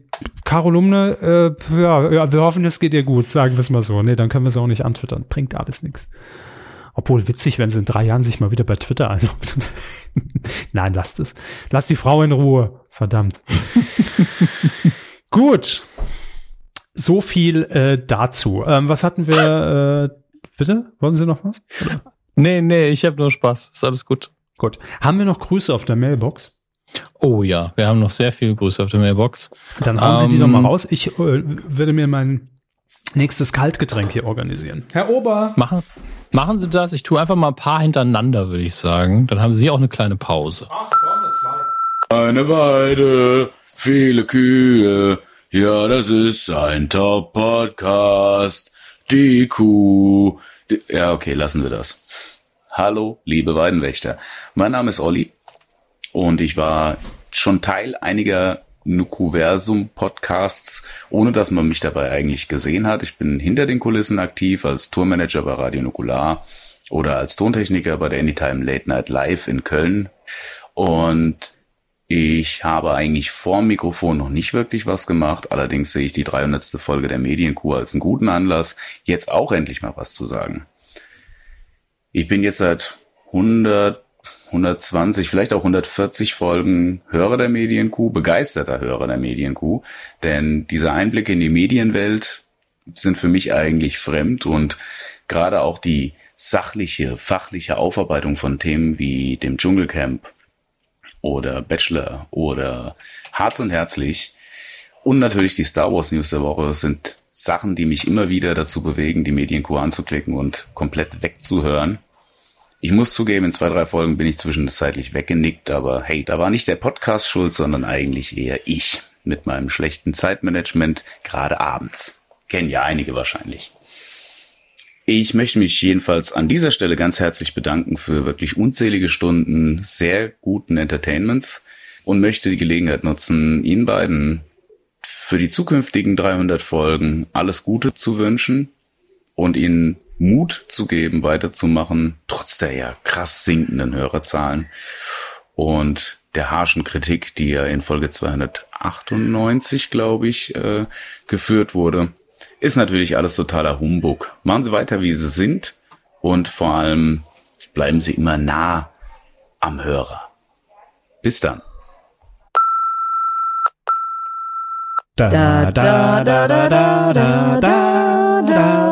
Speaker 1: Carolumne, äh, ja, ja, wir hoffen, es geht ihr gut, sagen wir es mal so. Nee, dann können wir es auch nicht antwittern. Bringt alles nichts. Obwohl witzig, wenn sie in drei Jahren sich mal wieder bei Twitter einloggt. <laughs> Nein, lasst es. Lasst die Frau in Ruhe. Verdammt. <laughs> Gut. So viel äh, dazu. Ähm, was hatten wir? Äh, bitte? Wollen Sie noch was?
Speaker 2: Nee, nee, ich habe nur Spaß. Ist alles gut.
Speaker 1: Gut. Haben wir noch Grüße auf der Mailbox?
Speaker 2: Oh ja, wir haben noch sehr viele Grüße auf der Mailbox.
Speaker 1: Dann haben ähm, Sie die doch mal ähm, raus. Ich äh, würde mir mein nächstes Kaltgetränk hier organisieren.
Speaker 2: Herr Ober. Machen, machen Sie das. Ich tue einfach mal ein paar hintereinander, würde ich sagen. Dann haben Sie auch eine kleine Pause. Ach,
Speaker 10: komm, zwei. Eine Weide, viele Kühe. Ja, das ist ein Top-Podcast. Die Kuh. Die, ja, okay, lassen wir das. Hallo, liebe Weidenwächter. Mein Name ist Olli und ich war schon Teil einiger Nukuversum-Podcasts, ohne dass man mich dabei eigentlich gesehen hat. Ich bin hinter den Kulissen aktiv als Tourmanager bei Radio Nukular oder als Tontechniker bei der Anytime Late Night Live in Köln. Und ich habe eigentlich vor Mikrofon noch nicht wirklich was gemacht. Allerdings sehe ich die 300. Folge der Medienkuh als einen guten Anlass, jetzt auch endlich mal was zu sagen. Ich bin jetzt seit 100 120, vielleicht auch 140 Folgen Hörer der Medienkuh, begeisterter Hörer der Medienkuh. Denn diese Einblicke in die Medienwelt sind für mich eigentlich fremd und gerade auch die sachliche, fachliche Aufarbeitung von Themen wie dem Dschungelcamp oder Bachelor oder Harz und Herzlich und natürlich die Star Wars News der Woche sind Sachen, die mich immer wieder dazu bewegen, die Medienkuh anzuklicken und komplett wegzuhören ich muss zugeben, in zwei, drei Folgen bin ich zwischenzeitlich weggenickt, aber hey, da war nicht der Podcast schuld, sondern eigentlich eher ich mit meinem schlechten Zeitmanagement, gerade abends. Kennen ja einige wahrscheinlich. Ich möchte mich jedenfalls an dieser Stelle ganz herzlich bedanken für wirklich unzählige Stunden sehr guten Entertainments und möchte die Gelegenheit nutzen, Ihnen beiden für die zukünftigen 300 Folgen alles Gute zu wünschen und Ihnen Mut zu geben, weiterzumachen, trotz der ja krass sinkenden Hörerzahlen und der harschen Kritik, die ja in Folge 298, glaube ich, äh, geführt wurde, ist natürlich alles totaler Humbug. Machen Sie weiter, wie Sie sind und vor allem bleiben Sie immer nah am Hörer. Bis dann. Da da da da da da da da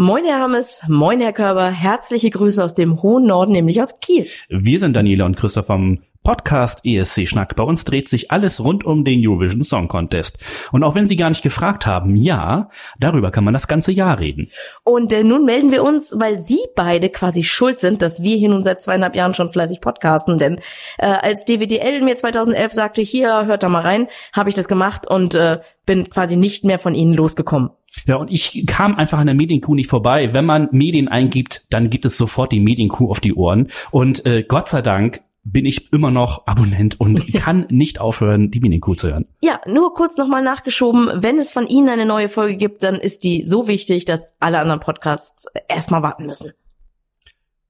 Speaker 11: Moin Herr Hammes, moin Herr Körber, herzliche Grüße aus dem hohen Norden, nämlich aus Kiel.
Speaker 12: Wir sind Daniela und Christoph vom Podcast ESC Schnack. Bei uns dreht sich alles rund um den Eurovision Song Contest. Und auch wenn Sie gar nicht gefragt haben, ja, darüber kann man das ganze Jahr reden.
Speaker 11: Und äh, nun melden wir uns, weil Sie beide quasi schuld sind, dass wir hier nun seit zweieinhalb Jahren schon fleißig podcasten. Denn äh, als DWDL mir 2011 sagte, hier, hört da mal rein, habe ich das gemacht und äh, bin quasi nicht mehr von Ihnen losgekommen.
Speaker 12: Ja, und ich kam einfach an der Medienkuh nicht vorbei. Wenn man Medien eingibt, dann gibt es sofort die Medienkuh auf die Ohren. Und äh, Gott sei Dank bin ich immer noch Abonnent und <laughs> kann nicht aufhören, die Medienkuh zu hören.
Speaker 11: Ja, nur kurz nochmal nachgeschoben. Wenn es von Ihnen eine neue Folge gibt, dann ist die so wichtig, dass alle anderen Podcasts erstmal warten müssen.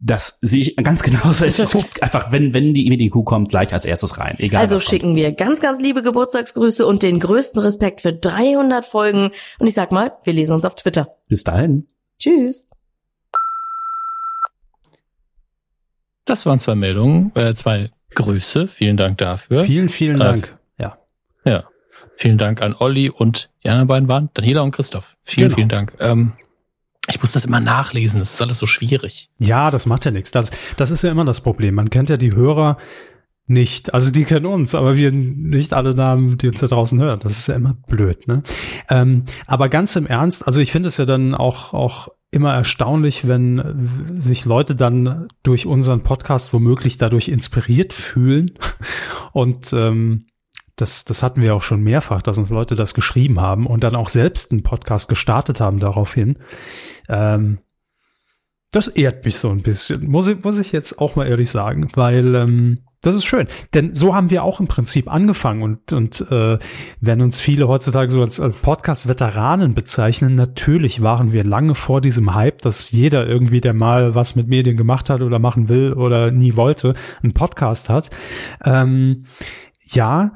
Speaker 12: Das sehe ich ganz <laughs> genauso. <laughs> einfach, wenn, wenn die Medienkuh kommt, gleich als erstes rein. Egal.
Speaker 11: Also schicken wir ganz, ganz liebe Geburtstagsgrüße und den größten Respekt für 300 Folgen. Und ich sag mal, wir lesen uns auf Twitter.
Speaker 12: Bis dahin.
Speaker 11: Tschüss.
Speaker 2: Das waren zwei Meldungen, äh, zwei Grüße. Vielen Dank dafür.
Speaker 1: Vielen, vielen Dank.
Speaker 2: Äh, ja. Ja. Vielen Dank an Olli und die anderen beiden waren Daniela und Christoph. Vielen, genau. vielen Dank. Ähm, ich muss das immer nachlesen, das ist alles so schwierig.
Speaker 1: Ja, das macht ja nichts. Das, das ist ja immer das Problem. Man kennt ja die Hörer nicht. Also die kennen uns, aber wir nicht alle Namen, die uns da draußen hören. Das ist ja immer blöd, ne? Ähm, aber ganz im Ernst, also ich finde es ja dann auch, auch immer erstaunlich, wenn sich Leute dann durch unseren Podcast womöglich dadurch inspiriert fühlen. Und ähm, das, das hatten wir auch schon mehrfach, dass uns Leute das geschrieben haben und dann auch selbst einen Podcast gestartet haben daraufhin. Ähm, das ehrt mich so ein bisschen, muss ich, muss ich jetzt auch mal ehrlich sagen, weil ähm, das ist schön. Denn so haben wir auch im Prinzip angefangen und, und äh, wenn uns viele heutzutage so als, als Podcast-Veteranen bezeichnen, natürlich waren wir lange vor diesem Hype, dass jeder irgendwie, der mal was mit Medien gemacht hat oder machen will oder nie wollte, einen Podcast hat. Ähm, ja,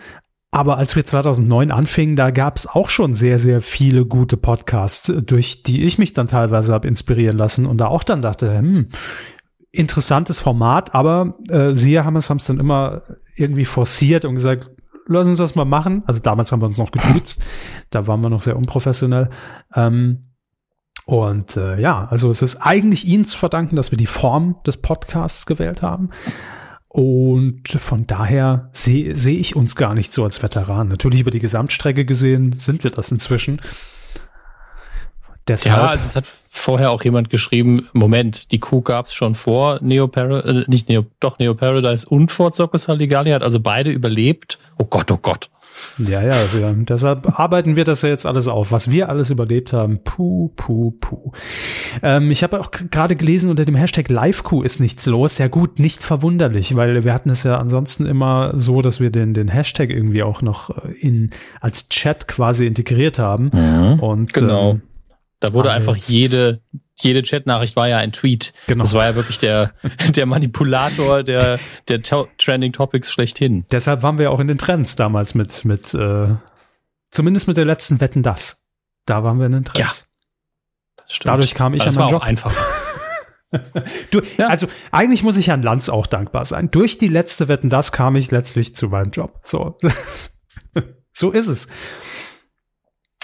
Speaker 1: aber als wir 2009 anfingen, da gab es auch schon sehr, sehr viele gute Podcasts, durch die ich mich dann teilweise habe inspirieren lassen und da auch dann dachte, hm, interessantes Format, aber äh, Sie haben es, haben es dann immer irgendwie forciert und gesagt, lass uns das mal machen. Also damals haben wir uns noch geduzt, da waren wir noch sehr unprofessionell. Ähm, und äh, ja, also es ist eigentlich Ihnen zu verdanken, dass wir die Form des Podcasts gewählt haben. Und von daher sehe seh ich uns gar nicht so als Veteran. Natürlich über die Gesamtstrecke gesehen sind wir das inzwischen.
Speaker 2: Deshalb, ja, also es hat vorher auch jemand geschrieben, Moment, die Kuh gab es schon vor Neo Paradise, äh, nicht Neo, doch Neo Paradise und vor Zirkus Halligalli, hat also beide überlebt. Oh Gott, oh Gott.
Speaker 1: Ja, ja, wir, deshalb arbeiten wir das ja jetzt alles auf, was wir alles überlebt haben. Puh, puh, puh. Ähm, ich habe auch gerade gelesen, unter dem Hashtag LiveQ ist nichts los. Ja gut, nicht verwunderlich, weil wir hatten es ja ansonsten immer so, dass wir den, den Hashtag irgendwie auch noch äh, in, als Chat quasi integriert haben.
Speaker 2: Mhm, Und, genau. Ähm, da wurde einfach jede, jede Chatnachricht war ja ein Tweet. Genau. Das war ja wirklich der, <laughs> der Manipulator der, der Trending Topics schlechthin.
Speaker 1: Deshalb waren wir auch in den Trends damals mit, mit, äh, zumindest mit der letzten Wetten das. Da waren wir in den Trends. Ja. Das stimmt. Dadurch kam ich
Speaker 2: Aber
Speaker 1: an meinen
Speaker 2: war
Speaker 1: Job.
Speaker 2: Auch einfach. <laughs>
Speaker 1: du, ja. Also eigentlich muss ich Herrn Lanz auch dankbar sein. Durch die letzte Wetten das kam ich letztlich zu meinem Job. So, <laughs> so ist es.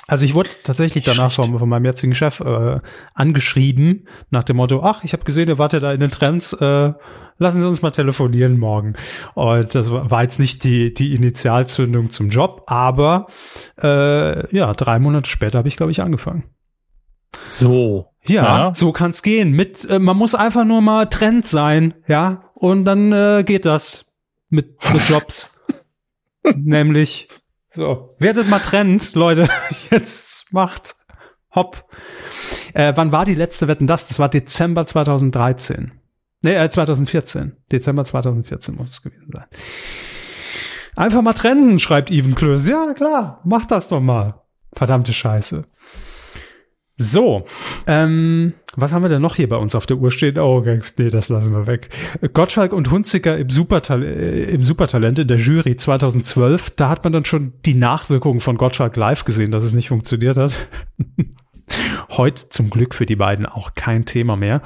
Speaker 1: Also ich wurde tatsächlich danach von, von, meinem jetzigen Chef äh, angeschrieben nach dem Motto, ach, ich habe gesehen, ihr wartet da in den Trends, äh, lassen Sie uns mal telefonieren morgen. Und das war jetzt nicht die, die Initialzündung zum Job, aber äh, ja, drei Monate später habe ich, glaube ich, angefangen.
Speaker 2: So.
Speaker 1: Ja, ja. so kann's gehen. Mit, äh, man muss einfach nur mal Trend sein, ja, und dann äh, geht das mit, mit Jobs. <laughs> Nämlich so, werdet mal Trend, Leute. <laughs> Jetzt macht hopp. Äh, wann war die letzte Wetten das? Das war Dezember 2013. Nee, äh, 2014. Dezember 2014 muss es gewesen sein. Einfach mal trennen, schreibt Even Klöß. Ja, klar, mach das doch mal. Verdammte Scheiße. So, ähm, was haben wir denn noch hier bei uns auf der Uhr stehen? Oh, nee, das lassen wir weg. Gottschalk und Hunziker im, Supertal äh, im Supertalent in der Jury 2012. Da hat man dann schon die Nachwirkungen von Gottschalk live gesehen, dass es nicht funktioniert hat. <laughs> Heute zum Glück für die beiden auch kein Thema mehr.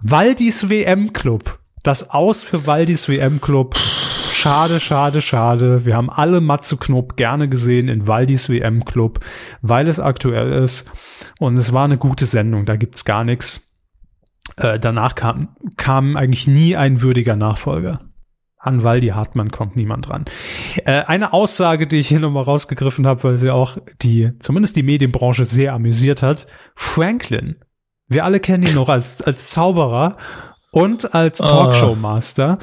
Speaker 1: Waldis WM Club. Das Aus für Waldis WM Club. Schade, schade, schade. Wir haben alle Matze Knob gerne gesehen in Waldis WM Club, weil es aktuell ist. Und es war eine gute Sendung, da gibt's gar nichts. Äh, danach kam, kam eigentlich nie ein würdiger Nachfolger. An Waldi Hartmann kommt niemand dran. Äh, eine Aussage, die ich hier nochmal rausgegriffen habe, weil sie auch die, zumindest die Medienbranche sehr amüsiert hat. Franklin. Wir alle kennen ihn noch als, als Zauberer und als ah. Talkshow-Master,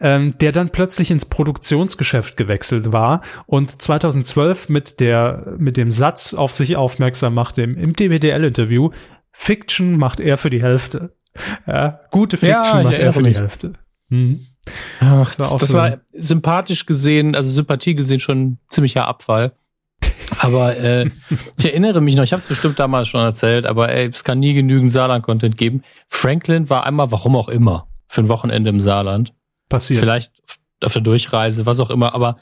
Speaker 1: ähm, der dann plötzlich ins Produktionsgeschäft gewechselt war und 2012 mit der mit dem Satz auf sich aufmerksam machte im, im DWDL-Interview, Fiction macht er für die Hälfte. Ja, gute Fiction ja, macht er für mich. die Hälfte. Mhm.
Speaker 2: Ach, das, war, das so war sympathisch gesehen, also Sympathie gesehen schon ziemlicher Abfall. Aber äh, ich erinnere mich noch, ich habe es bestimmt damals schon erzählt, aber ey, es kann nie genügend Saarland-Content geben. Franklin war einmal, warum auch immer, für ein Wochenende im Saarland.
Speaker 1: Passiert.
Speaker 2: Vielleicht auf der Durchreise, was auch immer, aber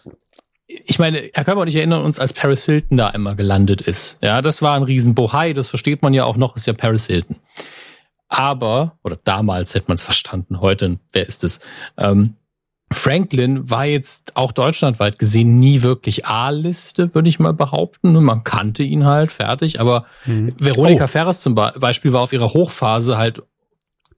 Speaker 2: ich meine, Herr Körper und ich erinnern uns, als Paris Hilton da einmal gelandet ist. Ja, das war ein Riesenbohai, das versteht man ja auch noch, ist ja Paris Hilton. Aber, oder damals hätte man es verstanden, heute, wer ist es? Ähm, Franklin war jetzt auch deutschlandweit gesehen nie wirklich A-Liste, würde ich mal behaupten. Man kannte ihn halt fertig, aber mhm. Veronika oh. Ferres zum Beispiel war auf ihrer Hochphase halt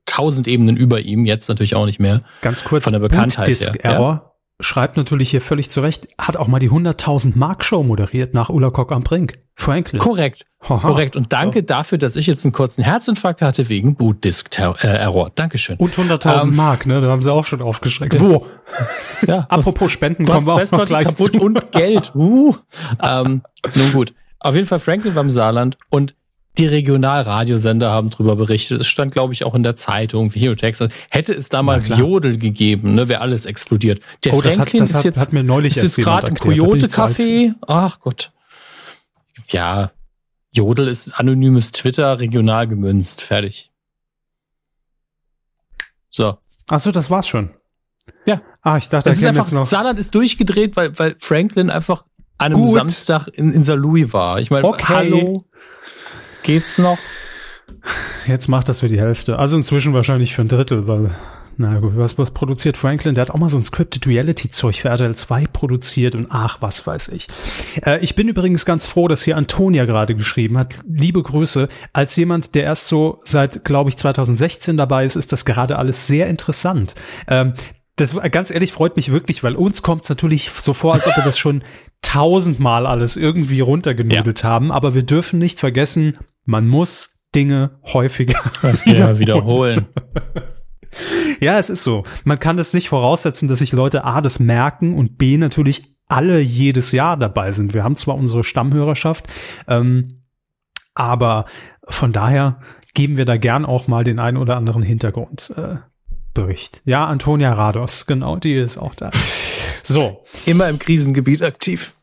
Speaker 2: tausend Ebenen über ihm, jetzt natürlich auch nicht mehr.
Speaker 1: Ganz kurz,
Speaker 2: von der Bekanntheit her.
Speaker 1: Error. Ja? Schreibt natürlich hier völlig zurecht, hat auch mal die 100.000 Mark Show moderiert nach Ulla Kock am Brink. Franklin.
Speaker 2: Korrekt. Haha. Korrekt. Und danke so. dafür, dass ich jetzt einen kurzen Herzinfarkt hatte wegen Bootdisk-Error. Äh, Dankeschön.
Speaker 1: Und 100.000 ähm, Mark, ne? Da haben sie auch schon aufgeschreckt. Wo? <laughs> ja. Apropos Spenden kommen wir auch noch gleich kaputt zu.
Speaker 2: und Geld. Uh. ähm, nun gut. Auf jeden Fall Franklin war im Saarland und die Regionalradiosender haben darüber berichtet. Es stand, glaube ich, auch in der Zeitung, wie Texas. Hätte es damals Jodel gegeben, ne, wäre alles explodiert.
Speaker 1: Der oh, Franklin das hat, das ist jetzt, hat mir neulich
Speaker 2: ist jetzt gerade im Coyote-Café. Ach Gott. Ja, Jodel ist anonymes Twitter, regional gemünzt. Fertig. So.
Speaker 1: Ach so, das war's schon.
Speaker 2: Ja.
Speaker 1: Ah, ich dachte,
Speaker 2: das ist einfach, jetzt noch. Saarland ist durchgedreht, weil, weil Franklin einfach an einem Gut. Samstag in, in St. Louis war. Ich meine, okay. hallo. Geht's noch?
Speaker 1: Jetzt macht das für die Hälfte. Also inzwischen wahrscheinlich für ein Drittel, weil, na gut, was, was produziert Franklin? Der hat auch mal so ein Scripted Reality-Zeug für RTL 2 produziert und ach, was weiß ich. Äh, ich bin übrigens ganz froh, dass hier Antonia gerade geschrieben hat. Liebe Grüße. Als jemand, der erst so seit, glaube ich, 2016 dabei ist, ist das gerade alles sehr interessant. Ähm, das ganz ehrlich freut mich wirklich, weil uns kommt es natürlich so vor, als ob wir das schon tausendmal alles irgendwie runtergenudelt ja. haben. Aber wir dürfen nicht vergessen, man muss Dinge häufiger <laughs>
Speaker 2: ja, wiederholen. <laughs>
Speaker 1: ja, es ist so. Man kann es nicht voraussetzen, dass sich Leute A das merken und B natürlich alle jedes Jahr dabei sind. Wir haben zwar unsere Stammhörerschaft, ähm, aber von daher geben wir da gern auch mal den einen oder anderen Hintergrundbericht. Äh, ja, Antonia Rados, genau, die ist auch da. So.
Speaker 2: Immer im Krisengebiet aktiv.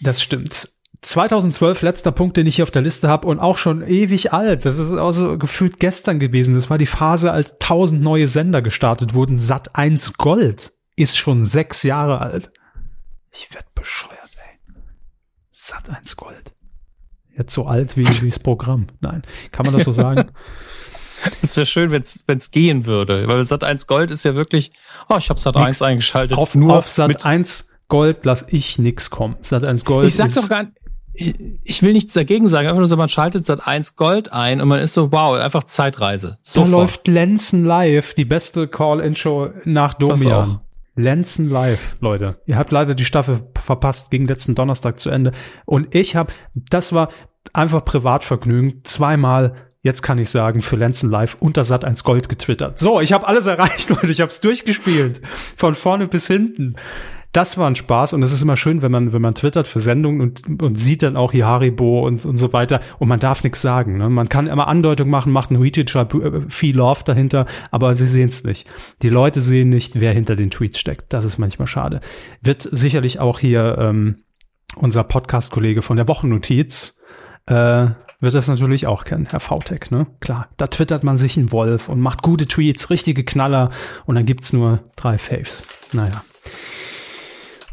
Speaker 1: Das stimmt. 2012 letzter Punkt, den ich hier auf der Liste habe und auch schon ewig alt. Das ist also gefühlt gestern gewesen. Das war die Phase, als tausend neue Sender gestartet wurden. Sat 1 Gold ist schon sechs Jahre alt. Ich werd bescheuert, ey. Sat 1 Gold. Jetzt so alt wie, <laughs> wie das Programm. Nein, kann man das so sagen? <laughs>
Speaker 2: Es wäre schön, wenn es gehen würde. Weil Sat 1 Gold ist ja wirklich, oh, ich habe Sat 1 eingeschaltet.
Speaker 1: Auf, nur auf Sat 1 Gold lass ich nix kommen. Sat 1 Gold.
Speaker 2: Ich sag doch gar nicht, ich will nichts dagegen sagen, einfach nur so, man schaltet seit 1 Gold ein und man ist so, wow, einfach Zeitreise.
Speaker 1: So läuft Lenzen Live, die beste Call-In-Show nach Domian. Lenzen Live, Leute. Ihr habt leider die Staffel verpasst, gegen letzten Donnerstag zu Ende. Und ich habe, das war einfach Privatvergnügen, zweimal jetzt kann ich sagen, für Lenzen Live unter Sat 1 Gold getwittert. So, ich habe alles erreicht, <laughs> Leute. Ich habe es durchgespielt. Von vorne bis hinten das war ein Spaß und es ist immer schön, wenn man, wenn man twittert für Sendungen und, und sieht dann auch hier Haribo und, und so weiter und man darf nichts sagen. Ne? Man kann immer Andeutung machen, macht einen Retweet, schreibt äh, viel Love dahinter, aber sie sehen es nicht. Die Leute sehen nicht, wer hinter den Tweets steckt. Das ist manchmal schade. Wird sicherlich auch hier ähm, unser Podcast-Kollege von der Wochennotiz, äh, wird das natürlich auch kennen, Herr VTech, ne? Klar, da twittert man sich in Wolf und macht gute Tweets, richtige Knaller und dann gibt's nur drei Faves. Naja.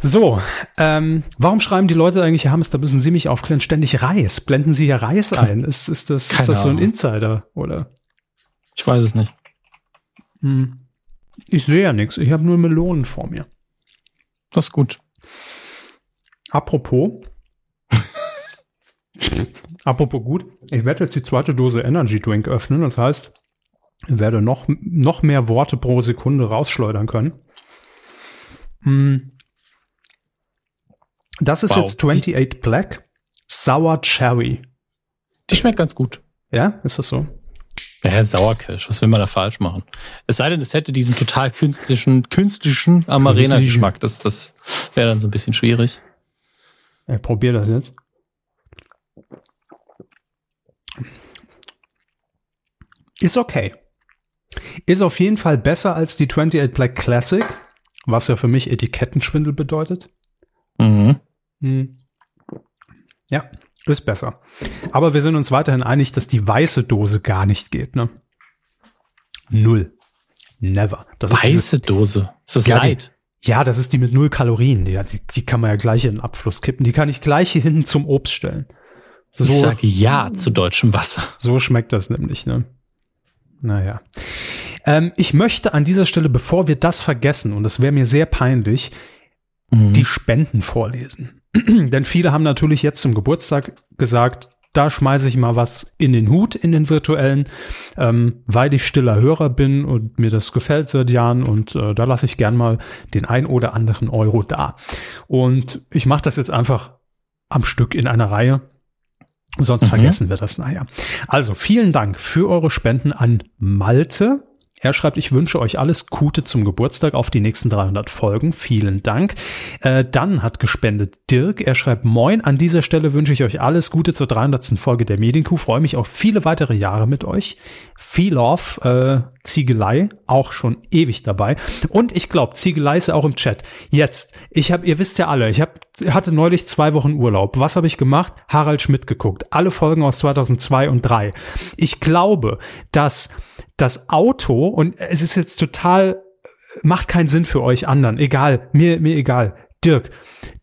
Speaker 1: So, ähm, warum schreiben die Leute eigentlich, Herr Hammes, da müssen Sie mich aufklären, ständig Reis? Blenden Sie hier Reis ein? Ist, ist das, ist das so ein Insider, oder?
Speaker 2: Ich weiß es nicht.
Speaker 1: Hm. Ich sehe ja nichts. Ich habe nur Melonen vor mir.
Speaker 2: Das ist gut.
Speaker 1: Apropos. <laughs> apropos gut. Ich werde jetzt die zweite Dose Energy Drink öffnen. Das heißt, ich werde noch, noch mehr Worte pro Sekunde rausschleudern können. Hm. Das ist wow. jetzt 28 Black Sour Cherry.
Speaker 2: Die schmeckt ganz gut.
Speaker 1: Ja, ist das so?
Speaker 2: Ja, Sauerkirsch, was will man da falsch machen? Es sei denn, es hätte diesen total künstlichen, künstlichen Amarena-Geschmack. Das, das wäre dann so ein bisschen schwierig.
Speaker 1: Ja, probier das jetzt. Ist okay. Ist auf jeden Fall besser als die 28 Black Classic, was ja für mich Etikettenschwindel bedeutet.
Speaker 2: Mhm.
Speaker 1: Hm. Ja, ist besser. Aber wir sind uns weiterhin einig, dass die weiße Dose gar nicht geht, ne? Null. Never.
Speaker 2: Das weiße ist diese, Dose. Ist das
Speaker 1: ja,
Speaker 2: light?
Speaker 1: Die, ja, das ist die mit null Kalorien. Die, die, kann man ja gleich in den Abfluss kippen. Die kann ich gleich hier hinten zum Obst stellen.
Speaker 2: So, ich sage ja zu deutschem Wasser.
Speaker 1: So schmeckt das nämlich, ne? Naja. Ähm, ich möchte an dieser Stelle, bevor wir das vergessen, und das wäre mir sehr peinlich, mhm. die Spenden vorlesen. <clears throat> Denn viele haben natürlich jetzt zum Geburtstag gesagt, da schmeiße ich mal was in den Hut, in den virtuellen, ähm, weil ich stiller Hörer bin und mir das gefällt seit Jahren und äh, da lasse ich gern mal den ein oder anderen Euro da. Und ich mache das jetzt einfach am Stück in einer Reihe. Sonst mhm. vergessen wir das naja. Also vielen Dank für eure Spenden an Malte, er schreibt, ich wünsche euch alles Gute zum Geburtstag auf die nächsten 300 Folgen. Vielen Dank. Äh, dann hat gespendet Dirk. Er schreibt, moin, an dieser Stelle wünsche ich euch alles Gute zur 300. Folge der Medienkuh. Freue mich auf viele weitere Jahre mit euch. Viel Love, äh, Ziegelei, auch schon ewig dabei. Und ich glaube, Ziegelei ist auch im Chat. Jetzt, ich habe, ihr wisst ja alle, ich hab, hatte neulich zwei Wochen Urlaub. Was habe ich gemacht? Harald Schmidt geguckt. Alle Folgen aus 2002 und 3. Ich glaube, dass das Auto, und es ist jetzt total, macht keinen Sinn für euch anderen, egal, mir, mir egal. Dirk,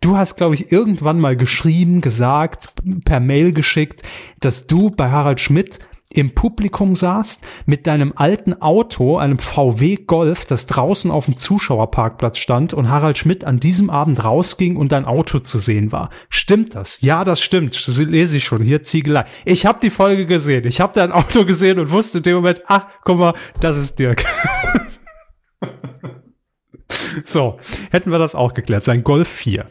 Speaker 1: du hast, glaube ich, irgendwann mal geschrieben, gesagt, per Mail geschickt, dass du bei Harald Schmidt im Publikum saßt mit deinem alten Auto, einem VW Golf, das draußen auf dem Zuschauerparkplatz stand und Harald Schmidt an diesem Abend rausging und dein Auto zu sehen war. Stimmt das? Ja, das stimmt. Das lese ich schon. Hier Ziegelei. Ich habe die Folge gesehen. Ich habe dein Auto gesehen und wusste in dem Moment, ach, guck mal, das ist Dirk. <laughs> so, hätten wir das auch geklärt. Sein Golf 4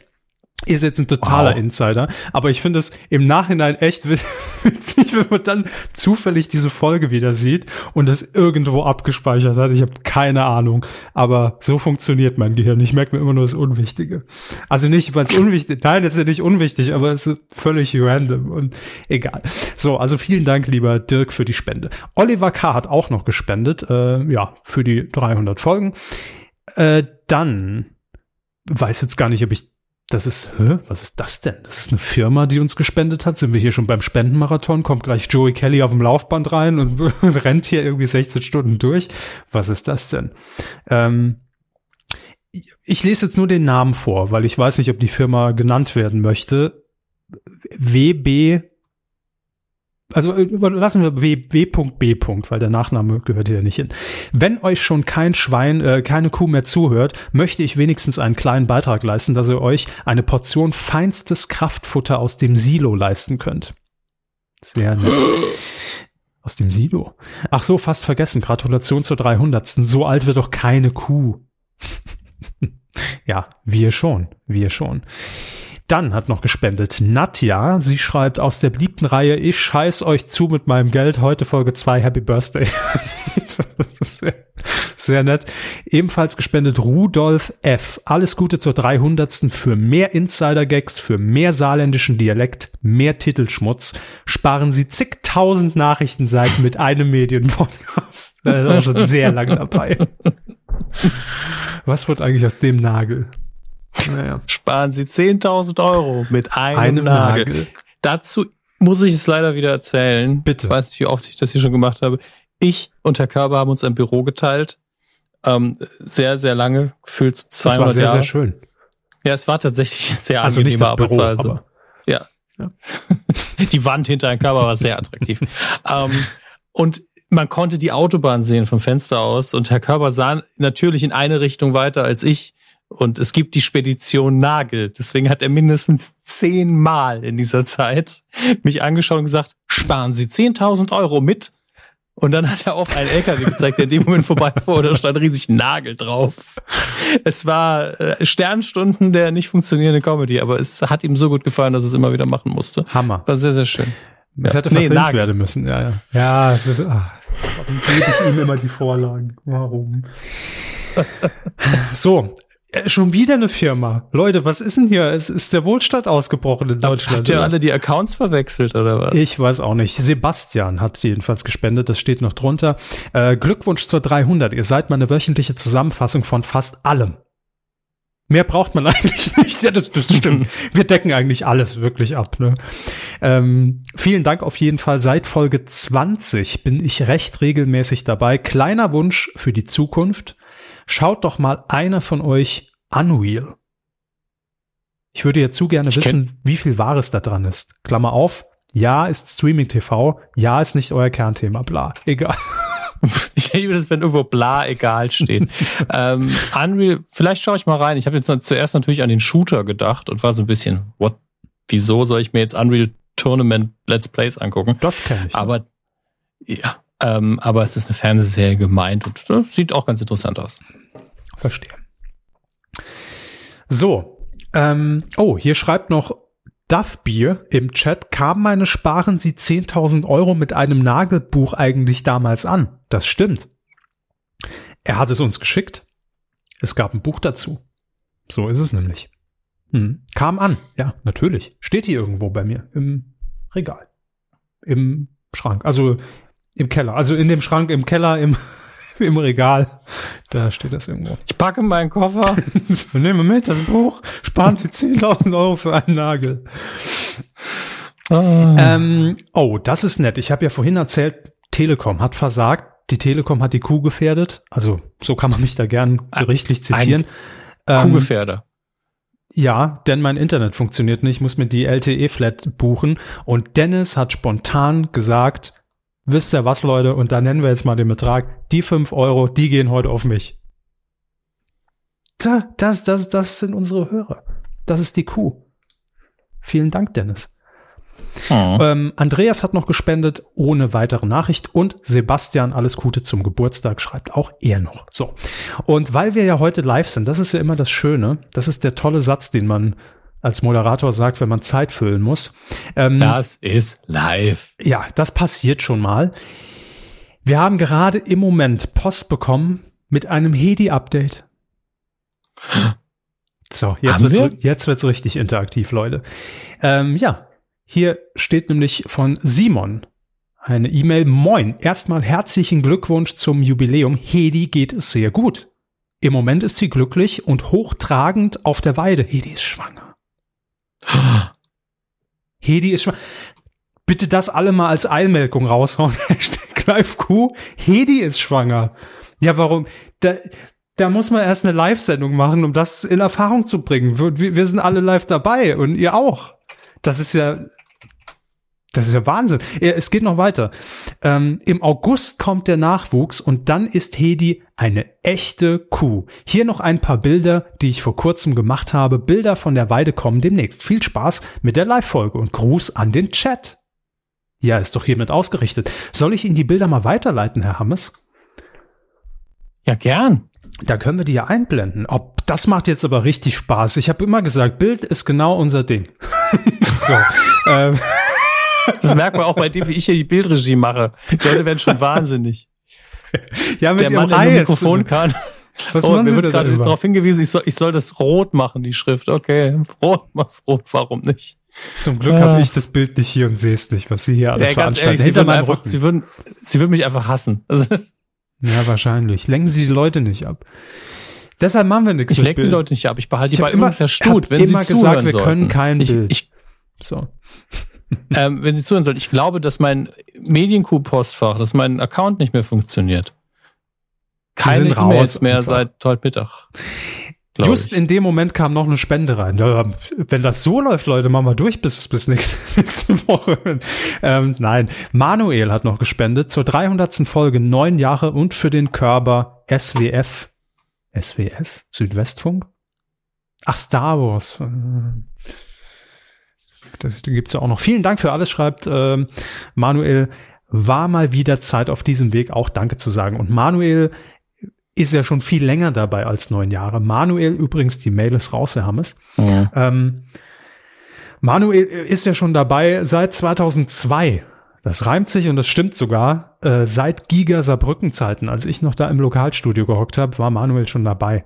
Speaker 1: ist jetzt ein totaler wow. Insider, aber ich finde es im Nachhinein echt <laughs> witzig, wenn man dann zufällig diese Folge wieder sieht und es irgendwo abgespeichert hat. Ich habe keine Ahnung, aber so funktioniert mein Gehirn. Ich merke mir immer nur das Unwichtige. Also nicht, weil es unwichtig, nein, es ist ja nicht unwichtig, aber es ist völlig random und egal. So, also vielen Dank, lieber Dirk, für die Spende. Oliver K. hat auch noch gespendet, äh, ja, für die 300 Folgen. Äh, dann weiß jetzt gar nicht, ob ich das ist, hä, was ist das denn? Das ist eine Firma, die uns gespendet hat. Sind wir hier schon beim Spendenmarathon? Kommt gleich Joey Kelly auf dem Laufband rein und, <laughs> rennt hier irgendwie 16 Stunden durch? Was ist das denn? Ähm, ich lese jetzt nur den Namen vor, weil ich weiß nicht, ob die Firma genannt werden möchte. WB also äh, lassen wir W.B. weil der Nachname gehört hier nicht hin. Wenn euch schon kein Schwein, äh, keine Kuh mehr zuhört, möchte ich wenigstens einen kleinen Beitrag leisten, dass ihr euch eine Portion feinstes Kraftfutter aus dem Silo leisten könnt. Sehr nett. <gasps> Aus dem Silo. Ach so, fast vergessen. Gratulation zur 300. So alt wird doch keine Kuh. <laughs> ja, wir schon. Wir schon. Dann hat noch gespendet Nadja. Sie schreibt aus der beliebten Reihe, ich scheiß euch zu mit meinem Geld. Heute Folge 2, Happy Birthday. <laughs> sehr, sehr nett. Ebenfalls gespendet Rudolf F. Alles Gute zur 300. für mehr Insider-Gags, für mehr saarländischen Dialekt, mehr Titelschmutz. Sparen Sie zigtausend Nachrichtenseiten mit einem Medienpodcast. Das ist auch schon sehr lang dabei. <laughs> Was wird eigentlich aus dem Nagel?
Speaker 2: Naja. Sparen Sie 10.000 Euro mit einem, einem Nagel. Nagel. Dazu muss ich es leider wieder erzählen.
Speaker 1: Bitte.
Speaker 2: Ich weiß nicht, wie oft ich das hier schon gemacht habe. Ich und Herr Körber haben uns ein Büro geteilt. Ähm, sehr, sehr lange, gefühlt 200 Jahre. Das war sehr, Jahre.
Speaker 1: sehr schön.
Speaker 2: Ja, es war tatsächlich sehr
Speaker 1: also
Speaker 2: angenehm,
Speaker 1: nicht das Büro,
Speaker 2: Arbeitsweise. Aber ja. ja. <laughs> die Wand hinter einem Körper war sehr attraktiv. <laughs> ähm, und man konnte die Autobahn sehen vom Fenster aus und Herr Körber sah natürlich in eine Richtung weiter als ich. Und es gibt die Spedition Nagel. Deswegen hat er mindestens zehnmal in dieser Zeit mich angeschaut und gesagt, sparen Sie 10.000 Euro mit. Und dann hat er auf einen LKW gezeigt, der in dem Moment vorbeifuhr, da stand riesig Nagel drauf. Es war äh, Sternstunden der nicht funktionierenden Comedy, aber es hat ihm so gut gefallen, dass es immer wieder machen musste.
Speaker 1: Hammer.
Speaker 2: War sehr, sehr schön.
Speaker 1: Es ja. hätte verfilmt nee, werden müssen, ja, ja. Ja, ist, ach, warum gebe ich ihm immer die Vorlagen? Warum? so, schon wieder eine Firma. Leute, was ist denn hier? Es ist der Wohlstand ausgebrochen in Deutschland.
Speaker 2: Habt ihr alle die Accounts verwechselt oder was?
Speaker 1: Ich weiß auch nicht. Sebastian hat jedenfalls gespendet. Das steht noch drunter. Äh, Glückwunsch zur 300. Ihr seid meine wöchentliche Zusammenfassung von fast allem. Mehr braucht man <laughs> eigentlich nicht. Ja, das, das stimmt. <laughs> Wir decken eigentlich alles wirklich ab. Ne? Ähm, vielen Dank auf jeden Fall. Seit Folge 20 bin ich recht regelmäßig dabei. Kleiner Wunsch für die Zukunft. Schaut doch mal einer von euch Unreal. Ich würde ja zu gerne wissen, wie viel Wahres da dran ist. Klammer auf. Ja, ist Streaming TV. Ja, ist nicht euer Kernthema. Bla. Egal. <laughs>
Speaker 2: Ich liebe das, wenn irgendwo bla egal steht. <laughs> ähm, Unreal, vielleicht schaue ich mal rein. Ich habe jetzt zuerst natürlich an den Shooter gedacht und war so ein bisschen, what, wieso soll ich mir jetzt Unreal Tournament Let's Plays angucken?
Speaker 1: Das kenne ich.
Speaker 2: Aber ja, ähm, aber es ist eine Fernsehserie gemeint und äh, sieht auch ganz interessant aus.
Speaker 1: Verstehe. So, ähm, oh, hier schreibt noch Duff Beer im Chat, kam meine Sparen Sie 10.000 Euro mit einem Nagelbuch eigentlich damals an? Das stimmt. Er hat es uns geschickt. Es gab ein Buch dazu. So ist es nämlich. Hm. Kam an, ja, natürlich. Steht hier irgendwo bei mir im Regal. Im Schrank. Also im Keller. Also in dem Schrank im Keller, im <laughs> im Regal. Da steht das irgendwo.
Speaker 2: Ich packe meinen Koffer. <laughs>
Speaker 1: Nehmen wir mit, das Buch. Sparen Sie 10.000 Euro für einen Nagel. Ah. Ähm, oh, das ist nett. Ich habe ja vorhin erzählt, Telekom hat versagt. Die Telekom hat die Kuh gefährdet. Also so kann man mich da gern gerichtlich zitieren.
Speaker 2: Ein ähm, Kuhgefährder.
Speaker 1: Ja, denn mein Internet funktioniert nicht. Ich muss mir die LTE-Flat buchen. Und Dennis hat spontan gesagt, wisst ihr was, Leute, und da nennen wir jetzt mal den Betrag, die fünf Euro, die gehen heute auf mich. Da, das, das, das sind unsere Hörer. Das ist die Kuh. Vielen Dank, Dennis. Oh. Ähm, Andreas hat noch gespendet, ohne weitere Nachricht. Und Sebastian, alles Gute zum Geburtstag, schreibt auch er noch. So. Und weil wir ja heute live sind, das ist ja immer das Schöne. Das ist der tolle Satz, den man als Moderator sagt, wenn man Zeit füllen muss.
Speaker 2: Ähm, das ist live.
Speaker 1: Ja, das passiert schon mal. Wir haben gerade im Moment Post bekommen mit einem Hedi-Update. So, jetzt haben wird's, jetzt wird's richtig interaktiv, Leute. Ähm, ja, hier steht nämlich von Simon eine E-Mail. Moin, erstmal herzlichen Glückwunsch zum Jubiläum. Hedi geht es sehr gut. Im Moment ist sie glücklich und hochtragend auf der Weide. Hedi ist schwanger. Hedi ist schon. Bitte das alle mal als Eilmelkung raushauen. <laughs> Clive Q. Hedi ist schwanger. Ja, warum? Da, da muss man erst eine Live-Sendung machen, um das in Erfahrung zu bringen. Wir, wir sind alle live dabei und ihr auch. Das ist ja das ist ja Wahnsinn. Es geht noch weiter. Ähm, Im August kommt der Nachwuchs und dann ist Hedi eine echte Kuh. Hier noch ein paar Bilder, die ich vor kurzem gemacht habe. Bilder von der Weide kommen demnächst. Viel Spaß mit der Live-Folge und Gruß an den Chat. Ja, ist doch hiermit ausgerichtet. Soll ich Ihnen die Bilder mal weiterleiten, Herr Hammes?
Speaker 2: Ja, gern.
Speaker 1: Da können wir die ja einblenden. Ob das macht jetzt aber richtig Spaß. Ich habe immer gesagt, Bild ist genau unser Ding. <laughs> so. ähm.
Speaker 2: Das merkt man auch bei dem, wie ich hier die Bildregie mache. Die Leute werden schon wahnsinnig.
Speaker 1: Ja, mit
Speaker 2: der Mann, der Mikrofon kann. Was oh, mir wird gerade darauf hingewiesen, ich soll, ich soll das rot machen, die Schrift. Okay, rot, mach's rot, warum nicht?
Speaker 1: Zum Glück äh, habe ich das Bild nicht hier und sehe es nicht, was sie hier alles ja, veranstalten.
Speaker 2: Ehrlich, Hinter einfach, Rücken. Sie würden, sie würden mich einfach hassen.
Speaker 1: ja, wahrscheinlich. Lenken Sie die Leute nicht ab. Deshalb machen wir nichts.
Speaker 2: Ich lecke die Leute nicht ab. Ich behalte die
Speaker 1: ich
Speaker 2: bei
Speaker 1: immer,
Speaker 2: ja Stut, wenn
Speaker 1: immer
Speaker 2: sie
Speaker 1: gesagt,
Speaker 2: zuhören
Speaker 1: wir
Speaker 2: sollten.
Speaker 1: können kein
Speaker 2: ich,
Speaker 1: Bild.
Speaker 2: Ich,
Speaker 1: so.
Speaker 2: Ähm, wenn sie zuhören sollten, ich glaube, dass mein Medienkuh-Postfach, dass mein Account nicht mehr funktioniert. Keine E-Mails mehr einfach. seit heute Mittag.
Speaker 1: Just ich. in dem Moment kam noch eine Spende rein. Ja, wenn das so läuft, Leute, machen wir durch bis, bis nächste, <laughs> nächste Woche. Ähm, nein, Manuel hat noch gespendet zur 300. Folge neun Jahre und für den Körper SWF. SWF? Südwestfunk? Ach, Star Wars. Das, da gibt's ja auch noch. Vielen Dank für alles, schreibt äh, Manuel. War mal wieder Zeit auf diesem Weg auch Danke zu sagen. Und Manuel ist ja schon viel länger dabei als neun Jahre. Manuel, übrigens, die Mail ist raus, Herr Hammes. Ja. Ähm, Manuel ist ja schon dabei seit 2002. Das reimt sich und das stimmt sogar. Äh, seit Giga Saarbrücken Zeiten, als ich noch da im Lokalstudio gehockt habe, war Manuel schon dabei.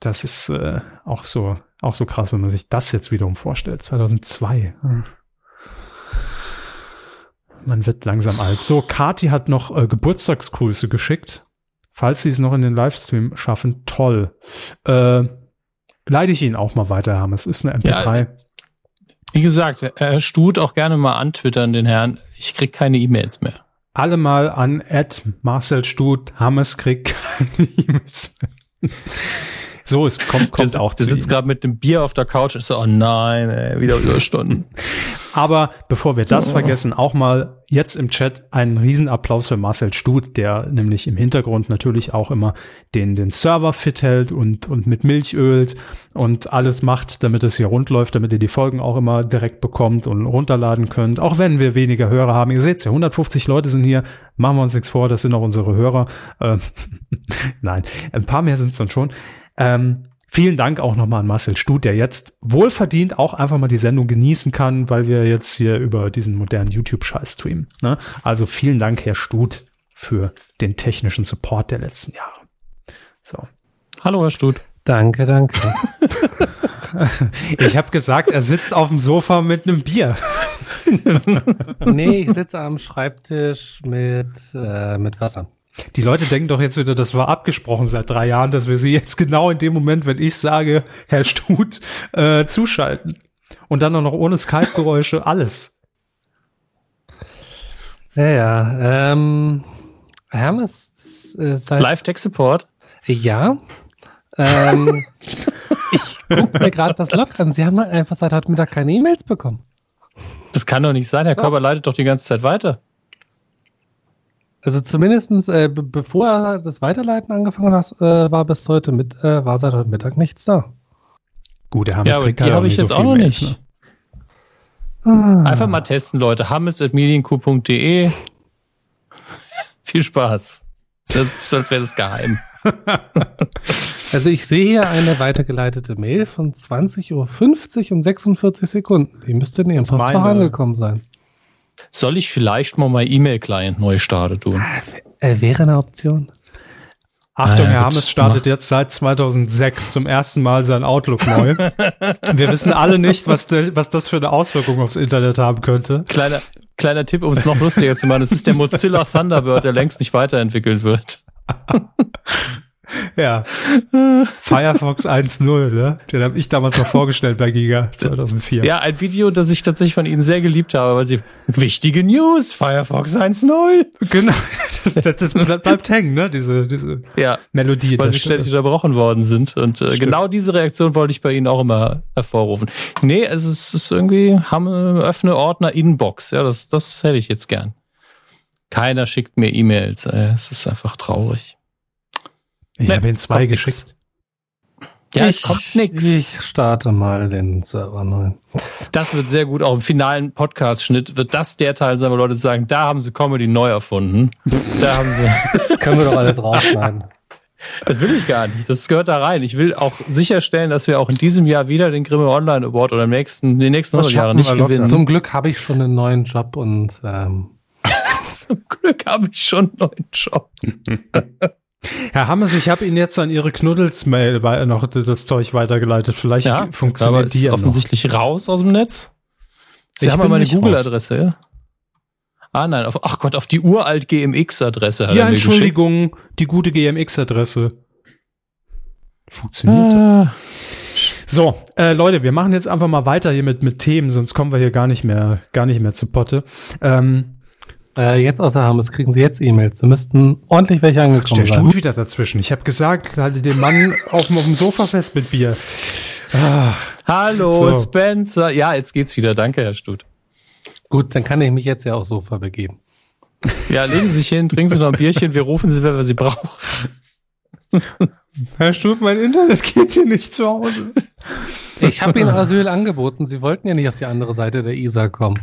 Speaker 1: Das ist äh, auch so auch so krass, wenn man sich das jetzt wiederum vorstellt. 2002. Hm. Man wird langsam alt. So, Kati hat noch äh, Geburtstagsgrüße geschickt. Falls Sie es noch in den Livestream schaffen, toll. Äh, leite ich Ihnen auch mal weiter, haben. Es ist eine MP3. Ja,
Speaker 2: wie gesagt, Herr Stut auch gerne mal antwittern, den Herrn. Ich krieg keine E-Mails mehr.
Speaker 1: Alle mal an Ed Marcel Stut. Hammes kriegt keine <laughs> E-Mails mehr. So, es kommt, kommt
Speaker 2: der,
Speaker 1: auch
Speaker 2: der sitzt gerade mit dem Bier auf der Couch und ist so, oh nein, ey, wieder Überstunden. <laughs>
Speaker 1: Aber bevor wir das oh. vergessen, auch mal jetzt im Chat einen Riesenapplaus für Marcel Stut, der nämlich im Hintergrund natürlich auch immer den, den Server fit hält und, und mit Milch ölt und alles macht, damit es hier rund läuft, damit ihr die Folgen auch immer direkt bekommt und runterladen könnt. Auch wenn wir weniger Hörer haben. Ihr seht ja, 150 Leute sind hier. Machen wir uns nichts vor, das sind auch unsere Hörer. Ähm, <laughs> Nein, ein paar mehr sind es dann schon. Ähm, vielen Dank auch nochmal an Marcel Stut, der jetzt wohlverdient auch einfach mal die Sendung genießen kann, weil wir jetzt hier über diesen modernen YouTube-Scheiß streamen. Ne? Also vielen Dank, Herr Stut, für den technischen Support der letzten Jahre. So.
Speaker 2: Hallo, Herr Stut.
Speaker 13: Danke, danke. <laughs>
Speaker 1: ich habe gesagt, er sitzt auf dem Sofa mit einem Bier.
Speaker 13: nee, ich sitze am Schreibtisch mit, äh, mit Wasser.
Speaker 1: Die Leute denken doch jetzt wieder, das war abgesprochen seit drei Jahren, dass wir sie jetzt genau in dem Moment, wenn ich sage, Herr Stut, äh, zuschalten. Und dann auch noch ohne Skype-Geräusche, alles.
Speaker 13: Ja, ja. Ähm, Hermes,
Speaker 2: äh, Live-Tech-Support?
Speaker 13: Ja. Ähm, <laughs> ich gucke mir gerade das Log an. Sie haben einfach seit heute Mittag keine E-Mails bekommen.
Speaker 2: Das kann doch nicht sein. Herr Körper leitet doch die ganze Zeit weiter.
Speaker 13: Also zumindestens äh, bevor er das Weiterleiten angefangen hat, äh, war bis heute mit, äh, war seit heute Mittag nichts da.
Speaker 1: Gut, der Hammes
Speaker 2: ja, kriegt die habe ich jetzt so auch noch nicht. Ne? Ah. Einfach mal testen, Leute. hammes.medienq.de <laughs> Viel Spaß. Das, sonst wäre das geheim. <laughs>
Speaker 13: also ich sehe hier eine weitergeleitete Mail von 20.50 Uhr und 46 Sekunden. Die müsste in Ihrem Postfach angekommen sein.
Speaker 2: Soll ich vielleicht mal mein E-Mail-Client neu starten tun?
Speaker 13: Äh, wäre eine Option.
Speaker 1: Achtung, ah, ja, Herr Hammes startet jetzt seit 2006 zum ersten Mal sein Outlook neu. <laughs> Wir wissen alle nicht, was, de, was das für eine Auswirkung aufs Internet haben könnte.
Speaker 2: Kleiner, kleiner Tipp, um es noch lustiger zu machen. Es ist der Mozilla Thunderbird, der längst nicht weiterentwickelt wird. <laughs> <laughs>
Speaker 1: Ja. Firefox 1.0, ne? Den habe ich damals noch vorgestellt bei Giga 2004.
Speaker 2: Ja, ein Video, das ich tatsächlich von Ihnen sehr geliebt habe, weil Sie wichtige News, Firefox 1.0
Speaker 1: Genau, <laughs> das, das, das, bleibt hängen, ne? Diese, diese
Speaker 2: ja,
Speaker 1: Melodie.
Speaker 2: Weil Sie ständig unterbrochen worden sind. Und äh, genau diese Reaktion wollte ich bei Ihnen auch immer hervorrufen. Nee, es ist, es ist irgendwie, haben öffne Ordner Inbox. Ja, das, das hätte ich jetzt gern. Keiner schickt mir E-Mails. Es ist einfach traurig.
Speaker 1: Ich habe ihn zwei geschickt.
Speaker 2: Ja, ich, es kommt nichts.
Speaker 13: Ich starte mal den Server neu.
Speaker 2: Das wird sehr gut. Auch im finalen Podcast-Schnitt wird das der Teil sein, wo Leute sagen, da haben sie Comedy neu erfunden. Da haben sie. <laughs>
Speaker 13: Das können wir doch alles rausschneiden. <laughs>
Speaker 2: Das will ich gar nicht. Das gehört da rein. Ich will auch sicherstellen, dass wir auch in diesem Jahr wieder den Grimme Online Award oder im nächsten, den nächsten 100 Jahren nicht gewinnen.
Speaker 13: Zum Glück habe ich schon einen neuen Job und ähm <laughs>
Speaker 2: Zum Glück habe ich schon einen neuen Job.
Speaker 1: Herr Hammes, ich habe Ihnen jetzt an Ihre Knuddels-Mail noch das Zeug weitergeleitet. Vielleicht ja, funktioniert aber
Speaker 2: die ja offensichtlich noch. raus aus dem Netz. Sie ich haben meine Google-Adresse, ja? Ah nein, auf, ach Gott, auf die uralt GMX-Adresse.
Speaker 1: Ja, Entschuldigung, die gute GMX-Adresse. Funktioniert. Ah. So, äh, Leute, wir machen jetzt einfach mal weiter hier mit, mit Themen, sonst kommen wir hier gar nicht mehr, gar nicht mehr zu Potte. Ähm,
Speaker 13: äh, jetzt außer Hammes kriegen Sie jetzt E-Mails. Sie müssten ordentlich welche angekommen
Speaker 1: der sein. wieder dazwischen. Ich habe gesagt, halte den Mann auf, auf dem Sofa fest mit Bier.
Speaker 2: Ah. Hallo, so. Spencer. Ja, jetzt geht's wieder. Danke, Herr Stut.
Speaker 13: Gut, dann kann ich mich jetzt ja aufs Sofa begeben.
Speaker 2: Ja, legen Sie sich hin, trinken Sie noch ein Bierchen. Wir rufen Sie, wenn wir Sie brauchen.
Speaker 1: Herr Stut, mein Internet geht hier nicht zu Hause.
Speaker 13: Ich habe Ihnen Asyl angeboten. Sie wollten ja nicht auf die andere Seite der Isar kommen.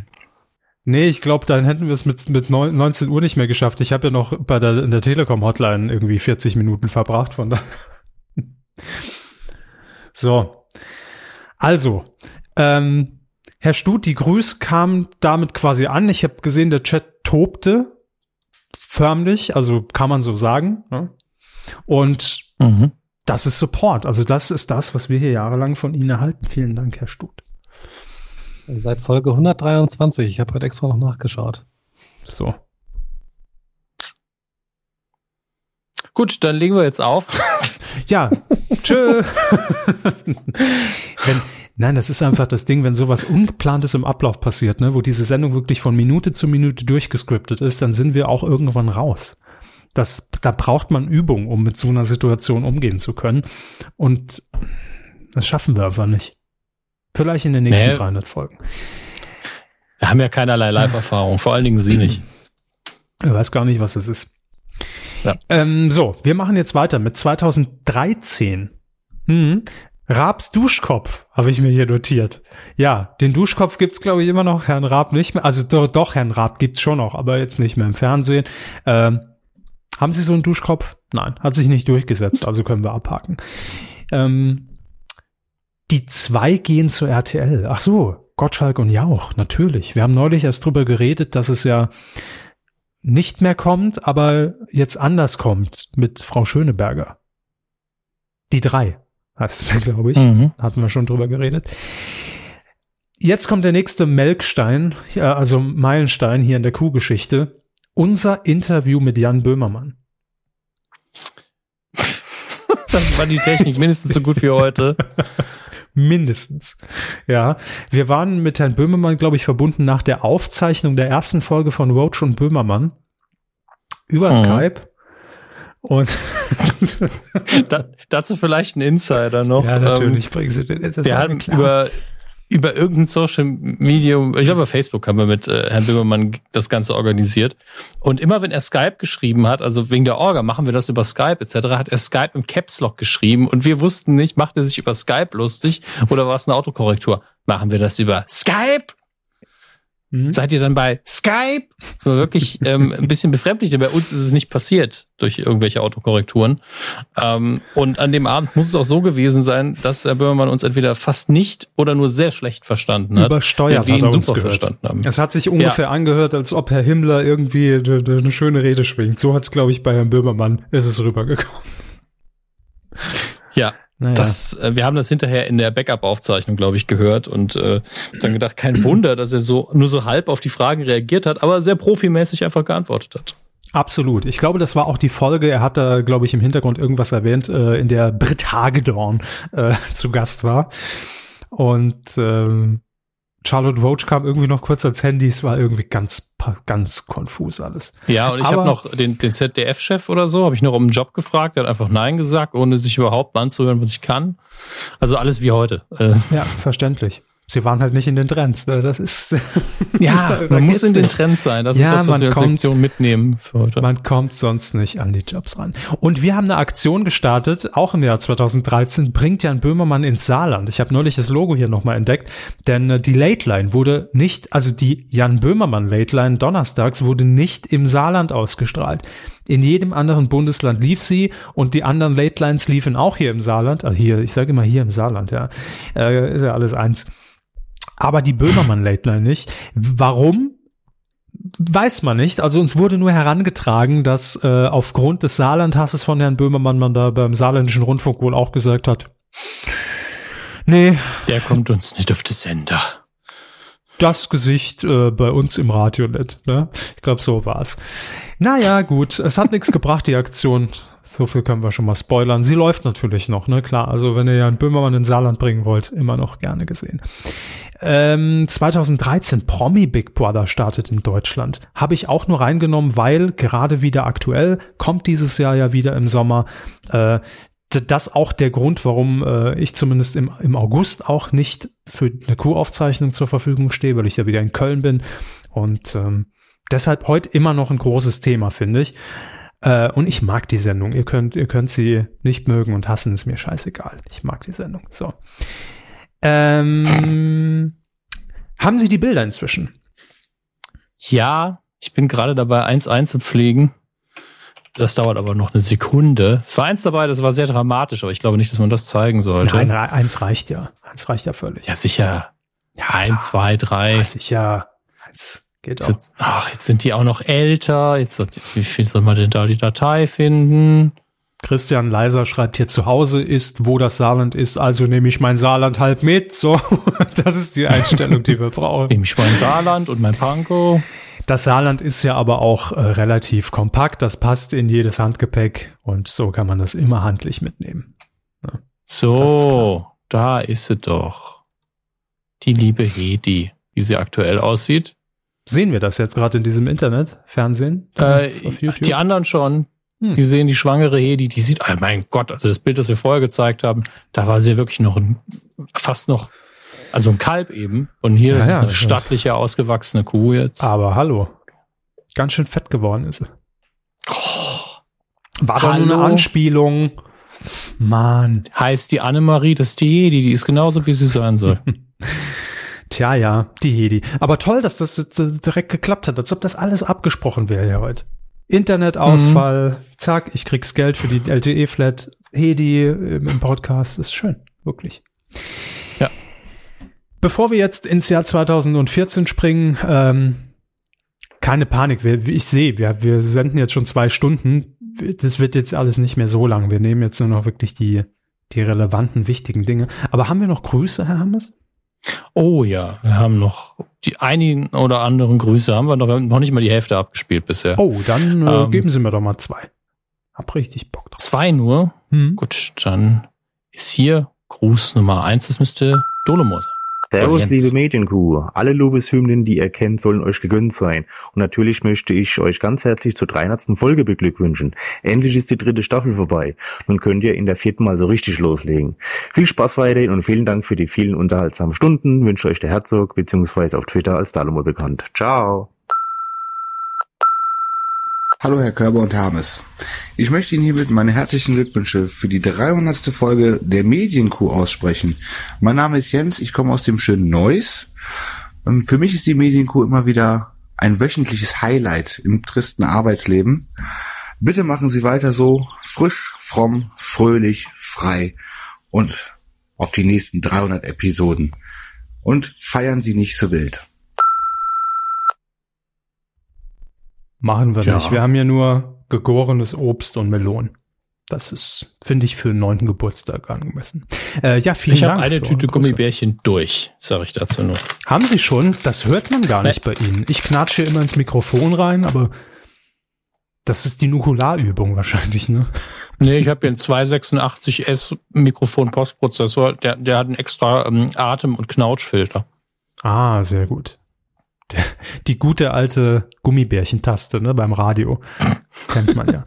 Speaker 1: Nee, ich glaube, dann hätten wir es mit, mit 19 Uhr nicht mehr geschafft. Ich habe ja noch bei der, in der Telekom-Hotline irgendwie 40 Minuten verbracht von da. <laughs> so. Also, ähm, Herr Stut, die Grüße kamen damit quasi an. Ich habe gesehen, der Chat tobte förmlich, also kann man so sagen. Ne? Und mhm. das ist Support. Also das ist das, was wir hier jahrelang von Ihnen erhalten. Vielen Dank, Herr Stut.
Speaker 13: Seit Folge 123. Ich habe heute extra noch nachgeschaut.
Speaker 1: So.
Speaker 2: Gut, dann legen wir jetzt auf. <laughs>
Speaker 1: ja, tschö. <laughs> wenn, nein, das ist einfach das Ding, wenn sowas Ungeplantes im Ablauf passiert, ne, wo diese Sendung wirklich von Minute zu Minute durchgescriptet ist, dann sind wir auch irgendwann raus. Das, da braucht man Übung, um mit so einer Situation umgehen zu können. Und das schaffen wir einfach nicht. Vielleicht in den nächsten nee. 300 Folgen.
Speaker 2: Wir haben ja keinerlei Live-Erfahrung, vor allen Dingen Sie nicht. <clears throat>
Speaker 1: Ich weiß gar nicht, was es ist. Ja. Ähm, so, wir machen jetzt weiter mit 2013. Hm. Raabs Duschkopf habe ich mir hier notiert. Ja, den Duschkopf gibt's glaube ich immer noch, Herrn Raab nicht mehr. Also doch, doch Herrn Raab gibt's schon noch, aber jetzt nicht mehr im Fernsehen. Ähm, haben Sie so einen Duschkopf? Nein, hat sich nicht durchgesetzt, also können wir abhaken. Ähm, die zwei gehen zu RTL. Ach so, Gottschalk und Jauch, natürlich. Wir haben neulich erst drüber geredet, dass es ja nicht mehr kommt, aber jetzt anders kommt mit Frau Schöneberger. Die drei heißt es, glaube ich. Mhm. Hatten wir schon drüber geredet. Jetzt kommt der nächste Melkstein, also Meilenstein hier in der Kuhgeschichte. Unser Interview mit Jan Böhmermann.
Speaker 2: Das war die Technik mindestens so gut wie heute. <laughs>
Speaker 1: Mindestens. Ja. Wir waren mit Herrn Böhmermann, glaube ich, verbunden nach der Aufzeichnung der ersten Folge von Roach und Böhmermann über mhm. Skype. Und <laughs>
Speaker 2: da, dazu vielleicht ein Insider noch.
Speaker 1: Ja, natürlich. Ähm, bringen Sie den,
Speaker 2: das wir hatten über über irgendein Social Medium, ich glaube, Facebook haben wir mit äh, Herrn Böhmermann das Ganze organisiert. Und immer wenn er Skype geschrieben hat, also wegen der Orga, machen wir das über Skype etc., hat er Skype im Caps Lock geschrieben und wir wussten nicht, macht er sich über Skype lustig oder war es eine Autokorrektur? Machen wir das über Skype? Mhm. Seid ihr dann bei Skype? Das war wirklich <laughs> ähm, ein bisschen befremdlich, denn bei uns ist es nicht passiert durch irgendwelche Autokorrekturen. Ähm, und an dem Abend muss es auch so gewesen sein, dass Herr Böhmermann uns entweder fast nicht oder nur sehr schlecht verstanden hat.
Speaker 1: Übersteuert wir hat ihn super verstanden haben. Es hat sich ungefähr ja. angehört, als ob Herr Himmler irgendwie eine schöne Rede schwingt. So hat es, glaube ich, bei Herrn Böhmermann ist es rübergekommen.
Speaker 2: Ja, naja. Das, äh, wir haben das hinterher in der Backup-Aufzeichnung, glaube ich, gehört und äh, dann gedacht, kein <clears throat> Wunder, dass er so nur so halb auf die Fragen reagiert hat, aber sehr profimäßig einfach geantwortet hat.
Speaker 1: Absolut. Ich glaube, das war auch die Folge. Er hat da, glaube ich, im Hintergrund irgendwas erwähnt, äh, in der Brit Hagedorn äh, zu Gast war. Und ähm, Charlotte Roach kam irgendwie noch kurz ans Handy. Es war irgendwie ganz, ganz konfus alles.
Speaker 2: Ja, und ich habe noch den, den ZDF-Chef oder so, habe ich noch um einen Job gefragt. Der hat einfach Nein gesagt, ohne sich überhaupt anzuhören, was ich kann. Also alles wie heute.
Speaker 1: Äh. Ja, verständlich sie waren halt nicht in den Trends. Ne? Das ist <laughs>
Speaker 2: ja, <laughs> man muss in den Trends sein. Das ja, ist das, was wir als kommt, Lektion mitnehmen für heute.
Speaker 1: Man kommt sonst nicht an die Jobs ran. Und wir haben eine Aktion gestartet, auch im Jahr 2013, bringt Jan Böhmermann ins Saarland. Ich habe neulich das Logo hier nochmal entdeckt, denn äh, die Late Line wurde nicht, also die Jan Böhmermann Late Line donnerstags wurde nicht im Saarland ausgestrahlt. In jedem anderen Bundesland lief sie und die anderen Late Lines liefen auch hier im Saarland. Also hier, ich sage immer hier im Saarland, ja. Äh, ist ja alles eins aber die Böhmermann Late Night nicht. Warum? Weiß man nicht. Also uns wurde nur herangetragen, dass äh, aufgrund des Saarlandhasses von Herrn Böhmermann man da beim saarländischen Rundfunk wohl auch gesagt hat, nee.
Speaker 2: Der kommt uns nicht auf die Sender.
Speaker 1: Das Gesicht äh, bei uns im Radio nicht. Ne? Ich glaube, so war's. Naja, gut. Es hat nichts gebracht, die Aktion. So viel können wir schon mal spoilern. Sie läuft natürlich noch, ne? Klar. Also wenn ihr ja einen Böhmermann in Saarland bringen wollt, immer noch gerne gesehen. Ähm, 2013 Promi Big Brother startet in Deutschland. Habe ich auch nur reingenommen, weil gerade wieder aktuell kommt dieses Jahr ja wieder im Sommer. Äh, das auch der Grund, warum äh, ich zumindest im, im August auch nicht für eine Q-Aufzeichnung zur Verfügung stehe, weil ich ja wieder in Köln bin. Und ähm, deshalb heute immer noch ein großes Thema, finde ich. Äh, und ich mag die Sendung. Ihr könnt, ihr könnt sie nicht mögen und hassen, ist mir scheißegal. Ich mag die Sendung. So. Ähm, haben Sie die Bilder inzwischen?
Speaker 2: Ja, ich bin gerade dabei, eins einzupflegen. Das dauert aber noch eine Sekunde. Es war eins dabei, das war sehr dramatisch, aber ich glaube nicht, dass man das zeigen sollte.
Speaker 1: Nein, eins reicht ja. Eins reicht ja völlig.
Speaker 2: Ja, sicher. Ja, eins, zwei, drei. Ja,
Speaker 1: sicher. Eins Geht auch.
Speaker 2: Jetzt, ach, jetzt sind die auch noch älter. Jetzt, wie viel soll man denn da die Datei finden?
Speaker 1: Christian Leiser schreibt hier zu Hause ist, wo das Saarland ist, also nehme ich mein Saarland halt mit. So, <laughs> das ist die Einstellung, die wir brauchen.
Speaker 2: Nehme ich mein Saarland und mein Panko.
Speaker 1: Das Saarland ist ja aber auch äh, relativ kompakt, das passt in jedes Handgepäck und so kann man das immer handlich mitnehmen.
Speaker 2: Ja, so, ist da ist sie doch. Die liebe Hedi, wie sie aktuell aussieht.
Speaker 1: Sehen wir das jetzt gerade in diesem Internet, Fernsehen?
Speaker 2: Äh, die anderen schon. Hm. Die sehen die schwangere Hedi, die sieht, oh mein Gott, also das Bild, das wir vorher gezeigt haben, da war sie wirklich noch ein, fast noch, also ein Kalb eben. Und hier ja, ist eine stattliche, ausgewachsene Kuh jetzt.
Speaker 1: Aber hallo. Ganz schön fett geworden ist sie. Oh, war doch nur eine Anspielung. Mann.
Speaker 2: Heißt die Annemarie, das ist die Hedi, die ist genauso, wie sie sein soll. <laughs>
Speaker 1: Tja, ja, die Hedi. Aber toll, dass das direkt geklappt hat, als ob das alles abgesprochen wäre ja heute. Internetausfall, mhm. zack, ich krieg's Geld für die LTE-Flat. Hedi im Podcast ist schön, wirklich.
Speaker 2: Ja.
Speaker 1: Bevor wir jetzt ins Jahr 2014 springen, ähm, keine Panik, wir, ich sehe, wir, wir senden jetzt schon zwei Stunden. Das wird jetzt alles nicht mehr so lang. Wir nehmen jetzt nur noch wirklich die, die relevanten, wichtigen Dinge. Aber haben wir noch Grüße, Herr Hammes?
Speaker 2: Oh ja, wir haben noch die einigen oder anderen Grüße haben wir noch, wir haben noch nicht mal die Hälfte abgespielt bisher.
Speaker 1: Oh, dann äh, ähm, geben Sie mir doch mal zwei. Hab richtig Bock drauf.
Speaker 2: Zwei nur? Hm. Gut, dann ist hier Gruß Nummer eins, das müsste Dolomo sein.
Speaker 14: Servus, liebe Medienkuh. Alle Lobeshymnen, die ihr kennt, sollen euch gegönnt sein. Und natürlich möchte ich euch ganz herzlich zur 300. Folge beglückwünschen. Endlich ist die dritte Staffel vorbei. Nun könnt ihr in der vierten Mal so richtig loslegen. Viel Spaß weiterhin und vielen Dank für die vielen unterhaltsamen Stunden. Wünsche euch der Herzog, beziehungsweise auf Twitter als Dalomo bekannt. Ciao.
Speaker 15: Hallo Herr Körber und Hermes. Ich möchte Ihnen hiermit meine herzlichen Glückwünsche für die 300. Folge der Medienkuh aussprechen. Mein Name ist Jens, ich komme aus dem schönen Neuss. Für mich ist die Medienkuh immer wieder ein wöchentliches Highlight im tristen Arbeitsleben. Bitte machen Sie weiter so frisch, fromm, fröhlich, frei und auf die nächsten 300 Episoden. Und feiern Sie nicht so wild.
Speaker 1: Machen wir ja. nicht. Wir haben ja nur gegorenes Obst und Melonen. Das ist, finde ich, für den neunten Geburtstag angemessen.
Speaker 2: Äh, ja, vielen ich Dank. Ich habe eine Tüte Gummibärchen durch, sage ich dazu nur.
Speaker 1: Haben Sie schon? Das hört man gar nicht bei Ihnen. Ich knatsche immer ins Mikrofon rein, aber das ist die Nukularübung wahrscheinlich, ne?
Speaker 2: Nee, ich habe hier einen 286S Mikrofon Postprozessor, der, der hat einen extra ähm, Atem- und Knautschfilter.
Speaker 1: Ah, sehr gut. Der, <laughs> die gute alte Gummibärchentaste, ne, beim Radio. Kennt man ja.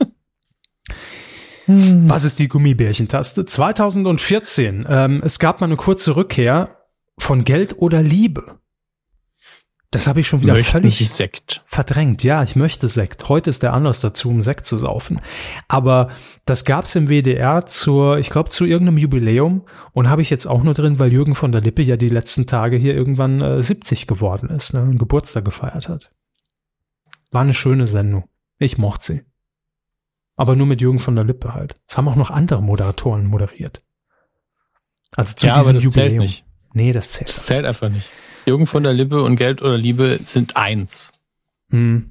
Speaker 1: Was ist die Gummibärchentaste? 2014. Ähm, es gab mal eine kurze Rückkehr von Geld oder Liebe. Das habe ich schon wieder
Speaker 2: Möchten
Speaker 1: völlig
Speaker 2: Sie Sekt?
Speaker 1: verdrängt. Ja, ich möchte Sekt. Heute ist der Anlass dazu, um Sekt zu saufen. Aber das gab's im WDR zur, ich glaube, zu irgendeinem Jubiläum und habe ich jetzt auch nur drin, weil Jürgen von der Lippe ja die letzten Tage hier irgendwann äh, 70 geworden ist, ne, einen Geburtstag gefeiert hat. War eine schöne Sendung. Ich mochte sie. Aber nur mit Jürgen von der Lippe halt. Es haben auch noch andere Moderatoren moderiert. Also zu
Speaker 2: ja,
Speaker 1: diesem
Speaker 2: aber das
Speaker 1: Jubiläum.
Speaker 2: Zählt nicht.
Speaker 1: Nee, das zählt.
Speaker 2: Das zählt einfach nicht. Jürgen von der Lippe und Geld oder Liebe sind eins.
Speaker 1: Hm.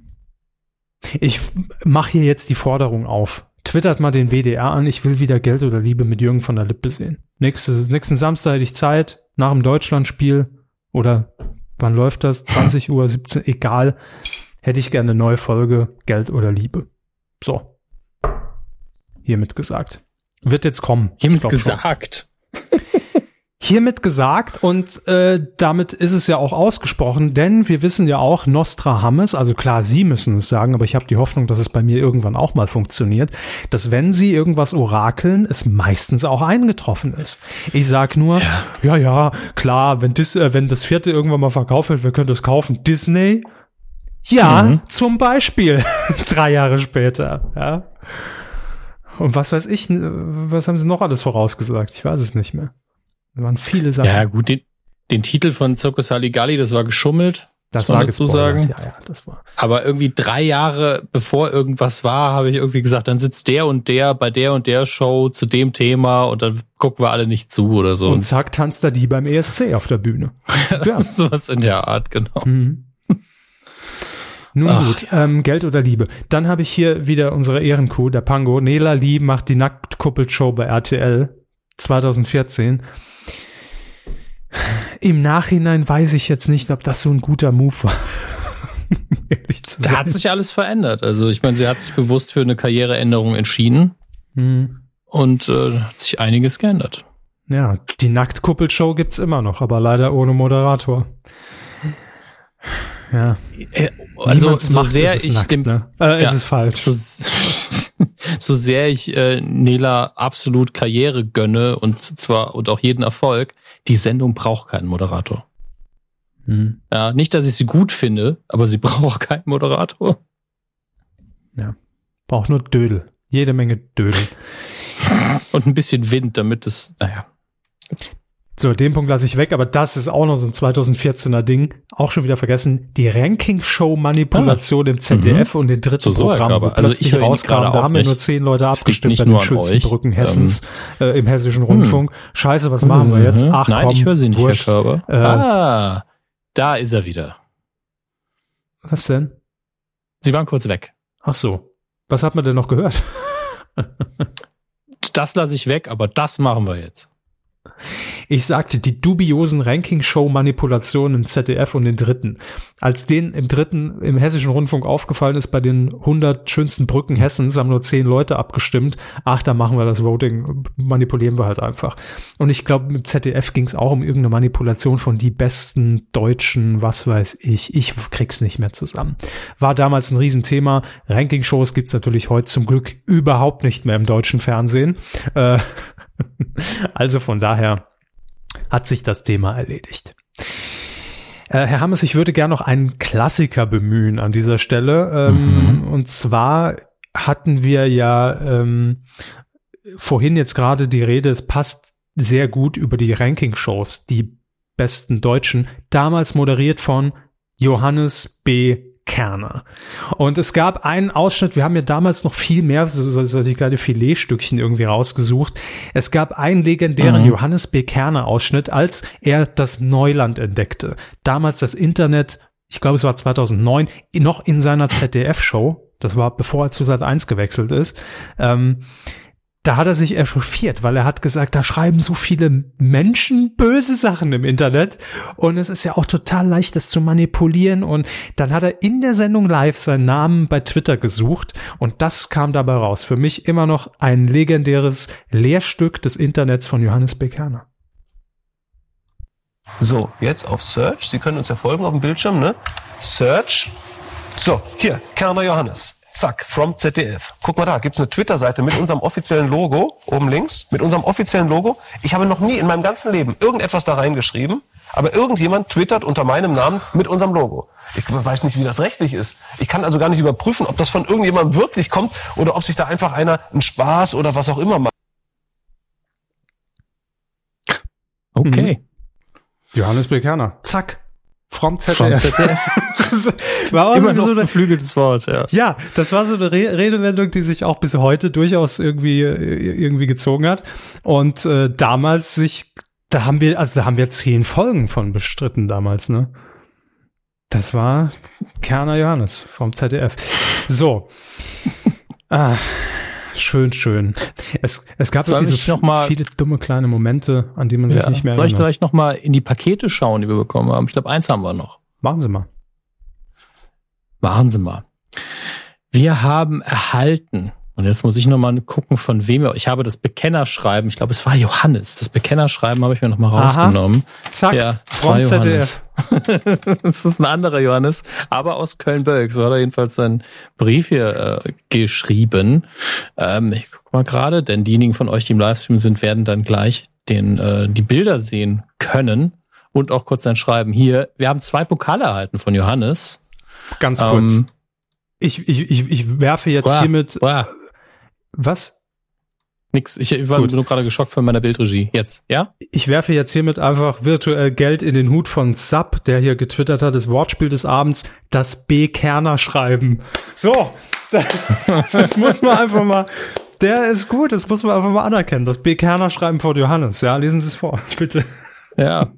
Speaker 1: Ich mache hier jetzt die Forderung auf. Twittert mal den WDR an, ich will wieder Geld oder Liebe mit Jürgen von der Lippe sehen. Nächste, nächsten Samstag hätte ich Zeit, nach dem Deutschlandspiel oder wann läuft das? 20 Uhr, 17, egal. Hätte ich gerne eine neue Folge Geld oder Liebe. So. hiermit gesagt. Wird jetzt kommen.
Speaker 2: Hiermit gesagt.
Speaker 1: Hiermit gesagt und äh, damit ist es ja auch ausgesprochen, denn wir wissen ja auch, Nostra Hammes, also klar, Sie müssen es sagen, aber ich habe die Hoffnung, dass es bei mir irgendwann auch mal funktioniert, dass wenn Sie irgendwas orakeln, es meistens auch eingetroffen ist. Ich sag nur, ja, ja, ja klar, wenn, das, äh, wenn das vierte irgendwann mal verkauft wird, wir können das kaufen. Disney? Ja, mhm. zum Beispiel. <laughs> Drei Jahre später, ja. Und was weiß ich, was haben sie noch alles vorausgesagt? Ich weiß es nicht mehr. Da waren viele Sachen.
Speaker 2: Ja, gut, den, den Titel von Circus Saligalli, das war geschummelt.
Speaker 1: Das war
Speaker 2: dazu sagen. Ja, ja, das war. Aber irgendwie drei Jahre bevor irgendwas war, habe ich irgendwie gesagt, dann sitzt der und der bei der und der Show zu dem Thema und dann gucken wir alle nicht zu oder so.
Speaker 1: Und zack, tanzt er die beim ESC auf der Bühne. <laughs>
Speaker 2: ja, sowas in der Art, genau. Mhm.
Speaker 1: Nun Ach. gut, ähm, Geld oder Liebe. Dann habe ich hier wieder unsere Ehrenkuh, der Pango. Nela Lee macht die Nacktkuppelshow bei RTL 2014. Im Nachhinein weiß ich jetzt nicht, ob das so ein guter Move war. <laughs>
Speaker 2: da hat sich alles verändert. Also ich meine, sie hat sich bewusst für eine Karriereänderung entschieden hm. und äh, hat sich einiges geändert.
Speaker 1: Ja, die Nacktkuppelshow gibt's immer noch, aber leider ohne Moderator. Ja.
Speaker 2: Äh, also so sehr ich
Speaker 1: nackt, dem, ne? äh, ja, es ist falsch.
Speaker 2: So, <laughs> <laughs> so sehr ich äh, Nela absolut Karriere gönne und zwar und auch jeden Erfolg, die Sendung braucht keinen Moderator. Hm. Ja, nicht, dass ich sie gut finde, aber sie <laughs> braucht keinen Moderator.
Speaker 1: Ja. Braucht nur Dödel. Jede Menge Dödel.
Speaker 2: Und ein bisschen Wind, damit es, naja.
Speaker 1: So, den Punkt lasse ich weg, aber das ist auch noch so ein 2014er Ding. Auch schon wieder vergessen. Die Ranking-Show-Manipulation ah. im ZDF mhm. und den dritten
Speaker 2: so
Speaker 1: Programm,
Speaker 2: wo also ich rauskam,
Speaker 1: da haben ja nur zehn Leute abgestimmt bei den Schützenbrücken Hessens ähm, äh, im Hessischen Rundfunk. Hm. Scheiße, was machen wir jetzt?
Speaker 2: Ach Nein, komm, ich höre sie nicht, wurscht. Herr Körber. Äh, ah, da ist er wieder.
Speaker 1: Was denn?
Speaker 2: Sie waren kurz weg.
Speaker 1: Ach so. Was hat man denn noch gehört? <laughs>
Speaker 2: das lasse ich weg, aber das machen wir jetzt.
Speaker 1: Ich sagte die dubiosen Ranking-Show-Manipulationen im ZDF und den dritten. Als den im dritten im Hessischen Rundfunk aufgefallen ist, bei den 100 schönsten Brücken Hessens haben nur 10 Leute abgestimmt. Ach, da machen wir das Voting, manipulieren wir halt einfach. Und ich glaube, mit ZDF ging es auch um irgendeine Manipulation von die besten deutschen, was weiß ich. Ich krieg's nicht mehr zusammen. War damals ein Riesenthema. Ranking-Shows gibt's natürlich heute zum Glück überhaupt nicht mehr im deutschen Fernsehen. Äh, <laughs> also von daher hat sich das Thema erledigt. Äh, Herr Hammes, ich würde gerne noch einen Klassiker bemühen an dieser Stelle. Ähm, mhm. Und zwar hatten wir ja ähm, vorhin jetzt gerade die Rede, es passt sehr gut über die Ranking-Shows, die besten Deutschen, damals moderiert von Johannes B. Kerner. Und es gab einen Ausschnitt, wir haben ja damals noch viel mehr, so, so die kleine Filetstückchen irgendwie rausgesucht. Es gab einen legendären mhm. Johannes B. Kerner Ausschnitt, als er das Neuland entdeckte. Damals das Internet, ich glaube es war 2009, noch in seiner ZDF-Show. Das war bevor er zu Sat 1 gewechselt ist. Ähm, da hat er sich echauffiert, weil er hat gesagt, da schreiben so viele Menschen böse Sachen im Internet und es ist ja auch total leicht, das zu manipulieren und dann hat er in der Sendung live seinen Namen bei Twitter gesucht und das kam dabei raus. Für mich immer noch ein legendäres Lehrstück des Internets von Johannes Bekerner.
Speaker 16: So, jetzt auf Search. Sie können uns ja folgen auf dem Bildschirm, ne? Search. So, hier, Kerner Johannes. Zack, from ZDF. Guck mal da, gibt's eine Twitter-Seite mit unserem offiziellen Logo, oben links, mit unserem offiziellen Logo. Ich habe noch nie in meinem ganzen Leben irgendetwas da reingeschrieben, aber irgendjemand twittert unter meinem Namen mit unserem Logo. Ich weiß nicht, wie das rechtlich ist. Ich kann also gar nicht überprüfen, ob das von irgendjemandem wirklich kommt oder ob sich da einfach einer einen Spaß oder was auch immer macht.
Speaker 2: Okay. Mhm.
Speaker 1: Johannes Bekerner. Zack. From ZDF. From
Speaker 2: ZDF. <laughs> war auch Immer noch so ein geflügeltes Wort, ja.
Speaker 1: Ja, das war so eine Re Redewendung, die sich auch bis heute durchaus irgendwie, irgendwie gezogen hat. Und äh, damals sich, da haben wir, also da haben wir zehn Folgen von bestritten damals, ne? Das war Kerner Johannes vom ZDF. So. <laughs> ah. Schön, schön. Es, es gab
Speaker 2: Soll
Speaker 1: wirklich so
Speaker 2: mal,
Speaker 1: viele dumme kleine Momente, an die man sich nicht mehr
Speaker 2: Soll
Speaker 1: erinnert.
Speaker 2: ich vielleicht noch mal in die Pakete schauen, die wir bekommen haben? Ich glaube, eins haben wir noch.
Speaker 1: Machen Sie mal.
Speaker 2: Machen Sie mal. Wir haben erhalten Und jetzt muss ich nochmal gucken, von wem er. Ich habe das Bekennerschreiben, ich glaube, es war Johannes. Das Bekennerschreiben habe ich mir nochmal rausgenommen.
Speaker 1: Zack,
Speaker 2: ja,
Speaker 1: vom
Speaker 2: Johannes. <laughs> das ist ein anderer Johannes, aber aus Köln-Bölk. So hat er jedenfalls seinen Brief hier äh, geschrieben. Ähm, ich guck mal gerade, denn diejenigen von euch, die im Livestream sind, werden dann gleich den, äh, die Bilder sehen können und auch kurz sein Schreiben. Hier, wir haben zwei Pokale erhalten von Johannes.
Speaker 1: Ganz kurz. Ähm, ich, ich, ich, ich werfe jetzt boah, hiermit. Boah. Was?
Speaker 2: Nix. Ich, war Gut. nur gerade geschockt von meiner Bildregie. Jetzt, ja?
Speaker 1: Ich werfe jetzt hiermit einfach virtuell Geld in den Hut von Sub, der hier getwittert hat, das Wortspiel des Abends, das B-Kerner schreiben. So, <laughs> das muss man einfach mal, der ist gut, das muss man einfach mal anerkennen. Das B-Kerner schreiben vor Johannes. Ja, lesen Sie es vor, <laughs> bitte.
Speaker 2: Ja.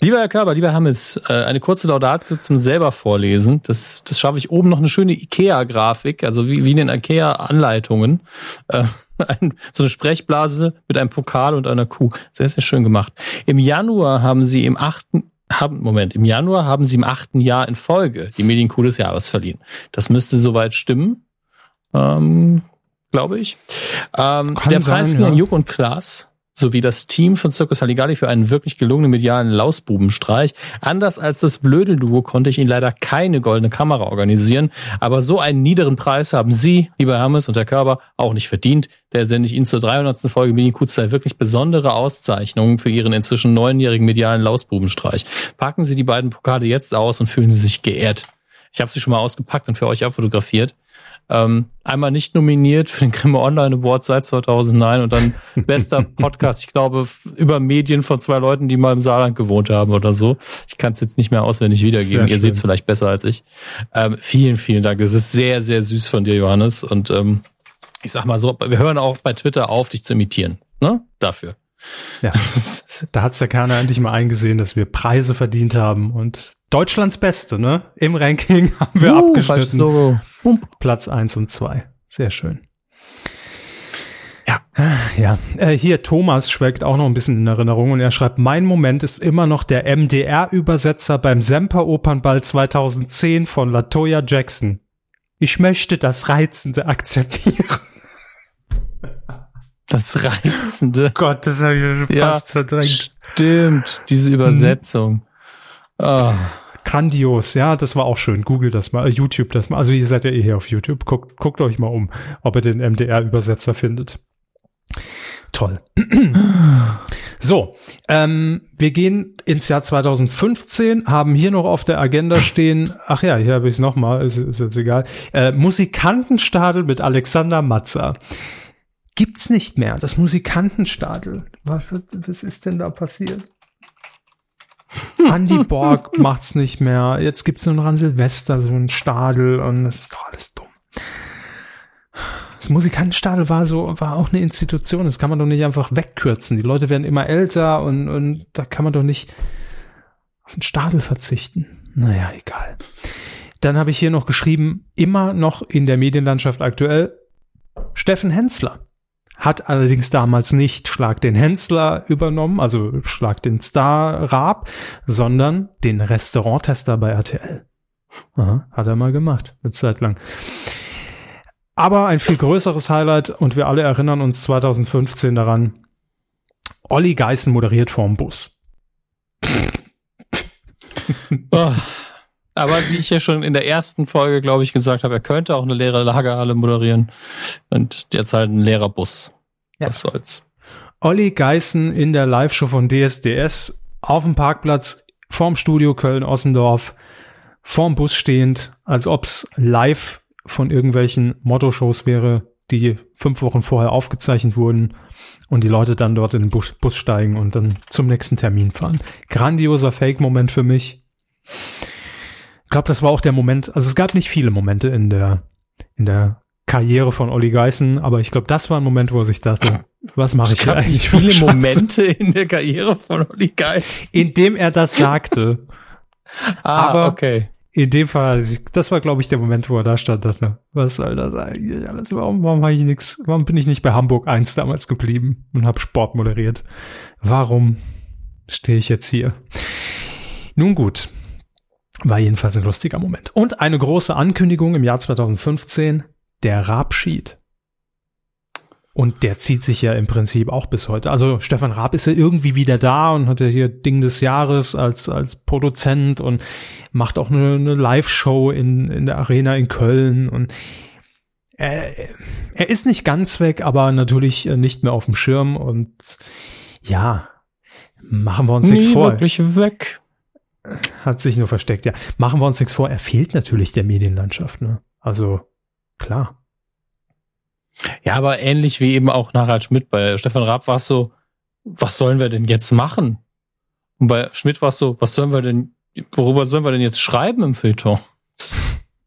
Speaker 2: Lieber Herr Körber, lieber Hammes, äh, eine kurze Laudatio zum selber vorlesen. Das, das schaffe ich oben noch eine schöne IKEA-Grafik, also wie, wie in den IKEA-Anleitungen. Äh, <laughs> ein, so eine Sprechblase mit einem Pokal und einer Kuh. Sehr, sehr schön gemacht. Im Januar haben sie im achten, haben, Moment, im Januar haben sie im achten Jahr in Folge die Medienkuh des Jahres verliehen. Das müsste soweit stimmen. Ähm, glaube ich. Ähm, der Preis ging ja. an Juck und Klaas sowie das Team von Circus Halligalli für einen wirklich gelungenen medialen Lausbubenstreich. Anders als das Blödelduo konnte ich Ihnen leider keine goldene Kamera organisieren, aber so einen niederen Preis haben Sie, lieber Hermes und Herr Körber, auch nicht verdient. Der sende ich Ihnen zur 300. Folge Mini Kutzei wirklich besondere Auszeichnungen für Ihren inzwischen neunjährigen medialen Lausbubenstreich. Packen Sie die beiden Pokale jetzt aus und fühlen Sie sich geehrt. Ich habe sie schon mal ausgepackt und für euch abfotografiert. Ähm, einmal nicht nominiert für den Grimme Online Award seit 2009 und dann <laughs> bester Podcast, ich glaube, über Medien von zwei Leuten, die mal im Saarland gewohnt haben oder so. Ich kann es jetzt nicht mehr auswendig wiedergeben. Ihr seht es vielleicht besser als ich. Ähm, vielen, vielen Dank. Es ist sehr, sehr süß von dir, Johannes. Und ähm, ich sag mal so, wir hören auch bei Twitter auf, dich zu imitieren. Ne? Dafür.
Speaker 1: Ja, <laughs> da hat's ja keiner endlich mal eingesehen, dass wir Preise verdient haben und Deutschlands Beste, ne? Im Ranking haben wir uh, abgeschnitten. Platz eins und zwei. Sehr schön. Ja, ja. Äh, hier Thomas schwelgt auch noch ein bisschen in Erinnerung und er schreibt, mein Moment ist immer noch der MDR-Übersetzer beim Semper Opernball 2010 von Latoya Jackson. Ich möchte das Reizende akzeptieren.
Speaker 2: Das Reizende. <laughs>
Speaker 1: Gott, das habe ich schon ja, fast verdrängt.
Speaker 2: Stimmt, diese Übersetzung. Oh.
Speaker 1: Grandios, ja, das war auch schön. Google das mal, äh, YouTube das mal. Also ihr seid ja eh hier auf YouTube. Guckt, guckt euch mal um, ob ihr den MDR-Übersetzer findet. Toll. <clears throat> so, ähm, wir gehen ins Jahr 2015, haben hier noch auf der Agenda stehen, ach ja, hier habe ich es nochmal, ist, ist jetzt egal, äh, Musikantenstadel mit Alexander Matzer. Gibt's nicht mehr, das Musikantenstadel. Was, was ist denn da passiert? Andy Borg <laughs> macht's nicht mehr. Jetzt gibt's nur noch an Silvester so ein Stadel und das ist doch alles dumm. Das Musikantenstadel war so, war auch eine Institution. Das kann man doch nicht einfach wegkürzen. Die Leute werden immer älter und, und da kann man doch nicht auf den Stadel verzichten. Naja, egal. Dann habe ich hier noch geschrieben, immer noch in der Medienlandschaft aktuell, Steffen Hensler hat allerdings damals nicht Schlag den Hensler übernommen, also Schlag den Star Raab, sondern den Restauranttester bei RTL. Aha, hat er mal gemacht, eine Zeit lang. Aber ein viel größeres Highlight und wir alle erinnern uns 2015 daran. Olli Geißen moderiert vorm Bus.
Speaker 2: oh. <laughs> Aber wie ich ja schon in der ersten Folge, glaube ich, gesagt habe, er könnte auch eine leere Lagerhalle moderieren und jetzt halt ein leerer Bus. Ja. Was soll's.
Speaker 1: Olli Geißen in der Live-Show von DSDS auf dem Parkplatz vorm Studio Köln-Ossendorf, vorm Bus stehend, als ob's live von irgendwelchen Motto-Shows wäre, die fünf Wochen vorher aufgezeichnet wurden und die Leute dann dort in den Bus, Bus steigen und dann zum nächsten Termin fahren. Grandioser Fake-Moment für mich. Ich glaube, das war auch der Moment, also es gab nicht viele Momente in der, in der Karriere von Olli Geißen, aber ich glaube, das war ein Moment, wo er sich dachte, was mache ich hier eigentlich?
Speaker 2: Viele Momente in der Karriere von Olli Geißen.
Speaker 1: Indem er das sagte.
Speaker 2: ah, aber okay.
Speaker 1: In dem Fall, das war, glaube ich, der Moment, wo er da stand, dachte, was soll das eigentlich alles? Warum, warum habe ich nichts? Warum bin ich nicht bei Hamburg 1 damals geblieben und habe Sport moderiert? Warum stehe ich jetzt hier? Nun gut, war jedenfalls ein lustiger Moment. Und eine große Ankündigung im Jahr 2015, der Rabschied. Und der zieht sich ja im Prinzip auch bis heute. Also Stefan Raab ist ja irgendwie wieder da und hat ja hier Ding des Jahres als, als Produzent und macht auch eine, eine Live-Show in, in der Arena in Köln und er, er ist nicht ganz weg, aber natürlich nicht mehr auf dem Schirm und ja, machen wir uns nichts vor.
Speaker 2: wirklich weg.
Speaker 1: Hat sich nur versteckt, ja. Machen wir uns nichts vor, er fehlt natürlich der Medienlandschaft, ne? Also, klar.
Speaker 2: Ja, aber ähnlich wie eben auch Harald Schmidt. Bei Stefan Raab war es so, was sollen wir denn jetzt machen? Und bei Schmidt war es so, was sollen wir denn, worüber sollen wir denn jetzt schreiben im Feuilleton?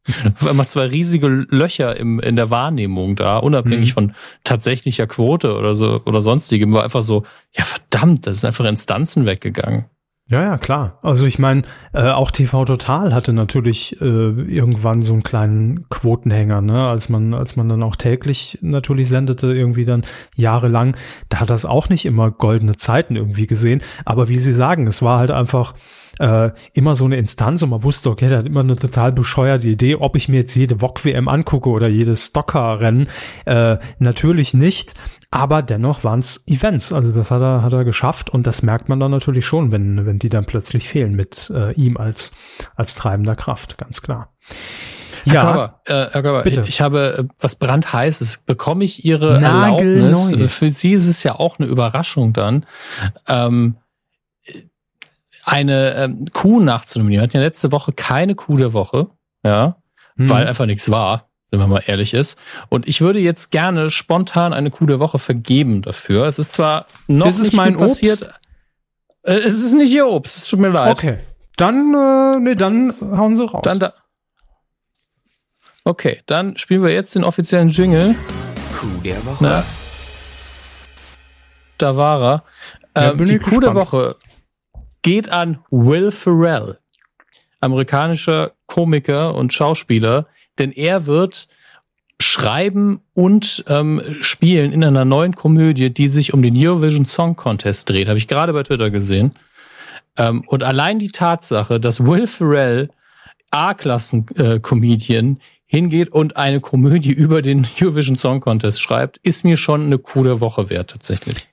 Speaker 2: <laughs> Auf einmal zwei riesige Löcher im, in der Wahrnehmung da, unabhängig mhm. von tatsächlicher Quote oder so oder sonstigem, war einfach so, ja verdammt, das ist einfach Instanzen weggegangen.
Speaker 1: Ja, ja, klar. Also ich meine, äh, auch TV Total hatte natürlich äh, irgendwann so einen kleinen Quotenhänger, ne? Als man, als man dann auch täglich natürlich sendete, irgendwie dann jahrelang, da hat das auch nicht immer goldene Zeiten irgendwie gesehen. Aber wie Sie sagen, es war halt einfach äh, immer so eine Instanz und man wusste, okay, der hat immer eine total bescheuerte Idee, ob ich mir jetzt jede VOG-WM angucke oder jedes Stocker-Rennen. Äh, natürlich nicht, aber dennoch waren es Events. Also das hat er, hat er geschafft und das merkt man dann natürlich schon, wenn, wenn die dann plötzlich fehlen mit äh, ihm als, als treibender Kraft, ganz klar.
Speaker 2: Herr ja, Körber, äh, Herr Körber, bitte. Ich, ich habe äh, was brandheißes. Bekomme ich Ihre Erlaubnis? Für Sie ist es ja auch eine Überraschung dann. Ähm, eine ähm, Kuh nachzunominieren. Wir hatten ja letzte Woche keine Kuh der Woche, ja, hm. weil einfach nichts war, wenn man mal ehrlich ist. Und ich würde jetzt gerne spontan eine Kuh der Woche vergeben dafür. Es ist zwar noch ist nicht mein passiert. Obst? Äh, es ist nicht Ihr Obst, es tut mir leid.
Speaker 1: Okay. Dann, äh, nee, dann hauen Sie raus.
Speaker 2: Dann da okay, dann spielen wir jetzt den offiziellen Jingle.
Speaker 5: Kuh der Woche. Na,
Speaker 2: da war er. Ähm, ja, die Kuh der Woche geht an Will Ferrell, amerikanischer Komiker und Schauspieler, denn er wird schreiben und ähm, spielen in einer neuen Komödie, die sich um den Eurovision Song Contest dreht. Habe ich gerade bei Twitter gesehen. Ähm, und allein die Tatsache, dass Will Ferrell A-Klassen-Comedian hingeht und eine Komödie über den Eurovision Song Contest schreibt, ist mir schon eine coole Woche wert tatsächlich.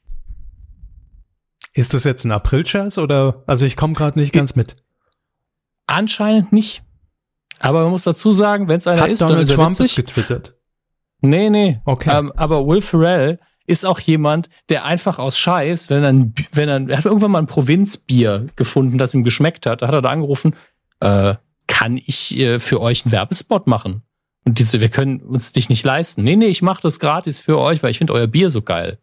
Speaker 1: Ist das jetzt ein April-Scherz oder? Also ich komme gerade nicht ganz mit.
Speaker 2: Anscheinend nicht. Aber man muss dazu sagen, wenn es einer
Speaker 1: Hat
Speaker 2: ist,
Speaker 1: Donald
Speaker 2: dann ist
Speaker 1: Trump es getwittert.
Speaker 2: Nee, nee.
Speaker 1: Okay.
Speaker 2: Ähm, aber Will Ferrell ist auch jemand, der einfach aus Scheiß, wenn er, wenn er, er hat irgendwann mal ein Provinzbier gefunden, das ihm geschmeckt hat, da hat er da angerufen, äh, kann ich äh, für euch einen Werbespot machen? Und die so, wir können uns dich nicht leisten. Nee, nee, ich mache das gratis für euch, weil ich finde euer Bier so geil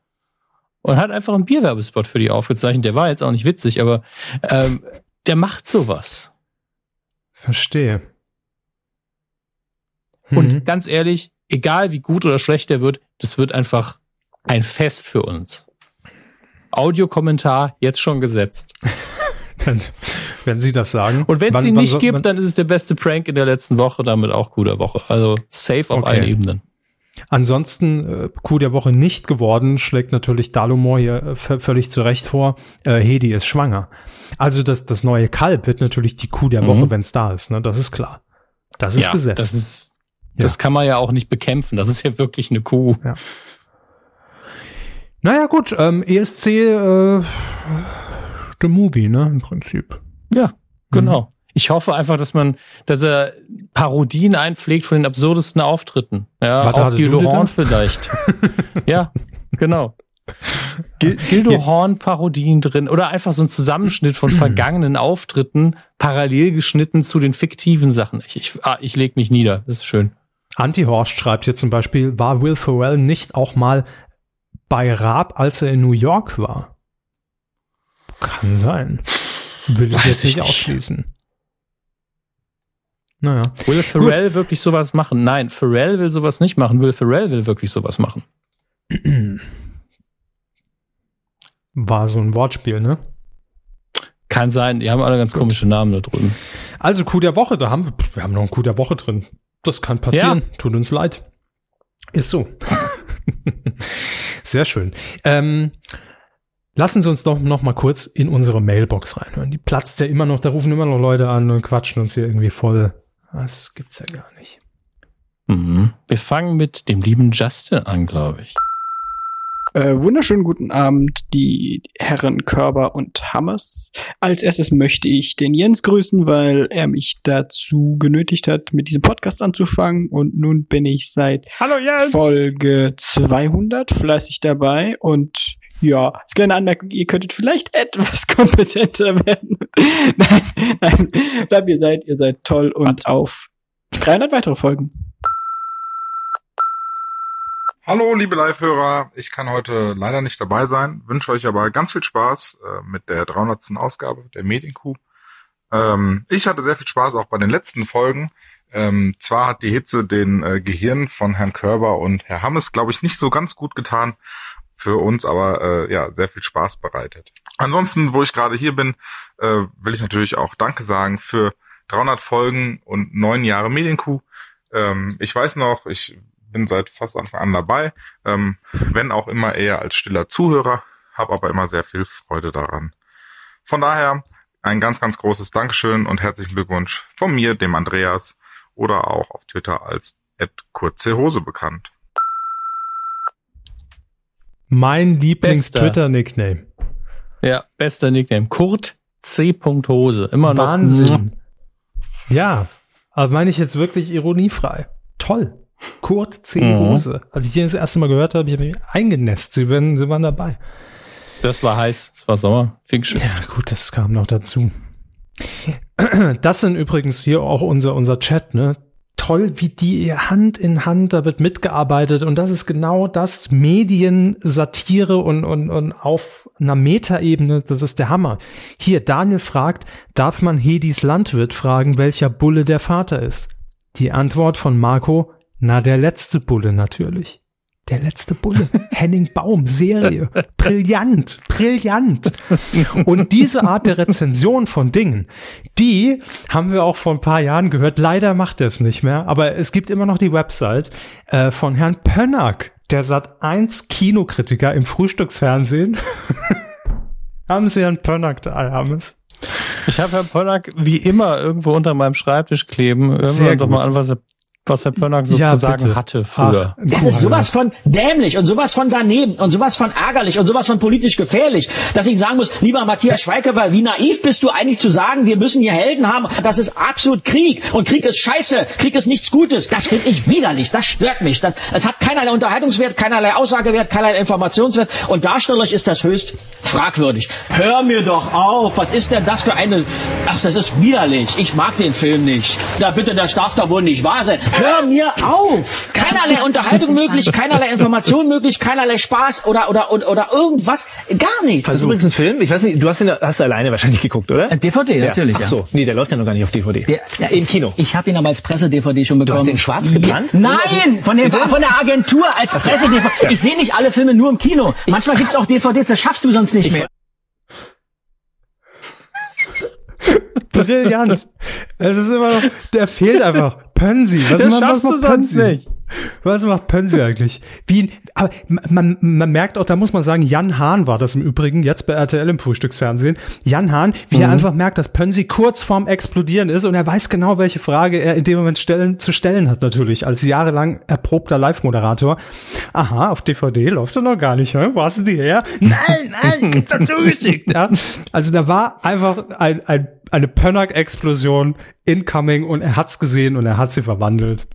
Speaker 2: und hat einfach einen Bierwerbespot für die aufgezeichnet. Der war jetzt auch nicht witzig, aber ähm, der macht sowas.
Speaker 1: Verstehe.
Speaker 2: Hm. Und ganz ehrlich, egal wie gut oder schlecht der wird, das wird einfach ein Fest für uns. Audiokommentar jetzt schon gesetzt. <laughs>
Speaker 1: Dann, wenn Sie das sagen.
Speaker 2: Und wenn es ihn nicht gibt, dann ist es der beste Prank in der letzten Woche, damit auch guter Woche. Also safe auf okay. allen Ebenen.
Speaker 1: Ansonsten äh, Coup der Woche nicht geworden, schlägt natürlich Dalumor hier äh, völlig zu Recht vor. Äh, Hedi ist schwanger. Also das, das neue Kalb wird natürlich die Kuh der Woche, mhm. wenn es da ist. Ne? Das ist klar. Das ist
Speaker 2: ja,
Speaker 1: Gesetz.
Speaker 2: Das ist, das ja. kann man ja auch nicht bekämpfen. Das ist ja wirklich eine Kuh.
Speaker 1: Ja. Naja, gut, ähm, ESC, äh, the movie, ne, im Prinzip.
Speaker 2: Ja, genau. Mhm. Ich hoffe einfach, dass man, dass er Parodien einpflegt von den absurdesten Auftritten. Ja, Warte, auch Gildo Horn vielleicht. <laughs> ja, genau. Gildo Horn Parodien drin oder einfach so ein Zusammenschnitt von <clears throat> vergangenen Auftritten parallel geschnitten zu den fiktiven Sachen. Ich, ich, ah, ich leg mich nieder. Das ist schön.
Speaker 1: Antihorst schreibt hier zum Beispiel, war Will Ferrell nicht auch mal bei Raab, als er in New York war? Kann sein. Will ich Weiß jetzt nicht ausschließen.
Speaker 2: Naja. Will Pharrell Gut. wirklich sowas machen? Nein, Pharrell will sowas nicht machen. Will Pharrell will wirklich sowas machen. <clears throat>
Speaker 1: War so ein Wortspiel, ne?
Speaker 2: Kann sein, die haben alle ganz Gut. komische Namen da drüben.
Speaker 1: Also Coup der Woche, da haben wir, wir haben noch einen Coup der Woche drin. Das kann passieren, ja. tut uns leid. Ist so. <laughs> Sehr schön. Ähm, lassen Sie uns doch noch mal kurz in unsere Mailbox reinhören. Die platzt ja immer noch, da rufen immer noch Leute an und quatschen uns hier irgendwie voll das gibt's ja gar nicht.
Speaker 2: Mhm. Wir fangen mit dem lieben Justin an, glaube ich.
Speaker 17: Äh, wunderschönen guten Abend, die Herren Körber und Hammers. Als erstes möchte ich den Jens grüßen, weil er mich dazu genötigt hat, mit diesem Podcast anzufangen. Und nun bin ich seit Folge 200 fleißig dabei. Und ja, als kleine Anmerkung, ihr könntet vielleicht etwas <laughs> kompetenter werden. <laughs> nein, nein, bleibt ihr seid, ihr seid toll und auf 300 weitere Folgen.
Speaker 18: Hallo, liebe Live-Hörer. Ich kann heute leider nicht dabei sein, wünsche euch aber ganz viel Spaß äh, mit der 300. Ausgabe der Medienkuh. Ähm, ich hatte sehr viel Spaß auch bei den letzten Folgen. Ähm, zwar hat die Hitze den äh, Gehirn von Herrn Körber und Herr Hammes, glaube ich, nicht so ganz gut getan für uns, aber äh, ja, sehr viel Spaß bereitet. Ansonsten, wo ich gerade hier bin, äh, will ich natürlich auch Danke sagen für 300 Folgen und neun Jahre Medienkuh. Ähm, ich weiß noch, ich bin seit fast Anfang an dabei, ähm, wenn auch immer eher als stiller Zuhörer, habe aber immer sehr viel Freude daran. Von daher ein ganz, ganz großes Dankeschön und herzlichen Glückwunsch von mir, dem Andreas, oder auch auf Twitter als kurze Hose bekannt.
Speaker 1: Mein Lieblings-Twitter-Nickname.
Speaker 2: Ja, bester Nickname. Kurt C. Hose. Immer noch.
Speaker 1: Wahnsinn. Ja, aber meine ich jetzt wirklich ironiefrei. Toll. Kurt C. Mhm. Hose. Als ich die das erste Mal gehört habe, ich habe mich eingenässt. Sie, werden, sie waren dabei.
Speaker 2: Das war heiß, es war Sommer, fing
Speaker 1: Ja, gut, das kam noch dazu. Das sind übrigens hier auch unser, unser Chat, ne? Toll, wie die Hand in Hand, da wird mitgearbeitet und das ist genau das Medien, Satire und, und, und auf einer Metaebene, das ist der Hammer. Hier, Daniel fragt, darf man Hedis Landwirt fragen, welcher Bulle der Vater ist? Die Antwort von Marco, na, der letzte Bulle natürlich. Der letzte Bulle. <laughs> Henning Baum, Serie. Brillant, brillant. Und diese Art der Rezension von Dingen, die haben wir auch vor ein paar Jahren gehört. Leider macht er es nicht mehr, aber es gibt immer noch die Website äh, von Herrn Pönnack, der Sat 1 Kinokritiker im Frühstücksfernsehen. <laughs> haben Sie Herrn Pönnack da, Hermes?
Speaker 2: Ich habe Herrn Pönnack wie immer irgendwo unter meinem Schreibtisch kleben. Irgendwann doch mal an, was er was Herr Pörnack sozusagen ja, hatte früher.
Speaker 19: Ach, das ist sowas von dämlich und sowas von daneben und sowas von ärgerlich und sowas von politisch gefährlich, dass ich sagen muss, lieber Matthias Schweighöfer, wie naiv bist du eigentlich zu sagen, wir müssen hier Helden haben, das ist absolut Krieg und Krieg ist scheiße, Krieg ist nichts Gutes, das finde ich widerlich, das stört mich, das, es hat keinerlei Unterhaltungswert, keinerlei Aussagewert, keinerlei Informationswert und darstellerisch ist das höchst fragwürdig. Hör mir doch auf, was ist denn das für eine, ach, das ist widerlich, ich mag den Film nicht. Da bitte, das darf doch wohl nicht wahr sein. Hör mir auf! Keinerlei Unterhaltung möglich, keinerlei Information möglich, keinerlei Spaß oder, oder, oder, oder irgendwas. Gar nichts.
Speaker 20: Das ist übrigens ein Film, ich weiß nicht, du hast ihn hast du alleine wahrscheinlich geguckt, oder?
Speaker 19: DVD,
Speaker 20: ja.
Speaker 19: natürlich.
Speaker 20: Ach so, nee, der läuft ja noch gar nicht auf DVD.
Speaker 19: Der, ja, Im Kino. Ich habe ihn aber als Presse-DVD schon bekommen.
Speaker 20: Du hast den schwarz gebrannt?
Speaker 19: Nein! Von, dem, von der Agentur als Presse-DVD. Ich sehe nicht alle Filme nur im Kino. Manchmal gibt's auch DVDs, das schaffst du sonst nicht mehr.
Speaker 1: Brillant. Es ist immer noch, der fehlt einfach. Pönsi.
Speaker 2: Was, das schaffst was du sonst nicht.
Speaker 1: Was macht Pönsi eigentlich? Wie, aber man, man merkt auch, da muss man sagen, Jan Hahn war das im Übrigen, jetzt bei RTL im Frühstücksfernsehen. Jan Hahn, wie mhm. er einfach merkt, dass Pönsi kurz vorm Explodieren ist und er weiß genau, welche Frage er in dem Moment stellen, zu stellen hat natürlich, als jahrelang erprobter Live-Moderator. Aha, auf DVD läuft er noch gar nicht, hä? Wo hast du die her? Nein, nein, <laughs> gibt's doch zugeschickt, ja. Also da war einfach ein, ein, eine Pönnack-Explosion incoming und er hat's gesehen und er hat sie verwandelt.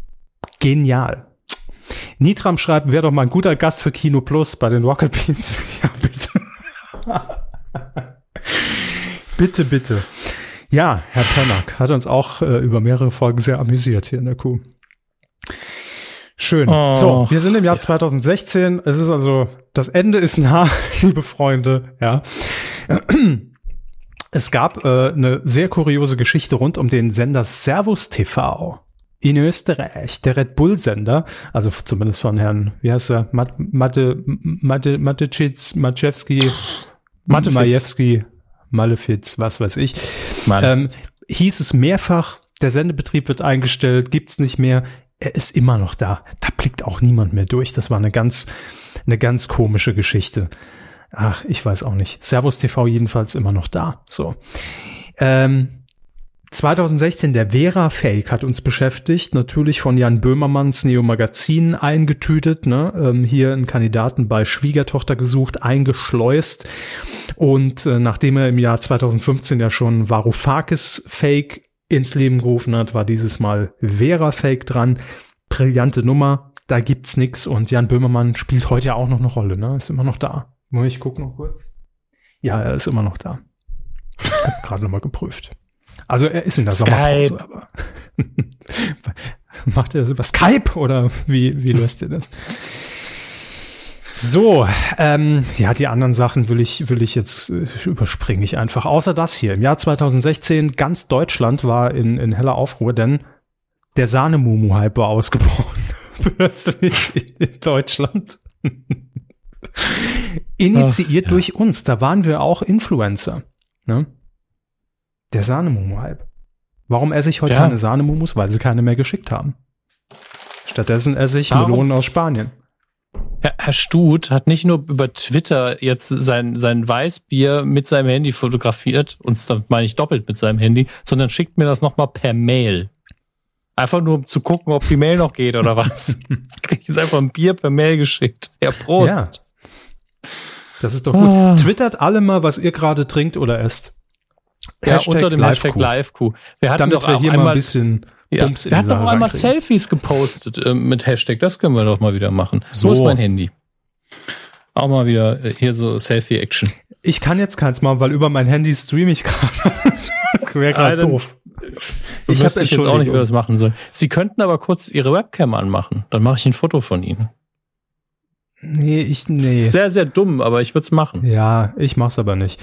Speaker 1: Genial. Nitram schreibt, wäre doch mal ein guter Gast für Kino Plus bei den Rocket Beans. <laughs> ja, bitte. <laughs> bitte, bitte. Ja, Herr Pennack hat uns auch äh, über mehrere Folgen sehr amüsiert hier in der Kuh. Schön. Oh. So, wir sind im Jahr 2016. Es ist also, das Ende ist nah, <laughs> liebe Freunde. Ja. Es gab äh, eine sehr kuriose Geschichte rund um den Sender Servus TV in Österreich, der Red Bull-Sender, also zumindest von Herrn, wie heißt er, Mat Mate, Mate, Matecic, Maciewski, Majewski, Malefiz, was weiß ich, ähm, hieß es mehrfach, der Sendebetrieb wird eingestellt, gibt's nicht mehr, er ist immer noch da. Da blickt auch niemand mehr durch. Das war eine ganz, eine ganz komische Geschichte. Ach, ich weiß auch nicht. Servus TV jedenfalls immer noch da. So. Ähm, 2016 der Vera-Fake hat uns beschäftigt, natürlich von Jan Böhmermanns Neo Magazin eingetütet, ne? ähm, hier einen Kandidaten bei Schwiegertochter gesucht, eingeschleust und äh, nachdem er im Jahr 2015 ja schon Varoufakis Fake ins Leben gerufen hat, war dieses Mal Vera-Fake dran. Brillante Nummer, da gibt's nix und Jan Böhmermann spielt heute ja auch noch eine Rolle, ne? Ist immer noch da. Ich guck noch kurz. Ja, er ist immer noch da. Ich hab gerade nochmal geprüft. Also er ist in der
Speaker 2: Skype.
Speaker 1: Sommerpause, aber <laughs> macht er das über Skype oder wie, wie löst ihr das? So, ähm, ja, die anderen Sachen will ich, will ich jetzt äh, überspringe ich einfach. Außer das hier. Im Jahr 2016, ganz Deutschland war in, in heller Aufruhr, denn der Sahnemumu-Hype war ausgebrochen. <laughs> Plötzlich in Deutschland. <laughs> Initiiert
Speaker 2: Ach, ja.
Speaker 1: durch uns. Da waren wir auch Influencer. Ne? Der Sahnemumu-Hype. Warum esse ich heute
Speaker 2: Ja.
Speaker 1: keine Sahnemumus? Weil sie keine mehr geschickt haben. Stattdessen esse ich
Speaker 2: Warum?
Speaker 1: Melonen aus Spanien.
Speaker 2: Herr, Herr Stut hat nicht nur über Twitter jetzt sein, sein Weißbier mit seinem Handy fotografiert, und das meine ich doppelt mit seinem Handy, sondern schickt mir das nochmal per Mail. Einfach nur um zu gucken, ob die Mail noch geht oder was. <laughs> Krieg ich jetzt einfach ein Bier per Mail geschickt. Ja, Prost.
Speaker 1: Ja. Das ist doch gut.
Speaker 2: Ah.
Speaker 1: Twittert alle mal, was ihr gerade trinkt oder esst.
Speaker 2: Ja, unter dem Hashtag LiveQ. Wir hatten
Speaker 1: Damit
Speaker 2: doch
Speaker 1: wir hier mal ein bisschen
Speaker 2: Ja,
Speaker 1: Bums
Speaker 2: wir hatten doch einmal. Selfies gepostet äh, mit Hashtag. Das können wir doch mal wieder machen. So,
Speaker 1: So.
Speaker 2: ist mein Handy. Auch mal wieder äh, hier so Selfie-Action.
Speaker 1: Ich kann jetzt keins machen, weil über mein Handy streame ich <laughs> gerade. Das wäre
Speaker 2: Ah,
Speaker 1: gerade doof.
Speaker 2: Ich weiß jetzt auch nicht, wie wir das machen sollen. Sie könnten aber kurz Ihre Webcam anmachen. Dann mache ich ein Foto von Ihnen.
Speaker 1: Nee, ich, nee.
Speaker 2: Sehr, sehr dumm, aber ich würde es machen.
Speaker 1: Ja, ich mach's aber nicht.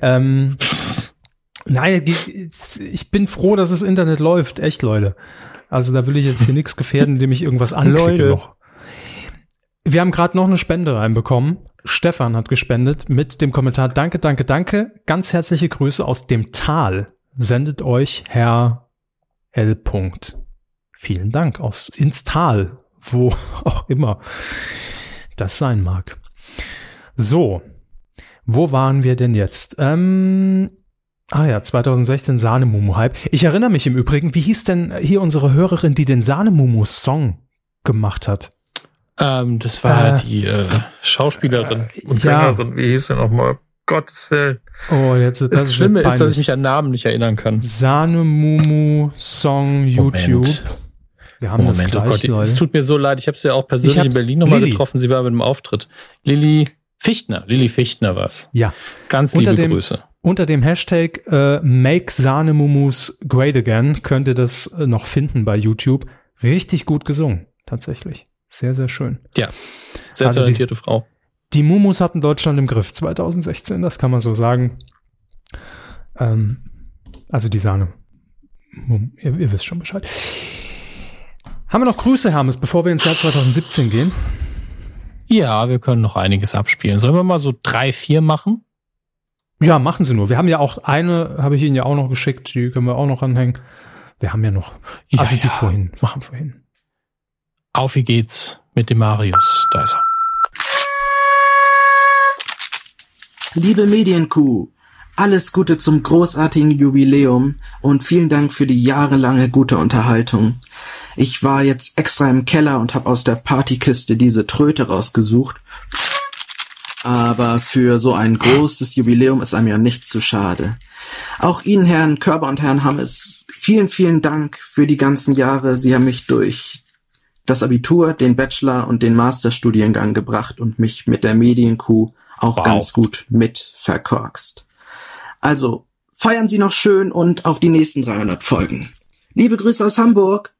Speaker 1: Ähm, nein, ich bin froh, dass das Internet läuft. Echt, Leute. Also da will ich jetzt hier <laughs> nichts gefährden, indem ich irgendwas anklicke noch. Wir haben gerade noch eine Spende reinbekommen. Stefan hat gespendet mit dem Kommentar Danke, danke, danke. Ganz herzliche Grüße aus dem Tal. Sendet euch Herr L. Vielen Dank aus ins Tal, wo <laughs> auch immer das sein mag. So, wo waren wir denn jetzt? Ähm, ah ja, 2016 Sahnemumu-Hype. Ich erinnere mich im Übrigen, wie hieß denn hier unsere Hörerin, die den Sahnemumu-Song gemacht hat?
Speaker 2: Ähm, das war
Speaker 1: Äh,
Speaker 2: die äh, Schauspielerin und
Speaker 1: ja.
Speaker 2: Sängerin. Wie hieß sie nochmal? Gottes Willen.
Speaker 1: Oh, jetzt das,
Speaker 2: Das, Schlimme ist, dass ich mich an Namen nicht erinnern kann.
Speaker 1: Sahnemumu-Song YouTube. Wir haben das
Speaker 2: Moment, oh
Speaker 1: gleich,
Speaker 2: Gott,
Speaker 1: Leute.
Speaker 2: es tut mir so leid. Ich habe sie ja auch persönlich
Speaker 1: Ich
Speaker 2: in Berlin nochmal getroffen. Sie war mit dem Auftritt. Lilly Fichtner. Lilly Fichtner war's.
Speaker 1: Ja.
Speaker 2: Ganz
Speaker 1: unter
Speaker 2: liebe
Speaker 1: dem,
Speaker 2: Grüße.
Speaker 1: Unter dem Hashtag äh, Make Sahnemumus Great Again könnt ihr das äh, noch finden bei YouTube. Richtig gut gesungen, tatsächlich. Sehr, sehr schön.
Speaker 2: Ja, sehr
Speaker 1: Also die-
Speaker 2: talentierte Frau.
Speaker 1: Die Mumus hatten Deutschland im Griff 2016, das kann man so sagen. Ähm, also die Sahne. Ihr, ihr wisst schon Bescheid. Haben wir noch Grüße, Hermes, bevor wir ins Jahr 2017 gehen?
Speaker 2: Ja, wir können noch einiges abspielen. Sollen wir mal so drei, vier machen?
Speaker 1: Ja, machen Sie nur. Wir haben ja auch eine, habe ich Ihnen ja auch noch geschickt, die können wir auch noch anhängen. Wir haben ja noch.
Speaker 2: Ja,
Speaker 1: also die
Speaker 2: ja.
Speaker 1: vorhin, machen vorhin.
Speaker 2: Auf wie geht's mit dem Marius? Da ist er.
Speaker 21: Liebe Medienkuh, alles Gute zum großartigen Jubiläum und vielen Dank für die jahrelange gute Unterhaltung. Ich war jetzt extra im Keller und habe aus der Partykiste diese Tröte rausgesucht. Aber für so ein großes Jubiläum ist einem ja nicht zu schade. Auch Ihnen, Herrn Körber und Herrn Hammes, vielen, vielen Dank für die ganzen Jahre. Sie haben mich durch das Abitur, den Bachelor und den Masterstudiengang gebracht und mich mit der Medienkuh auch
Speaker 2: Wow.
Speaker 21: ganz gut mit verkorkst. Also, feiern Sie noch schön und auf die nächsten 300 Folgen. Liebe Grüße aus Hamburg.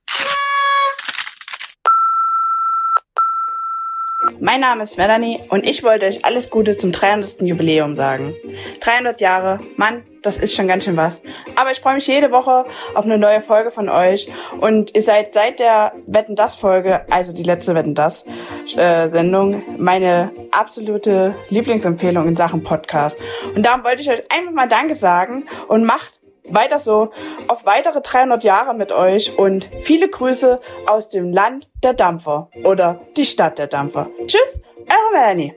Speaker 22: Mein Name ist Melanie und ich wollte euch alles Gute zum 300. Jubiläum sagen. 300 Jahre, Mann, das ist schon ganz schön was. Aber ich freue mich jede Woche auf eine neue Folge von euch und ihr seid seit der Wetten das Folge, also die letzte Wetten das äh, Sendung, meine absolute Lieblingsempfehlung in Sachen Podcast. Und darum wollte ich euch einfach mal Danke sagen und macht weiter so auf weitere 300 Jahre mit euch und viele Grüße aus dem Land der Dampfer oder die Stadt der Dampfer. Tschüss, eure Melanie.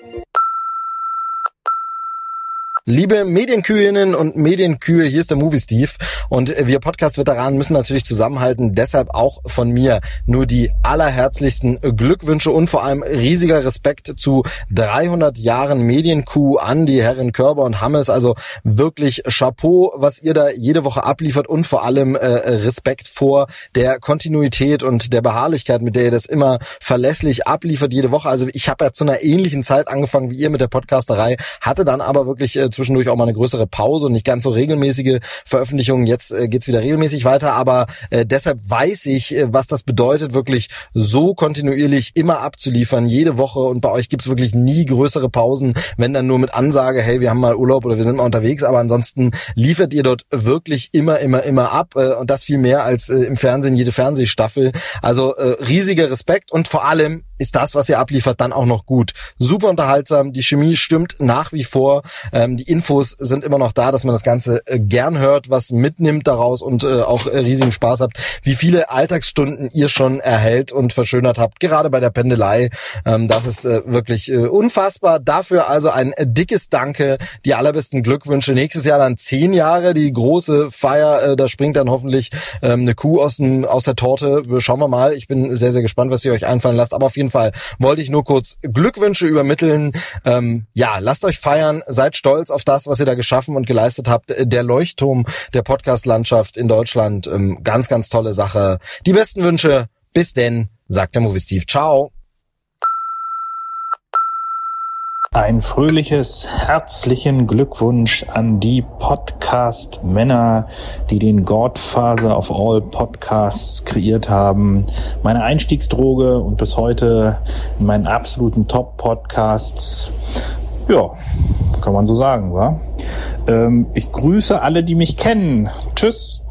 Speaker 23: Liebe Medienkühinnen und Medienkühe, hier ist der Movie Steve. Und wir Podcast-Veteranen müssen natürlich zusammenhalten, deshalb auch von mir nur die allerherzlichsten Glückwünsche und vor allem riesiger Respekt zu 300 Jahren Medienkuh an die Herren Körber und Hammes, also wirklich Chapeau, was ihr da jede Woche abliefert und vor allem äh, Respekt vor der Kontinuität und der Beharrlichkeit, mit der ihr das immer verlässlich abliefert jede Woche. Also ich habe ja zu einer ähnlichen Zeit angefangen wie ihr mit der Podcasterei, hatte dann aber wirklich äh, zwischendurch auch mal eine größere Pause und nicht ganz so regelmäßige Veröffentlichungen. Jetzt äh, geht's wieder regelmäßig weiter, aber äh, deshalb weiß ich, äh, was das bedeutet, wirklich so kontinuierlich immer abzuliefern, jede Woche. Und bei euch gibt's wirklich nie größere Pausen, wenn dann nur mit Ansage, hey, wir haben mal Urlaub oder wir sind mal unterwegs. Aber ansonsten liefert ihr dort wirklich immer, immer, immer ab. Äh, und das viel mehr als äh, im Fernsehen jede Fernsehstaffel. Also äh, riesiger Respekt und vor allem ist das, was ihr abliefert, dann auch noch gut. Super unterhaltsam, die Chemie stimmt nach wie vor, ähm, die Infos sind immer noch da, dass man das Ganze äh, gern hört, was mitnimmt daraus und äh, auch äh, riesigen Spaß habt. Wie viele Alltagsstunden ihr schon erhält und verschönert habt, gerade bei der Pendelei, ähm, das ist äh, wirklich äh, unfassbar. Dafür also ein äh, dickes Danke, die allerbesten Glückwünsche. Nächstes Jahr dann zehn Jahre, die große Feier, äh, da springt dann hoffentlich ähm, eine Kuh aus, aus der Torte. Schauen wir mal, ich bin sehr, sehr gespannt, was ihr euch einfallen lasst, aber auf jeden jeden Fall wollte ich nur kurz Glückwünsche übermitteln. Ähm, ja, lasst euch feiern, seid stolz auf das, was ihr da geschaffen und geleistet habt. Der Leuchtturm der Podcast-Landschaft in Deutschland, ähm, ganz, ganz tolle Sache. Die besten Wünsche. Bis denn, sagt der Movie Steve. Ciao.
Speaker 24: Ein fröhliches, herzlichen Glückwunsch an die Podcast-Männer, die den Godfather of all Podcasts kreiert haben. Meine Einstiegsdroge und bis heute in meinen absoluten Top-Podcasts. Ja, kann man so sagen, wa? Ähm, ich grüße alle, die mich kennen. Tschüss.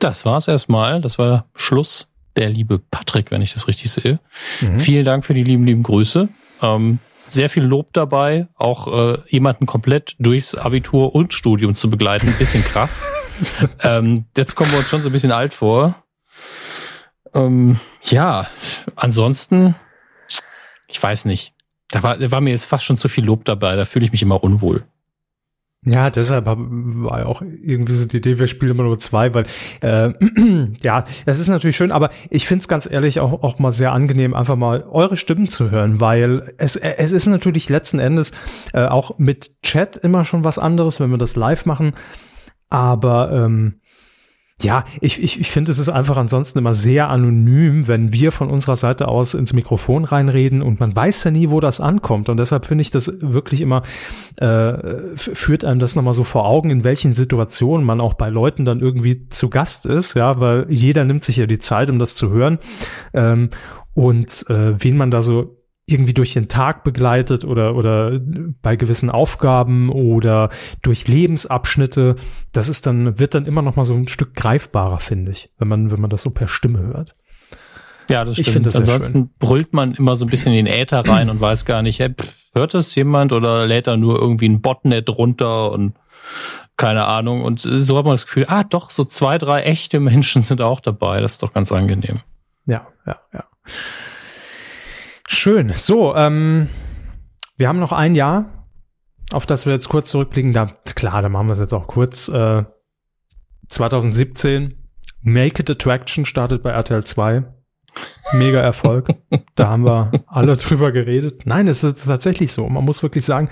Speaker 2: Das war's erstmal. Das war Schluss. Der liebe Patrick, wenn ich das richtig sehe. Mhm. Vielen Dank für die lieben, lieben Grüße. Ähm, sehr viel Lob dabei, auch äh, jemanden komplett durchs Abitur und Studium zu begleiten. Ein bisschen krass. <laughs> ähm, jetzt kommen wir uns schon so ein bisschen alt vor. Ähm, ja, ansonsten, ich weiß nicht. Da war, da war mir jetzt fast schon zu viel Lob dabei. Da fühle ich mich immer unwohl.
Speaker 1: Ja, deshalb war ja auch irgendwie so die Idee, wir spielen immer nur zwei, weil äh, <clears throat> ja, das ist natürlich schön, aber ich find's ganz ehrlich auch, auch mal sehr angenehm, einfach mal eure Stimmen zu hören, weil es, es ist natürlich letzten Endes äh, auch mit Chat immer schon was anderes, wenn wir das live machen. Aber ähm, ja, ich, ich, ich finde, es ist einfach ansonsten immer sehr anonym, wenn wir von unserer Seite aus ins Mikrofon reinreden und man weiß ja nie, wo das ankommt. Und deshalb finde ich das wirklich immer, äh, führt einem das nochmal so vor Augen, in welchen Situationen man auch bei Leuten dann irgendwie zu Gast ist, ja, weil jeder nimmt sich ja die Zeit, um das zu hören. Ähm, und äh, wen man da so irgendwie durch den Tag begleitet oder, oder bei gewissen Aufgaben oder durch Lebensabschnitte, das ist dann, wird dann immer noch mal so ein Stück greifbarer, finde ich, wenn man, wenn man das so per Stimme hört.
Speaker 2: Ja, das stimmt. Das Ansonsten brüllt man immer so ein bisschen in den Äther rein und weiß gar nicht, hey, hört das jemand oder lädt da nur irgendwie ein Botnet runter und keine Ahnung. Und so hat man das Gefühl, ah, doch, so zwei, drei echte Menschen <laughs> sind auch dabei. Das ist doch ganz angenehm.
Speaker 1: Ja, ja, ja. Schön. So, ähm, wir haben noch ein Jahr, auf das wir jetzt kurz zurückblicken. Da, klar, da machen wir es jetzt auch kurz. Äh, 2017, Make It Attraction startet bei RTL 2. Mega Erfolg. <laughs> da haben wir alle drüber geredet. Nein, es ist tatsächlich so. Man muss wirklich sagen,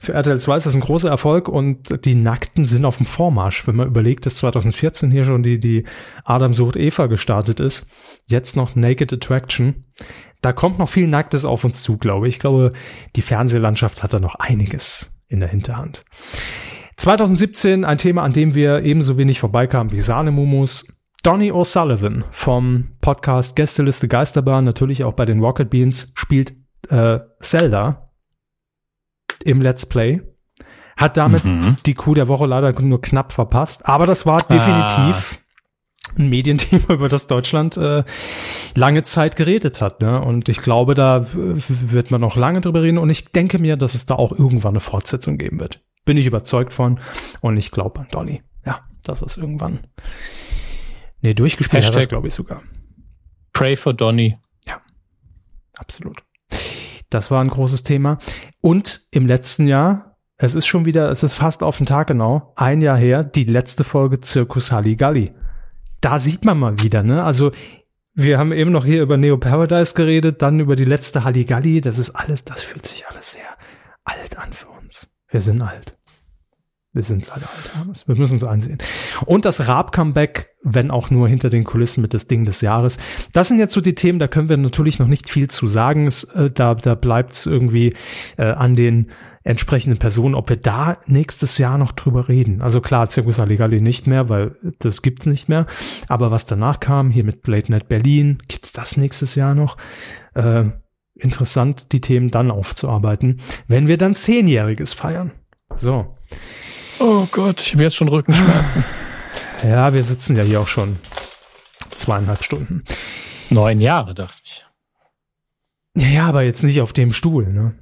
Speaker 1: für RTL 2 ist das ein großer Erfolg und die Nackten sind auf dem Vormarsch. Wenn man überlegt, dass 2014 hier schon die, die Adam sucht Eva gestartet ist. Jetzt noch Naked Attraction da kommt noch viel Nacktes auf uns zu, glaube ich. Ich glaube, die Fernsehlandschaft hat da noch einiges in der Hinterhand. 2017 ein Thema, an dem wir ebenso wenig vorbeikamen wie Sahnemumus. Donny O'Sullivan vom Podcast Gästeliste Geisterbahn, natürlich auch bei den Rocket Beans, spielt äh, Zelda im Let's Play. Hat damit mhm. die Kuh der Woche leider nur knapp verpasst, aber das war definitiv ah ein Medienthema, <laughs> über das Deutschland äh, lange Zeit geredet hat. Ne? Und ich glaube, da wird man noch lange drüber reden. Und ich denke mir, dass es da auch irgendwann eine Fortsetzung geben wird. Bin ich überzeugt von. Und ich glaube an Donny. Ja, dass es irgendwann. Nee, durchgespielt Hashtag hat glaube ich, sogar.
Speaker 2: Pray for Donny.
Speaker 1: Ja, absolut. Das war ein großes Thema. Und im letzten Jahr es ist schon wieder, es ist fast auf den Tag genau, ein Jahr her, die letzte Folge Zirkus Halligalli. Da sieht man mal wieder, ne? Also, wir haben eben noch hier über Neo Paradise geredet, dann über die letzte Halligalli. Das ist alles, das fühlt sich alles sehr alt an für uns. Wir sind alt. Wir sind leider alt. Wir müssen uns einsehen. Und das Raab-Comeback, wenn auch nur hinter den Kulissen mit das Ding des Jahres. Das sind jetzt so die Themen, da können wir natürlich noch nicht viel zu sagen. Es, äh, da da bleibt es irgendwie äh, an den entsprechenden Personen, ob wir da nächstes Jahr noch drüber reden. Also klar, Circus Allegali nicht mehr, weil das gibt's nicht mehr. Aber was danach kam, hier mit Blade Net Berlin, gibt's das nächstes Jahr noch? Äh, interessant, die Themen dann aufzuarbeiten, wenn wir dann Zehnjähriges feiern. So.
Speaker 2: Oh Gott, ich habe jetzt schon Rückenschmerzen.
Speaker 1: Ja, wir sitzen ja hier auch schon zweieinhalb Stunden.
Speaker 2: Neun Jahre, dachte ich.
Speaker 1: Ja, ja, aber jetzt nicht auf dem Stuhl, ne?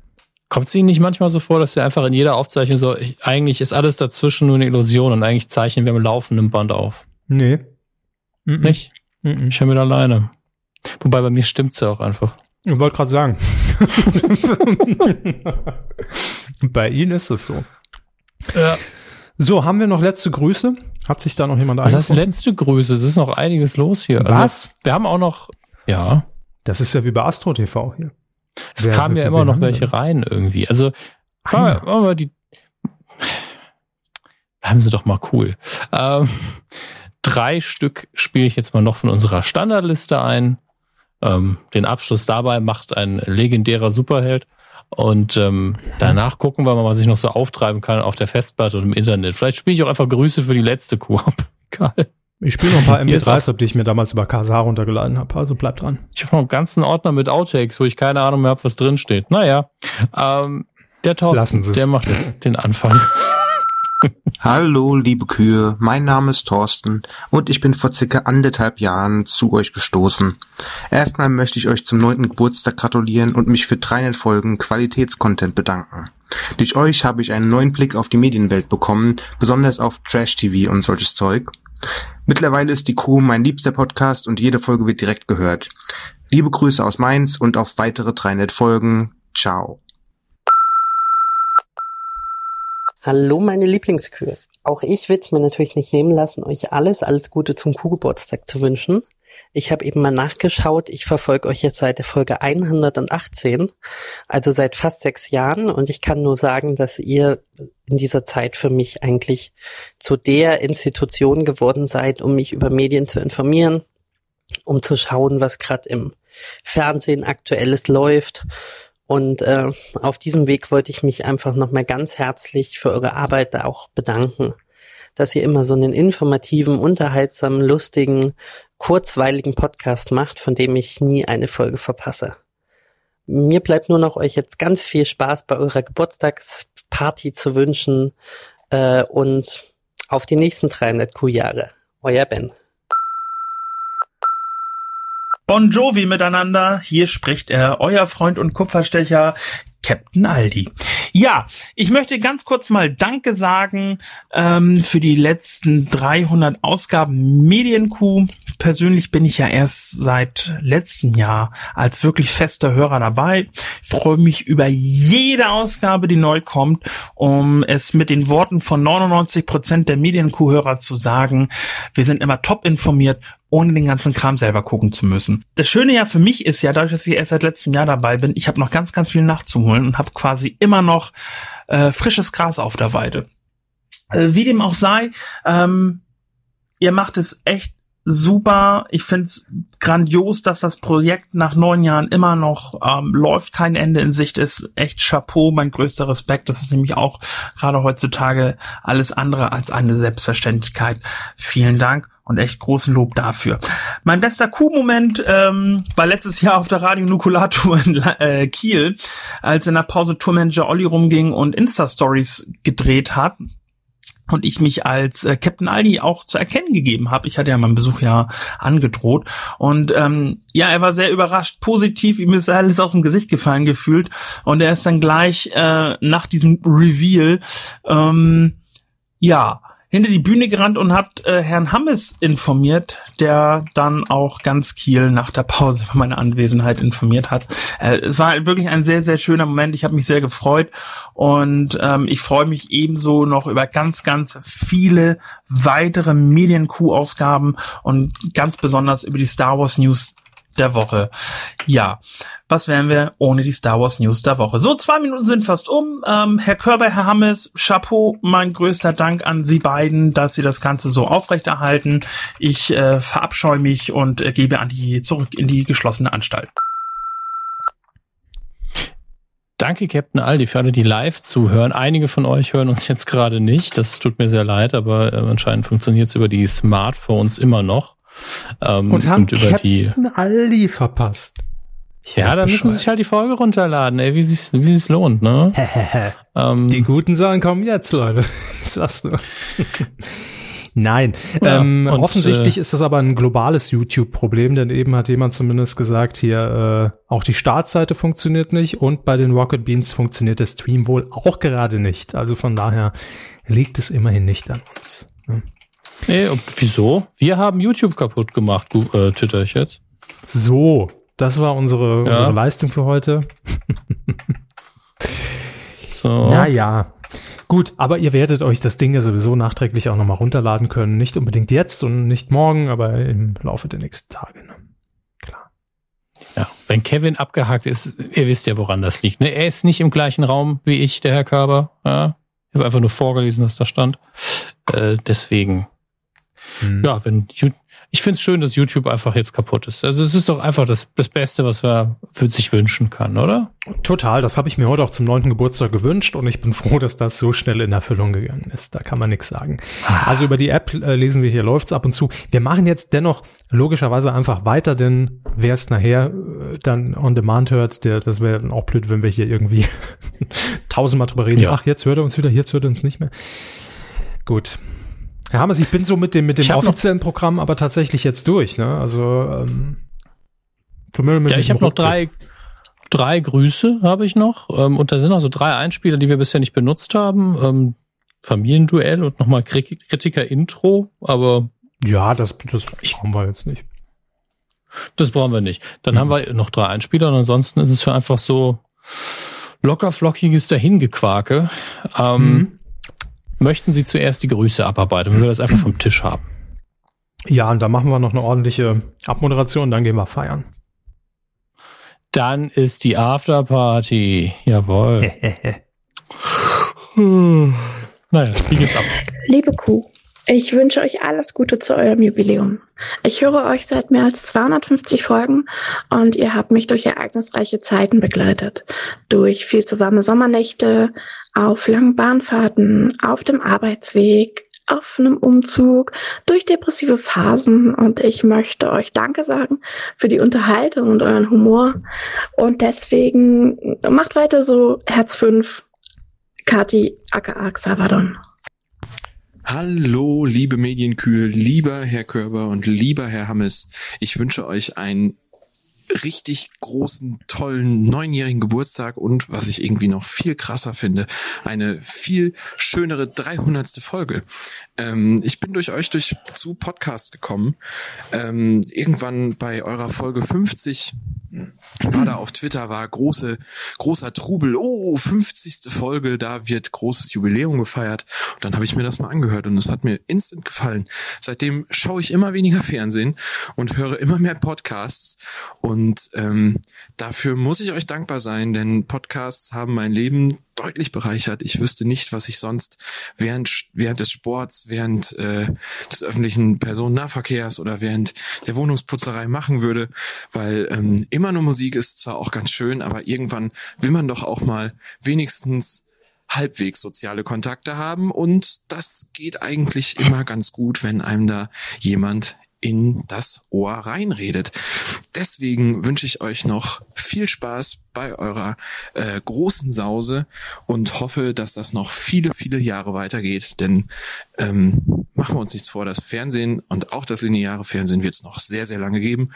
Speaker 2: Kommt es Ihnen nicht manchmal so vor, dass wir einfach in jeder Aufzeichnung so, ich, eigentlich ist alles dazwischen nur eine Illusion und eigentlich zeichnen wir am laufenden Band auf?
Speaker 1: Nee.
Speaker 2: Mhm. Nicht? Mhm. Ich höre mir alleine. Wobei bei mir stimmt's ja auch einfach.
Speaker 1: Ich wollte gerade sagen. <laughs> bei Ihnen ist es so.
Speaker 2: Ja.
Speaker 1: So, haben wir noch letzte Grüße? Hat sich da noch jemand
Speaker 2: Was heißt letzte Grüße? Es ist noch einiges los hier.
Speaker 1: Was?
Speaker 2: Also, wir haben auch noch, ja.
Speaker 1: Das ist ja wie bei Astro TV hier.
Speaker 2: Es Wer, kamen ja immer noch welche rein irgendwie. Also, machen wir die, haben sie doch mal cool. Ähm, drei Stück spiele ich jetzt mal noch von unserer Standardliste ein. Ähm, den Abschluss dabei macht ein legendärer Superheld. Und ähm, danach gucken wir mal, was ich noch so auftreiben kann auf der Festplatte und im Internet. Vielleicht spiele ich auch einfach Grüße für die letzte Kuh <laughs> ab. Egal.
Speaker 1: Ich spiele noch ein paar MP3s, die ich mir damals über Kasar runtergeladen habe. Also bleib dran.
Speaker 2: Ich habe noch einen ganzen Ordner mit Outtakes, wo ich keine Ahnung mehr habe, was drin steht. Naja, ähm, der Thorsten, der macht jetzt den Anfang. <laughs> <laughs>
Speaker 25: Hallo, liebe Kühe, mein Name ist Thorsten und ich bin vor circa anderthalb Jahren zu euch gestoßen. Erstmal möchte ich euch zum neunten Geburtstag gratulieren und mich für 300 Folgen Qualitätscontent bedanken. Durch euch habe ich einen neuen Blick auf die Medienwelt bekommen, besonders auf Trash-TV und solches Zeug. Mittlerweile ist die Crew mein liebster Podcast und jede Folge wird direkt gehört. Liebe Grüße aus Mainz und auf weitere 300 Folgen. Ciao.
Speaker 26: Hallo meine Lieblingskühe. Auch ich will es mir natürlich nicht nehmen lassen, euch alles, alles Gute zum Kuhgeburtstag zu wünschen. Ich habe eben mal nachgeschaut, ich verfolge euch jetzt seit der Folge 118, also seit fast sechs Jahren und ich kann nur sagen, dass ihr in dieser Zeit für mich eigentlich zu der Institution geworden seid, um mich über Medien zu informieren, um zu schauen, was gerade im Fernsehen aktuelles läuft und äh, auf diesem Weg wollte ich mich einfach nochmal ganz herzlich für eure Arbeit auch bedanken, dass ihr immer so einen informativen, unterhaltsamen, lustigen, kurzweiligen Podcast macht, von dem ich nie eine Folge verpasse. Mir bleibt nur noch euch jetzt ganz viel Spaß bei eurer Geburtstagsparty zu wünschen äh, und auf die nächsten 300 Q-Jahre. Euer Ben.
Speaker 27: Bon Jovi miteinander. Hier spricht er, euer Freund und Kupferstecher Captain Aldi. Ja, ich möchte ganz kurz mal Danke sagen ähm, für die letzten 300 Ausgaben Medienkuh. Persönlich bin ich ja erst seit letztem Jahr als wirklich fester Hörer dabei. Ich freue mich über jede Ausgabe, die neu kommt, um es mit den Worten von 99 Prozent der Medienkuh-Hörer zu sagen. Wir sind immer top informiert ohne den ganzen Kram selber gucken zu müssen. Das Schöne ja für mich ist ja, dadurch, dass ich erst seit letztem Jahr dabei bin, ich habe noch ganz, ganz viel nachzuholen und habe quasi immer noch äh, frisches Gras auf der Weide. Äh, wie dem auch sei, ähm, ihr macht es echt super. Ich find's grandios, dass das Projekt nach neun Jahren immer noch ähm, läuft, kein Ende in Sicht ist. Echt Chapeau, mein größter Respekt. Das ist nämlich auch gerade heutzutage alles andere als eine Selbstverständlichkeit. Vielen Dank und echt großen Lob dafür. Mein bester Kuh-Moment ähm, war letztes Jahr auf der Radio Nukulator in äh, Kiel, als in der Pause Tourmanager Olli rumging und Insta-Stories gedreht hat und ich mich als äh, Captain Aldi auch zu erkennen gegeben habe. Ich hatte ja meinen Besuch ja angedroht und ähm, ja, er war sehr überrascht, positiv, ihm ist alles aus dem Gesicht gefallen gefühlt und er ist dann gleich äh, nach diesem Reveal ähm, ja hinter die Bühne gerannt und hat äh, Herrn Hammes informiert, der dann auch ganz Kiel nach der Pause über meine Anwesenheit informiert hat. Äh, es war wirklich ein sehr, sehr schöner Moment. Ich habe mich sehr gefreut und ähm, ich freue mich ebenso noch über ganz, ganz viele weitere Medien-Q-Ausgaben und ganz besonders über die Star Wars News der Woche. Ja, was wären wir ohne die Star Wars News der Woche? So, zwei Minuten sind fast um. Ähm, Herr Körber, Herr Hammes, Chapeau, mein größter Dank an Sie beiden, dass Sie das Ganze so aufrechterhalten. Ich äh, verabscheue mich und äh, gebe an die zurück in die geschlossene Anstalt.
Speaker 2: Danke, Captain Aldi, für alle, die live zuhören. Einige von euch hören uns jetzt gerade nicht. Das tut mir sehr leid, aber äh, anscheinend funktioniert es über die Smartphones immer noch.
Speaker 1: Ähm, und haben und über Captain die Aldi verpasst.
Speaker 2: Ja, dann müssen sie sich halt die Folge runterladen, ey, wie es wie es lohnt, ne? <laughs>
Speaker 1: ähm, die guten Sachen kommen jetzt, Leute. <laughs> Sagst du. Nein, ja, ähm, und, offensichtlich äh, ist das aber ein globales YouTube-Problem, denn eben hat jemand zumindest gesagt, hier äh, auch die Startseite funktioniert nicht und bei den Rocket Beans funktioniert der Stream wohl auch gerade nicht. Also von daher liegt es immerhin nicht an uns. Ne?
Speaker 2: Nee, wieso? Wir haben YouTube kaputt gemacht, äh, twitter ich jetzt.
Speaker 1: So, das war unsere, ja. unsere Leistung für heute. <laughs> so. Naja. Gut, aber ihr werdet euch das Ding ja sowieso nachträglich auch nochmal runterladen können. Nicht unbedingt jetzt und nicht morgen, aber im Laufe der nächsten Tage. Ne?
Speaker 2: Klar. Ja, wenn Kevin abgehakt ist, ihr wisst ja, woran das liegt. Ne? Er ist nicht im gleichen Raum wie ich, der Herr Körber. Ja? Ich habe einfach nur vorgelesen, dass da stand. Äh, deswegen hm. Ja, wenn ich finde es schön, dass YouTube einfach jetzt kaputt ist. Also es ist doch einfach das, das Beste, was man für sich wünschen kann, oder?
Speaker 1: Total, das habe ich mir heute auch zum neunten Geburtstag gewünscht und ich bin froh, dass das so schnell in Erfüllung gegangen ist. Da kann man nichts sagen. Ah. Also über die App äh, lesen wir hier, läuft's ab und zu. Wir machen jetzt dennoch logischerweise einfach weiter, denn wer es nachher äh, dann on demand hört, der, das wäre dann auch blöd, wenn wir hier irgendwie <laughs> tausendmal drüber reden. Ja. Ach, jetzt hört er uns wieder, jetzt hört er uns nicht mehr. Gut. Ja, Hammers, ich bin so mit dem, mit dem offiziellen Programm aber tatsächlich jetzt durch, ne? Also, ähm,
Speaker 2: ja, ich habe noch drei, drei Grüße habe ich noch. Ähm, und da sind also drei Einspieler, die wir bisher nicht benutzt haben. Ähm, Familienduell und nochmal Kritiker-Intro, aber.
Speaker 1: Ja, das, das brauchen wir jetzt nicht.
Speaker 2: Das brauchen wir nicht. Dann mhm. haben wir noch drei Einspieler und ansonsten ist es für einfach so locker flockiges Dahingequake. Ähm, mhm. Möchten Sie zuerst die Grüße abarbeiten? wenn Wir das einfach vom Tisch haben.
Speaker 1: Ja, und da machen wir noch eine ordentliche Abmoderation, dann gehen wir feiern.
Speaker 2: Dann ist die Afterparty. Jawohl. <laughs>
Speaker 22: naja, wie geht's ab? Liebe Kuh, ich wünsche euch alles Gute zu eurem Jubiläum. Ich höre euch seit mehr als 250 Folgen und ihr habt mich durch ereignisreiche Zeiten begleitet. Durch viel zu warme Sommernächte, auf langen Bahnfahrten, auf dem Arbeitsweg, auf einem Umzug, durch depressive Phasen und ich möchte euch Danke sagen für die Unterhaltung und euren Humor und deswegen macht weiter so Herz 5, Kati aka Xavadon.
Speaker 28: Hallo, liebe Medienkühe, lieber Herr Körber und lieber Herr Hammes. Ich wünsche euch einen richtig großen, tollen neunjährigen Geburtstag und, was ich irgendwie noch viel krasser finde, eine viel schönere 300. Folge. Ähm, ich bin durch euch durch zu Podcasts gekommen. Ähm, irgendwann bei eurer Folge 50 war da auf Twitter, war große, großer Trubel. Oh, 50. Folge, da wird großes Jubiläum gefeiert. Und dann habe ich mir das mal angehört und es hat mir instant gefallen. Seitdem schaue ich immer weniger Fernsehen und höre immer mehr Podcasts. Und ähm, dafür muss ich euch dankbar sein, denn Podcasts haben mein Leben deutlich bereichert. Ich wüsste nicht, was ich sonst während, während des Sports, während äh, des öffentlichen Personennahverkehrs oder während der Wohnungsputzerei machen würde, weil ähm, immer nur Musik ist zwar auch ganz schön, aber irgendwann will man doch auch mal wenigstens halbwegs soziale Kontakte haben. Und das geht eigentlich immer ganz gut, wenn einem da jemand in das Ohr reinredet. Deswegen wünsche ich euch noch viel Spaß bei eurer äh, großen Sause und hoffe, dass das noch viele, viele Jahre weitergeht. Denn ähm, machen wir uns nichts vor, das Fernsehen und auch das lineare Fernsehen wird es noch sehr, sehr lange geben.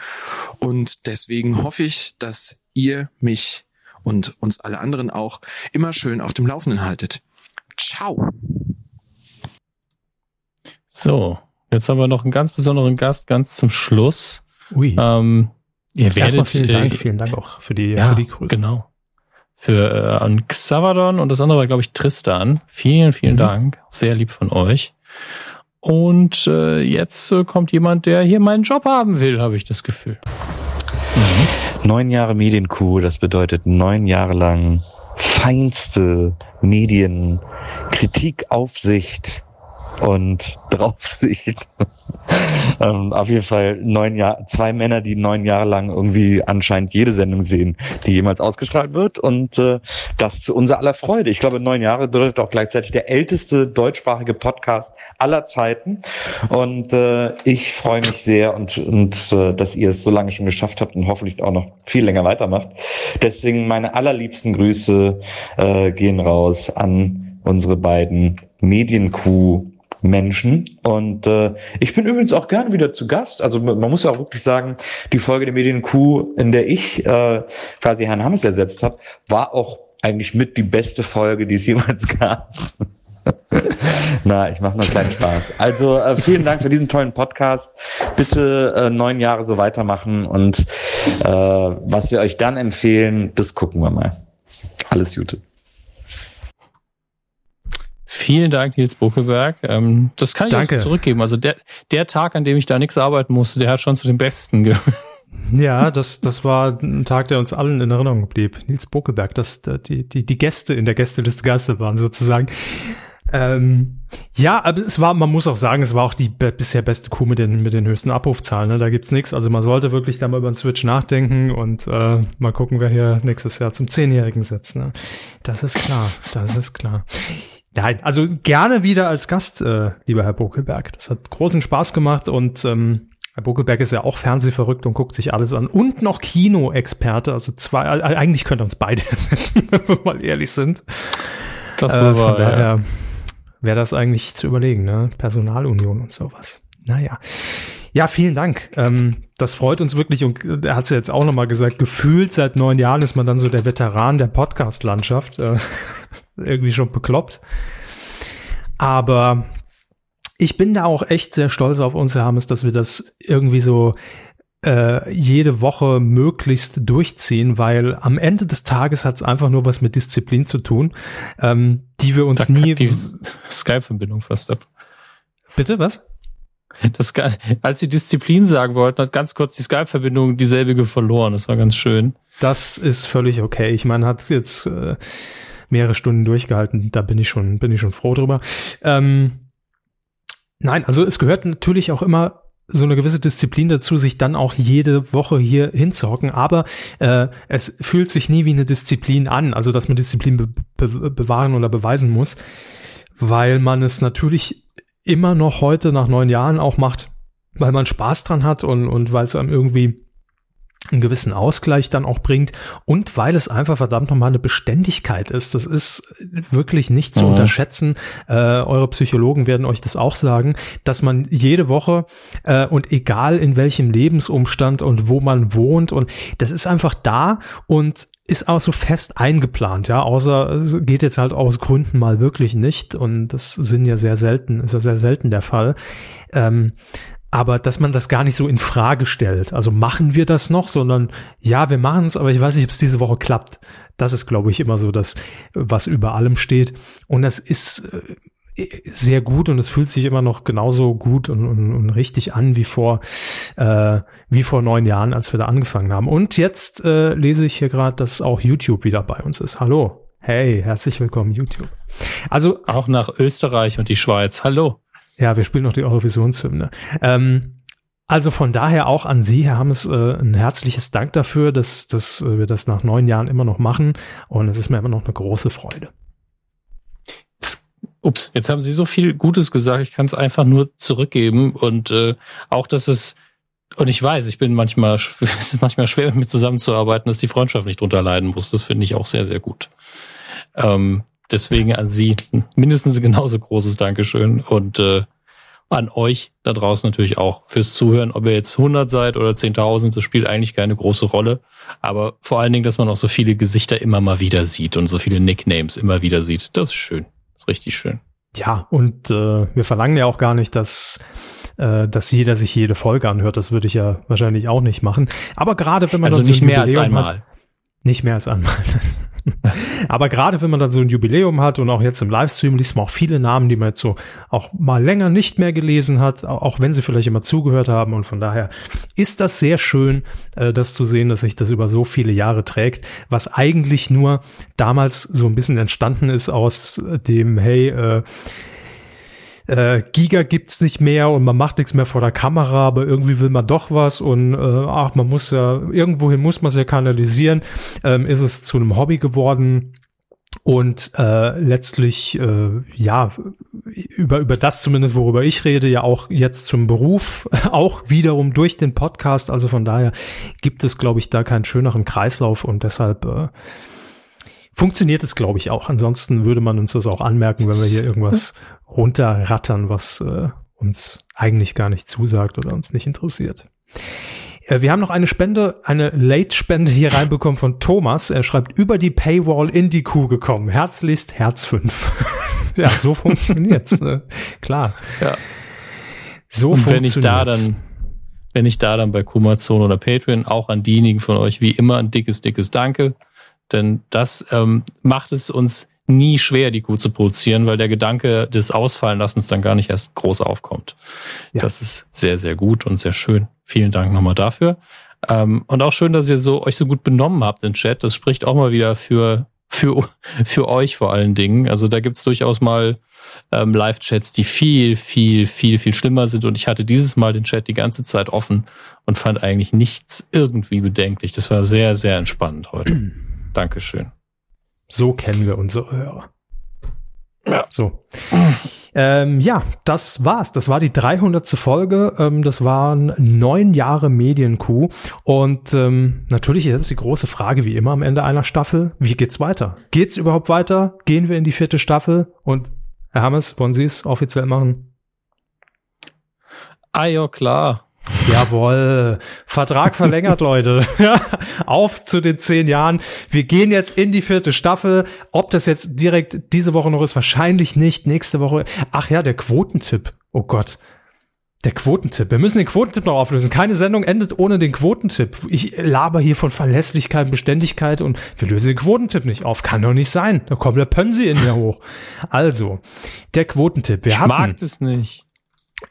Speaker 28: Und deswegen hoffe ich, dass ihr mich und uns alle anderen auch immer schön auf dem Laufenden haltet. Ciao.
Speaker 2: So, jetzt haben wir noch einen ganz besonderen Gast ganz zum Schluss.
Speaker 1: Ui.
Speaker 2: Ähm, ihr werdet,
Speaker 1: vielen Dank,
Speaker 2: äh,
Speaker 1: vielen Dank auch für die,
Speaker 2: ja,
Speaker 1: für die Grüße.
Speaker 2: genau. Für äh, an Xavadon und das andere war, glaube ich, Tristan. Vielen, vielen
Speaker 1: Mhm.
Speaker 2: Dank. Sehr lieb von euch. Und äh, jetzt äh, kommt jemand, der hier meinen Job haben will, habe ich das Gefühl.
Speaker 29: Neun Jahre Medienkuh, das bedeutet neun Jahre lang feinste Medien, Kritik, Aufsicht und <laughs> Draufsicht. ähm, auf jeden Fall neun Jahre, zwei Männer, die neun Jahre lang irgendwie anscheinend jede Sendung sehen, die jemals ausgestrahlt wird und äh, das zu unser aller Freude. Ich glaube, neun Jahre bedeutet auch gleichzeitig der älteste deutschsprachige Podcast aller Zeiten und äh, ich freue mich sehr und, und äh, dass ihr es so lange schon geschafft habt und hoffentlich auch noch viel länger weitermacht. Deswegen meine allerliebsten Grüße äh, gehen raus an unsere beiden Medienkuh Menschen. Und äh, ich bin übrigens auch gerne wieder zu Gast. Also man muss ja auch wirklich sagen, die Folge der Medienkuh, in der ich äh, quasi Herrn Hammes ersetzt habe, war auch eigentlich mit die beste Folge, die es <laughs> jemals gab. <laughs> Na, ich mache nur einen kleinen Spaß. Also äh, vielen Dank für diesen tollen Podcast. Bitte äh, neun Jahre so weitermachen und äh, was wir euch dann empfehlen, das gucken wir mal. Alles Gute.
Speaker 2: Vielen Dank, Nils Buckelberg. Ähm, das kann ich
Speaker 1: Danke.
Speaker 2: zurückgeben. Also der, der Tag, an dem ich da nichts arbeiten musste, der hat schon zu den Besten gehört. <laughs>
Speaker 1: Ja, das, das war ein Tag, der uns allen in Erinnerung blieb. Nils Bokeberg, das, die, die, die Gäste in der Gästeliste Gäste waren sozusagen. Ähm, ja, aber es war, man muss auch sagen, es war auch die be bisher beste Kuh mit den, mit den höchsten Abrufzahlen. Ne? Da gibt's nichts. Also man sollte wirklich da mal über den Switch nachdenken und äh, mal gucken, wer hier nächstes Jahr zum Zehnjährigen sitzt. Ne? Das ist klar, das ist klar. Nein, also gerne wieder als Gast, äh, lieber Herr Bokelberg. Das hat großen Spaß gemacht und ähm, Herr Bokelberg ist ja auch Fernsehverrückt und guckt sich alles an. Und noch Kinoexperte, also zwei, äh, eigentlich könnte uns beide <laughs> ersetzen, wenn wir mal ehrlich sind.
Speaker 2: Das
Speaker 1: äh,
Speaker 2: wahr, ja.
Speaker 1: wäre das eigentlich zu überlegen, ne? Personalunion und sowas. Naja. Ja, vielen Dank. Ähm, das freut uns wirklich und äh, er hat es ja jetzt auch nochmal gesagt, gefühlt seit neun Jahren ist man dann so der Veteran der Podcast-Landschaft. Äh, <laughs> irgendwie schon bekloppt. Aber ich bin da auch echt sehr stolz auf uns, Herr Hammes, dass wir das irgendwie so äh, jede Woche möglichst durchziehen, weil am Ende des Tages hat es einfach nur was mit Disziplin zu tun, ähm, die wir uns
Speaker 2: Da
Speaker 1: nie.
Speaker 2: die Skype-Verbindung fast ab.
Speaker 1: Bitte, was?
Speaker 2: Das, als sie Disziplin sagen wollten, hat ganz kurz die Skype-Verbindung dieselbige verloren. Das war ganz schön.
Speaker 1: Das ist völlig okay. Ich meine, hat jetzt äh, mehrere Stunden durchgehalten. Da bin ich schon, bin ich schon froh drüber. Ähm, nein, also es gehört natürlich auch immer so eine gewisse Disziplin dazu, sich dann auch jede Woche hier hinzuhocken. Aber äh, es fühlt sich nie wie eine Disziplin an, also dass man Disziplin be be bewahren oder beweisen muss, weil man es natürlich immer noch heute nach neun Jahren auch macht, weil man Spaß dran hat und, und weil es einem irgendwie einen gewissen Ausgleich dann auch bringt und weil es einfach verdammt nochmal eine Beständigkeit ist. Das ist wirklich nicht zu
Speaker 2: Mhm.
Speaker 1: unterschätzen. Äh, eure Psychologen werden euch das auch sagen, dass man jede Woche äh, und egal in welchem Lebensumstand und wo man wohnt und das ist einfach da und ist auch so fest eingeplant, ja, außer geht jetzt halt aus Gründen mal wirklich nicht und das sind ja sehr selten, ist ja sehr selten der Fall. Ähm, aber dass man das gar nicht so in Frage stellt. Also machen wir das noch, sondern ja, wir machen es, aber ich weiß nicht, ob es diese Woche klappt. Das ist, glaube ich, immer so das, was über allem steht. Und das ist äh, sehr gut und es fühlt sich immer noch genauso gut und, und, und richtig an wie vor äh, wie vor neun Jahren, als wir da angefangen haben. Und jetzt äh, lese ich hier gerade, dass auch YouTube wieder bei uns ist. Hallo. Hey, herzlich willkommen, YouTube. Also
Speaker 2: auch nach Österreich und die Schweiz. Hallo.
Speaker 1: Ja, wir spielen noch die Eurovisionshymne. Ähm, also von daher auch an Sie, Herr Hammes, äh, ein herzliches Dank dafür, dass, dass äh, wir das nach neun Jahren immer noch machen. Und es ist mir immer noch eine große Freude.
Speaker 2: Ups, jetzt haben Sie so viel Gutes gesagt, ich kann es einfach nur zurückgeben und äh, auch, dass es und ich weiß, ich bin manchmal, <laughs> es ist manchmal schwer mit mir zusammenzuarbeiten, dass die Freundschaft nicht drunter leiden muss. Das finde ich auch sehr, sehr gut. Ähm, deswegen an Sie mindestens genauso großes Dankeschön und äh, an euch da draußen natürlich auch fürs Zuhören. Ob ihr jetzt 100 seid oder 10.000, das spielt eigentlich keine große Rolle. Aber vor allen Dingen, dass man auch so viele Gesichter immer mal wieder sieht und so viele Nicknames immer wieder sieht. Das ist schön. Das ist richtig schön.
Speaker 1: Ja, und äh, wir verlangen ja auch gar nicht, dass äh, dass jeder sich jede Folge anhört. Das würde ich ja wahrscheinlich auch nicht machen. Aber gerade wenn man
Speaker 2: also nicht
Speaker 1: so
Speaker 2: mehr als einmal.
Speaker 1: Hat, nicht mehr als einmal. <laughs> <laughs> Aber gerade wenn man dann so ein Jubiläum hat und auch jetzt im Livestream liest man auch viele Namen, die man jetzt so auch mal länger nicht mehr gelesen hat, au- auch wenn sie vielleicht immer zugehört haben. Und von daher ist das sehr schön, äh, das zu sehen, dass sich das über so viele Jahre trägt, was eigentlich nur damals so ein bisschen entstanden ist aus dem, hey, äh, Giga gibt's nicht mehr und man macht nichts mehr vor der Kamera, aber irgendwie will man doch was und äh, ach, man muss ja, irgendwohin muss man es ja kanalisieren, ähm, ist es zu einem Hobby geworden und äh, letztlich, äh, ja, über, über das zumindest, worüber ich rede, ja auch jetzt zum Beruf, <laughs> auch wiederum durch den Podcast, also von daher gibt es, glaube ich, da keinen schöneren Kreislauf und deshalb äh, funktioniert es, glaube ich, auch. Ansonsten würde man uns das auch anmerken, wenn wir hier irgendwas <laughs> runterrattern, was äh, uns eigentlich gar nicht zusagt oder uns nicht interessiert. Äh, Wir haben noch eine Spende, eine Late-Spende hier reinbekommen von Thomas. Er schreibt, über die Paywall in die Kuh gekommen. Herzlichst Herz 5. <laughs> ja, so funktioniert's. Ne? Klar.
Speaker 2: Ja.
Speaker 1: So
Speaker 2: und wenn ich da dann, wenn ich da dann bei Kumazon oder Patreon auch an diejenigen von euch wie immer ein dickes, dickes Danke. Denn das ähm, macht es uns nie schwer, die Kuh zu produzieren, weil der Gedanke des Ausfallenlassens dann gar nicht erst groß aufkommt. Das ist sehr, sehr gut und sehr schön. Vielen Dank nochmal dafür. Ähm, und auch schön, dass ihr so euch so gut benommen habt im Chat. Das spricht auch mal wieder für, für, für euch vor allen Dingen. Also da gibt's durchaus mal ähm, Live-Chats, die viel, viel, viel, viel schlimmer sind. Und ich hatte dieses Mal den Chat die ganze Zeit offen und fand eigentlich nichts irgendwie bedenklich. Das war sehr, sehr entspannend heute. <clears throat> Dankeschön.
Speaker 1: So kennen wir unsere Hörer. Ja. So. Ähm, ja, das war's. Das war die 300. Folge. Ähm, das waren neun Jahre Medienkuh. Und ähm, natürlich ist jetzt die große Frage, wie immer am Ende einer Staffel, wie geht's weiter? Geht's überhaupt weiter? Gehen wir in die vierte Staffel? Und Herr Hammes, wollen Sie es offiziell machen?
Speaker 2: Ah ja, klar.
Speaker 1: Jawohl. Vertrag verlängert, <laughs> Leute. Auf zu den zehn Jahren. Wir gehen jetzt in die vierte Staffel. Ob das jetzt direkt diese Woche noch ist, wahrscheinlich nicht. Nächste Woche. Ach ja, der Quotentipp. Oh Gott. Der Quotentipp. Wir müssen den Quotentipp noch auflösen. Keine Sendung endet ohne den Quotentipp. Ich laber hier von Verlässlichkeit und Beständigkeit und wir lösen den Quotentipp nicht auf. Kann doch nicht sein. Da kommt der Pönsi in mir hoch. Also, der Quotentipp. Wir
Speaker 2: ich
Speaker 1: hatten,
Speaker 2: mag das nicht.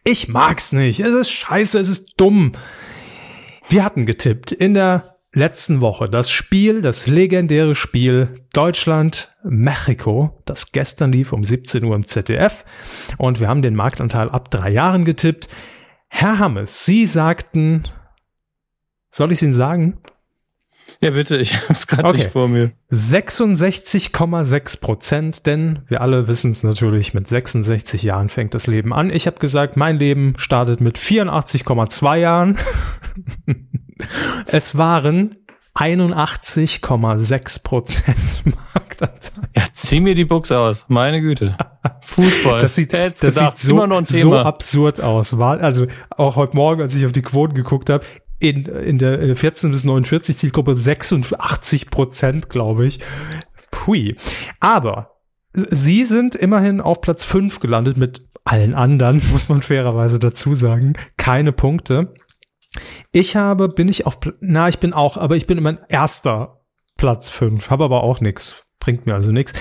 Speaker 1: Ich mag's nicht. Es ist scheiße, es ist dumm. Wir hatten getippt in der letzten Woche das Spiel, das legendäre Spiel Deutschland Mexiko, das gestern lief um 17 Uhr im ZDF und wir haben den Marktanteil ab drei Jahren getippt. Herr Hammes, Sie sagten, soll ich Ihnen sagen?
Speaker 2: Ja, bitte, ich hab's gerade
Speaker 1: Okay.
Speaker 2: nicht vor mir.
Speaker 1: 66,6 Prozent, denn wir alle wissen es natürlich, mit 66 Jahren fängt das Leben an. Ich habe gesagt, mein Leben startet mit 84,2 Jahren. <laughs> es waren 81,6 Prozent <laughs> Marktanteil.
Speaker 2: Ja, zieh mir die Buchs aus. Meine Güte. Fußball.
Speaker 1: Das sieht, das
Speaker 2: gedacht?
Speaker 1: sieht so,
Speaker 2: Immer noch ein
Speaker 1: so absurd aus. War, also auch heute Morgen, als ich auf die Quoten geguckt habe, in, in der äh, 14 bis 49 Zielgruppe 86 Prozent, glaube ich. Pui. Aber sie sind immerhin auf Platz 5 gelandet mit allen anderen, <laughs> muss man fairerweise dazu sagen. Keine Punkte. Ich habe, bin ich auf, na, ich bin auch, aber ich bin immer erster Platz 5, habe aber auch nichts. Bringt mir also nichts.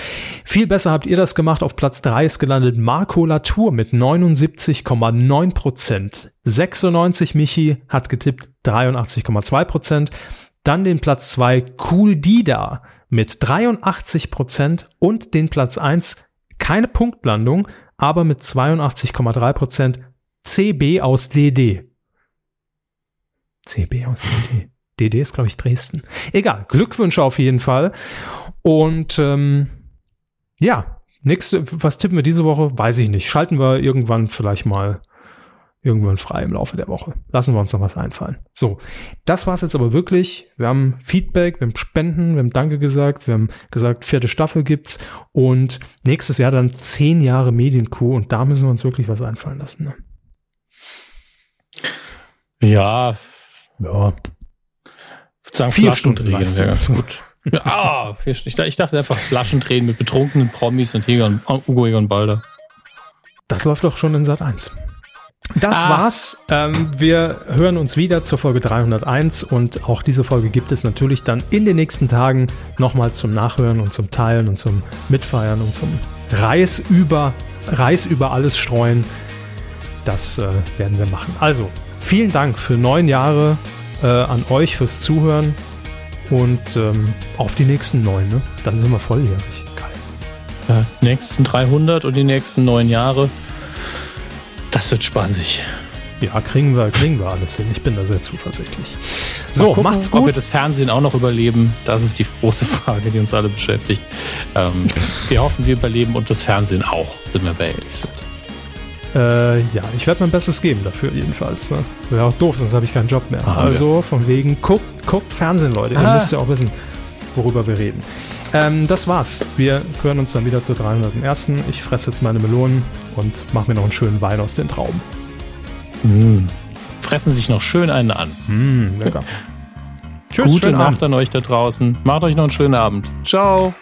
Speaker 1: Viel besser habt ihr das gemacht. Auf Platz 3 ist gelandet Marco Latour mit 79,9 Prozent. 96 Michi hat getippt 83,2 Prozent. Dann den Platz 2 Cool Dida mit 83 Prozent und den Platz 1 keine Punktlandung, aber mit 82,3 Prozent CB aus DD. CB aus DD. DD ist, glaube ich, Dresden. Egal, Glückwünsche auf jeden Fall. Und ähm, ja, nächste, was tippen wir diese Woche? Weiß ich nicht. Schalten wir irgendwann vielleicht mal irgendwann frei im Laufe der Woche. Lassen wir uns noch was einfallen. So, das war's jetzt aber wirklich. Wir haben Feedback, wir haben Spenden, wir haben Danke gesagt, wir haben gesagt, vierte Staffel gibt's und nächstes Jahr dann zehn Jahre Medienkuh und da müssen wir uns wirklich was einfallen lassen. Ne?
Speaker 2: Ja.
Speaker 1: Ja.
Speaker 2: Ich würde sagen,
Speaker 1: Vier Stunden
Speaker 2: wäre ganz gut. Ah, Stunden. Ich dachte- Ich dachte einfach Flaschendrehen mit betrunkenen Promis und Egon, Ugo Egon Balder.
Speaker 1: Das läuft doch schon in Sat 1. Das ah. war's. Ähm, wir hören uns wieder zur Folge 301 und auch diese Folge gibt es natürlich dann in den nächsten Tagen nochmal zum Nachhören und zum Teilen und zum Mitfeiern und zum Reis über, Reis über alles streuen. Das äh, werden wir machen. Also, vielen Dank für neun Jahre äh, an euch fürs Zuhören und ähm, auf die nächsten neun. Ne? Dann sind wir volljährig.
Speaker 2: Geil. Ja, nächsten 300 und die nächsten neun Jahre. Das wird spaßig.
Speaker 1: Ja, kriegen wir, kriegen wir alles hin. Ich bin da sehr zuversichtlich.
Speaker 2: So, gucken, macht's gut. Ob wir das Fernsehen auch noch überleben, das ist die große <laughs> Frage, die uns alle beschäftigt. Ähm, <laughs> wir hoffen, wir überleben und das Fernsehen auch, sind wir ehrlich sind.
Speaker 1: Äh, ja, ich werde mein Bestes geben dafür jedenfalls. Ne? Wäre auch doof, sonst habe ich keinen Job mehr. Ah, also ja. von wegen, guckt, guckt Fernsehen, Leute. Ah. Ihr müsst ja auch wissen, worüber wir reden. Ähm, das war's. Wir hören uns dann wieder zur 301. Ich fresse jetzt meine Melonen und mache mir noch einen schönen Wein aus den Trauben.
Speaker 2: Mm. Fressen sich noch schön einen an.
Speaker 1: Mm, lecker. <laughs>
Speaker 2: Tschüss, Gute Nacht Abend. an euch da draußen. Macht euch noch einen schönen Abend. Ciao.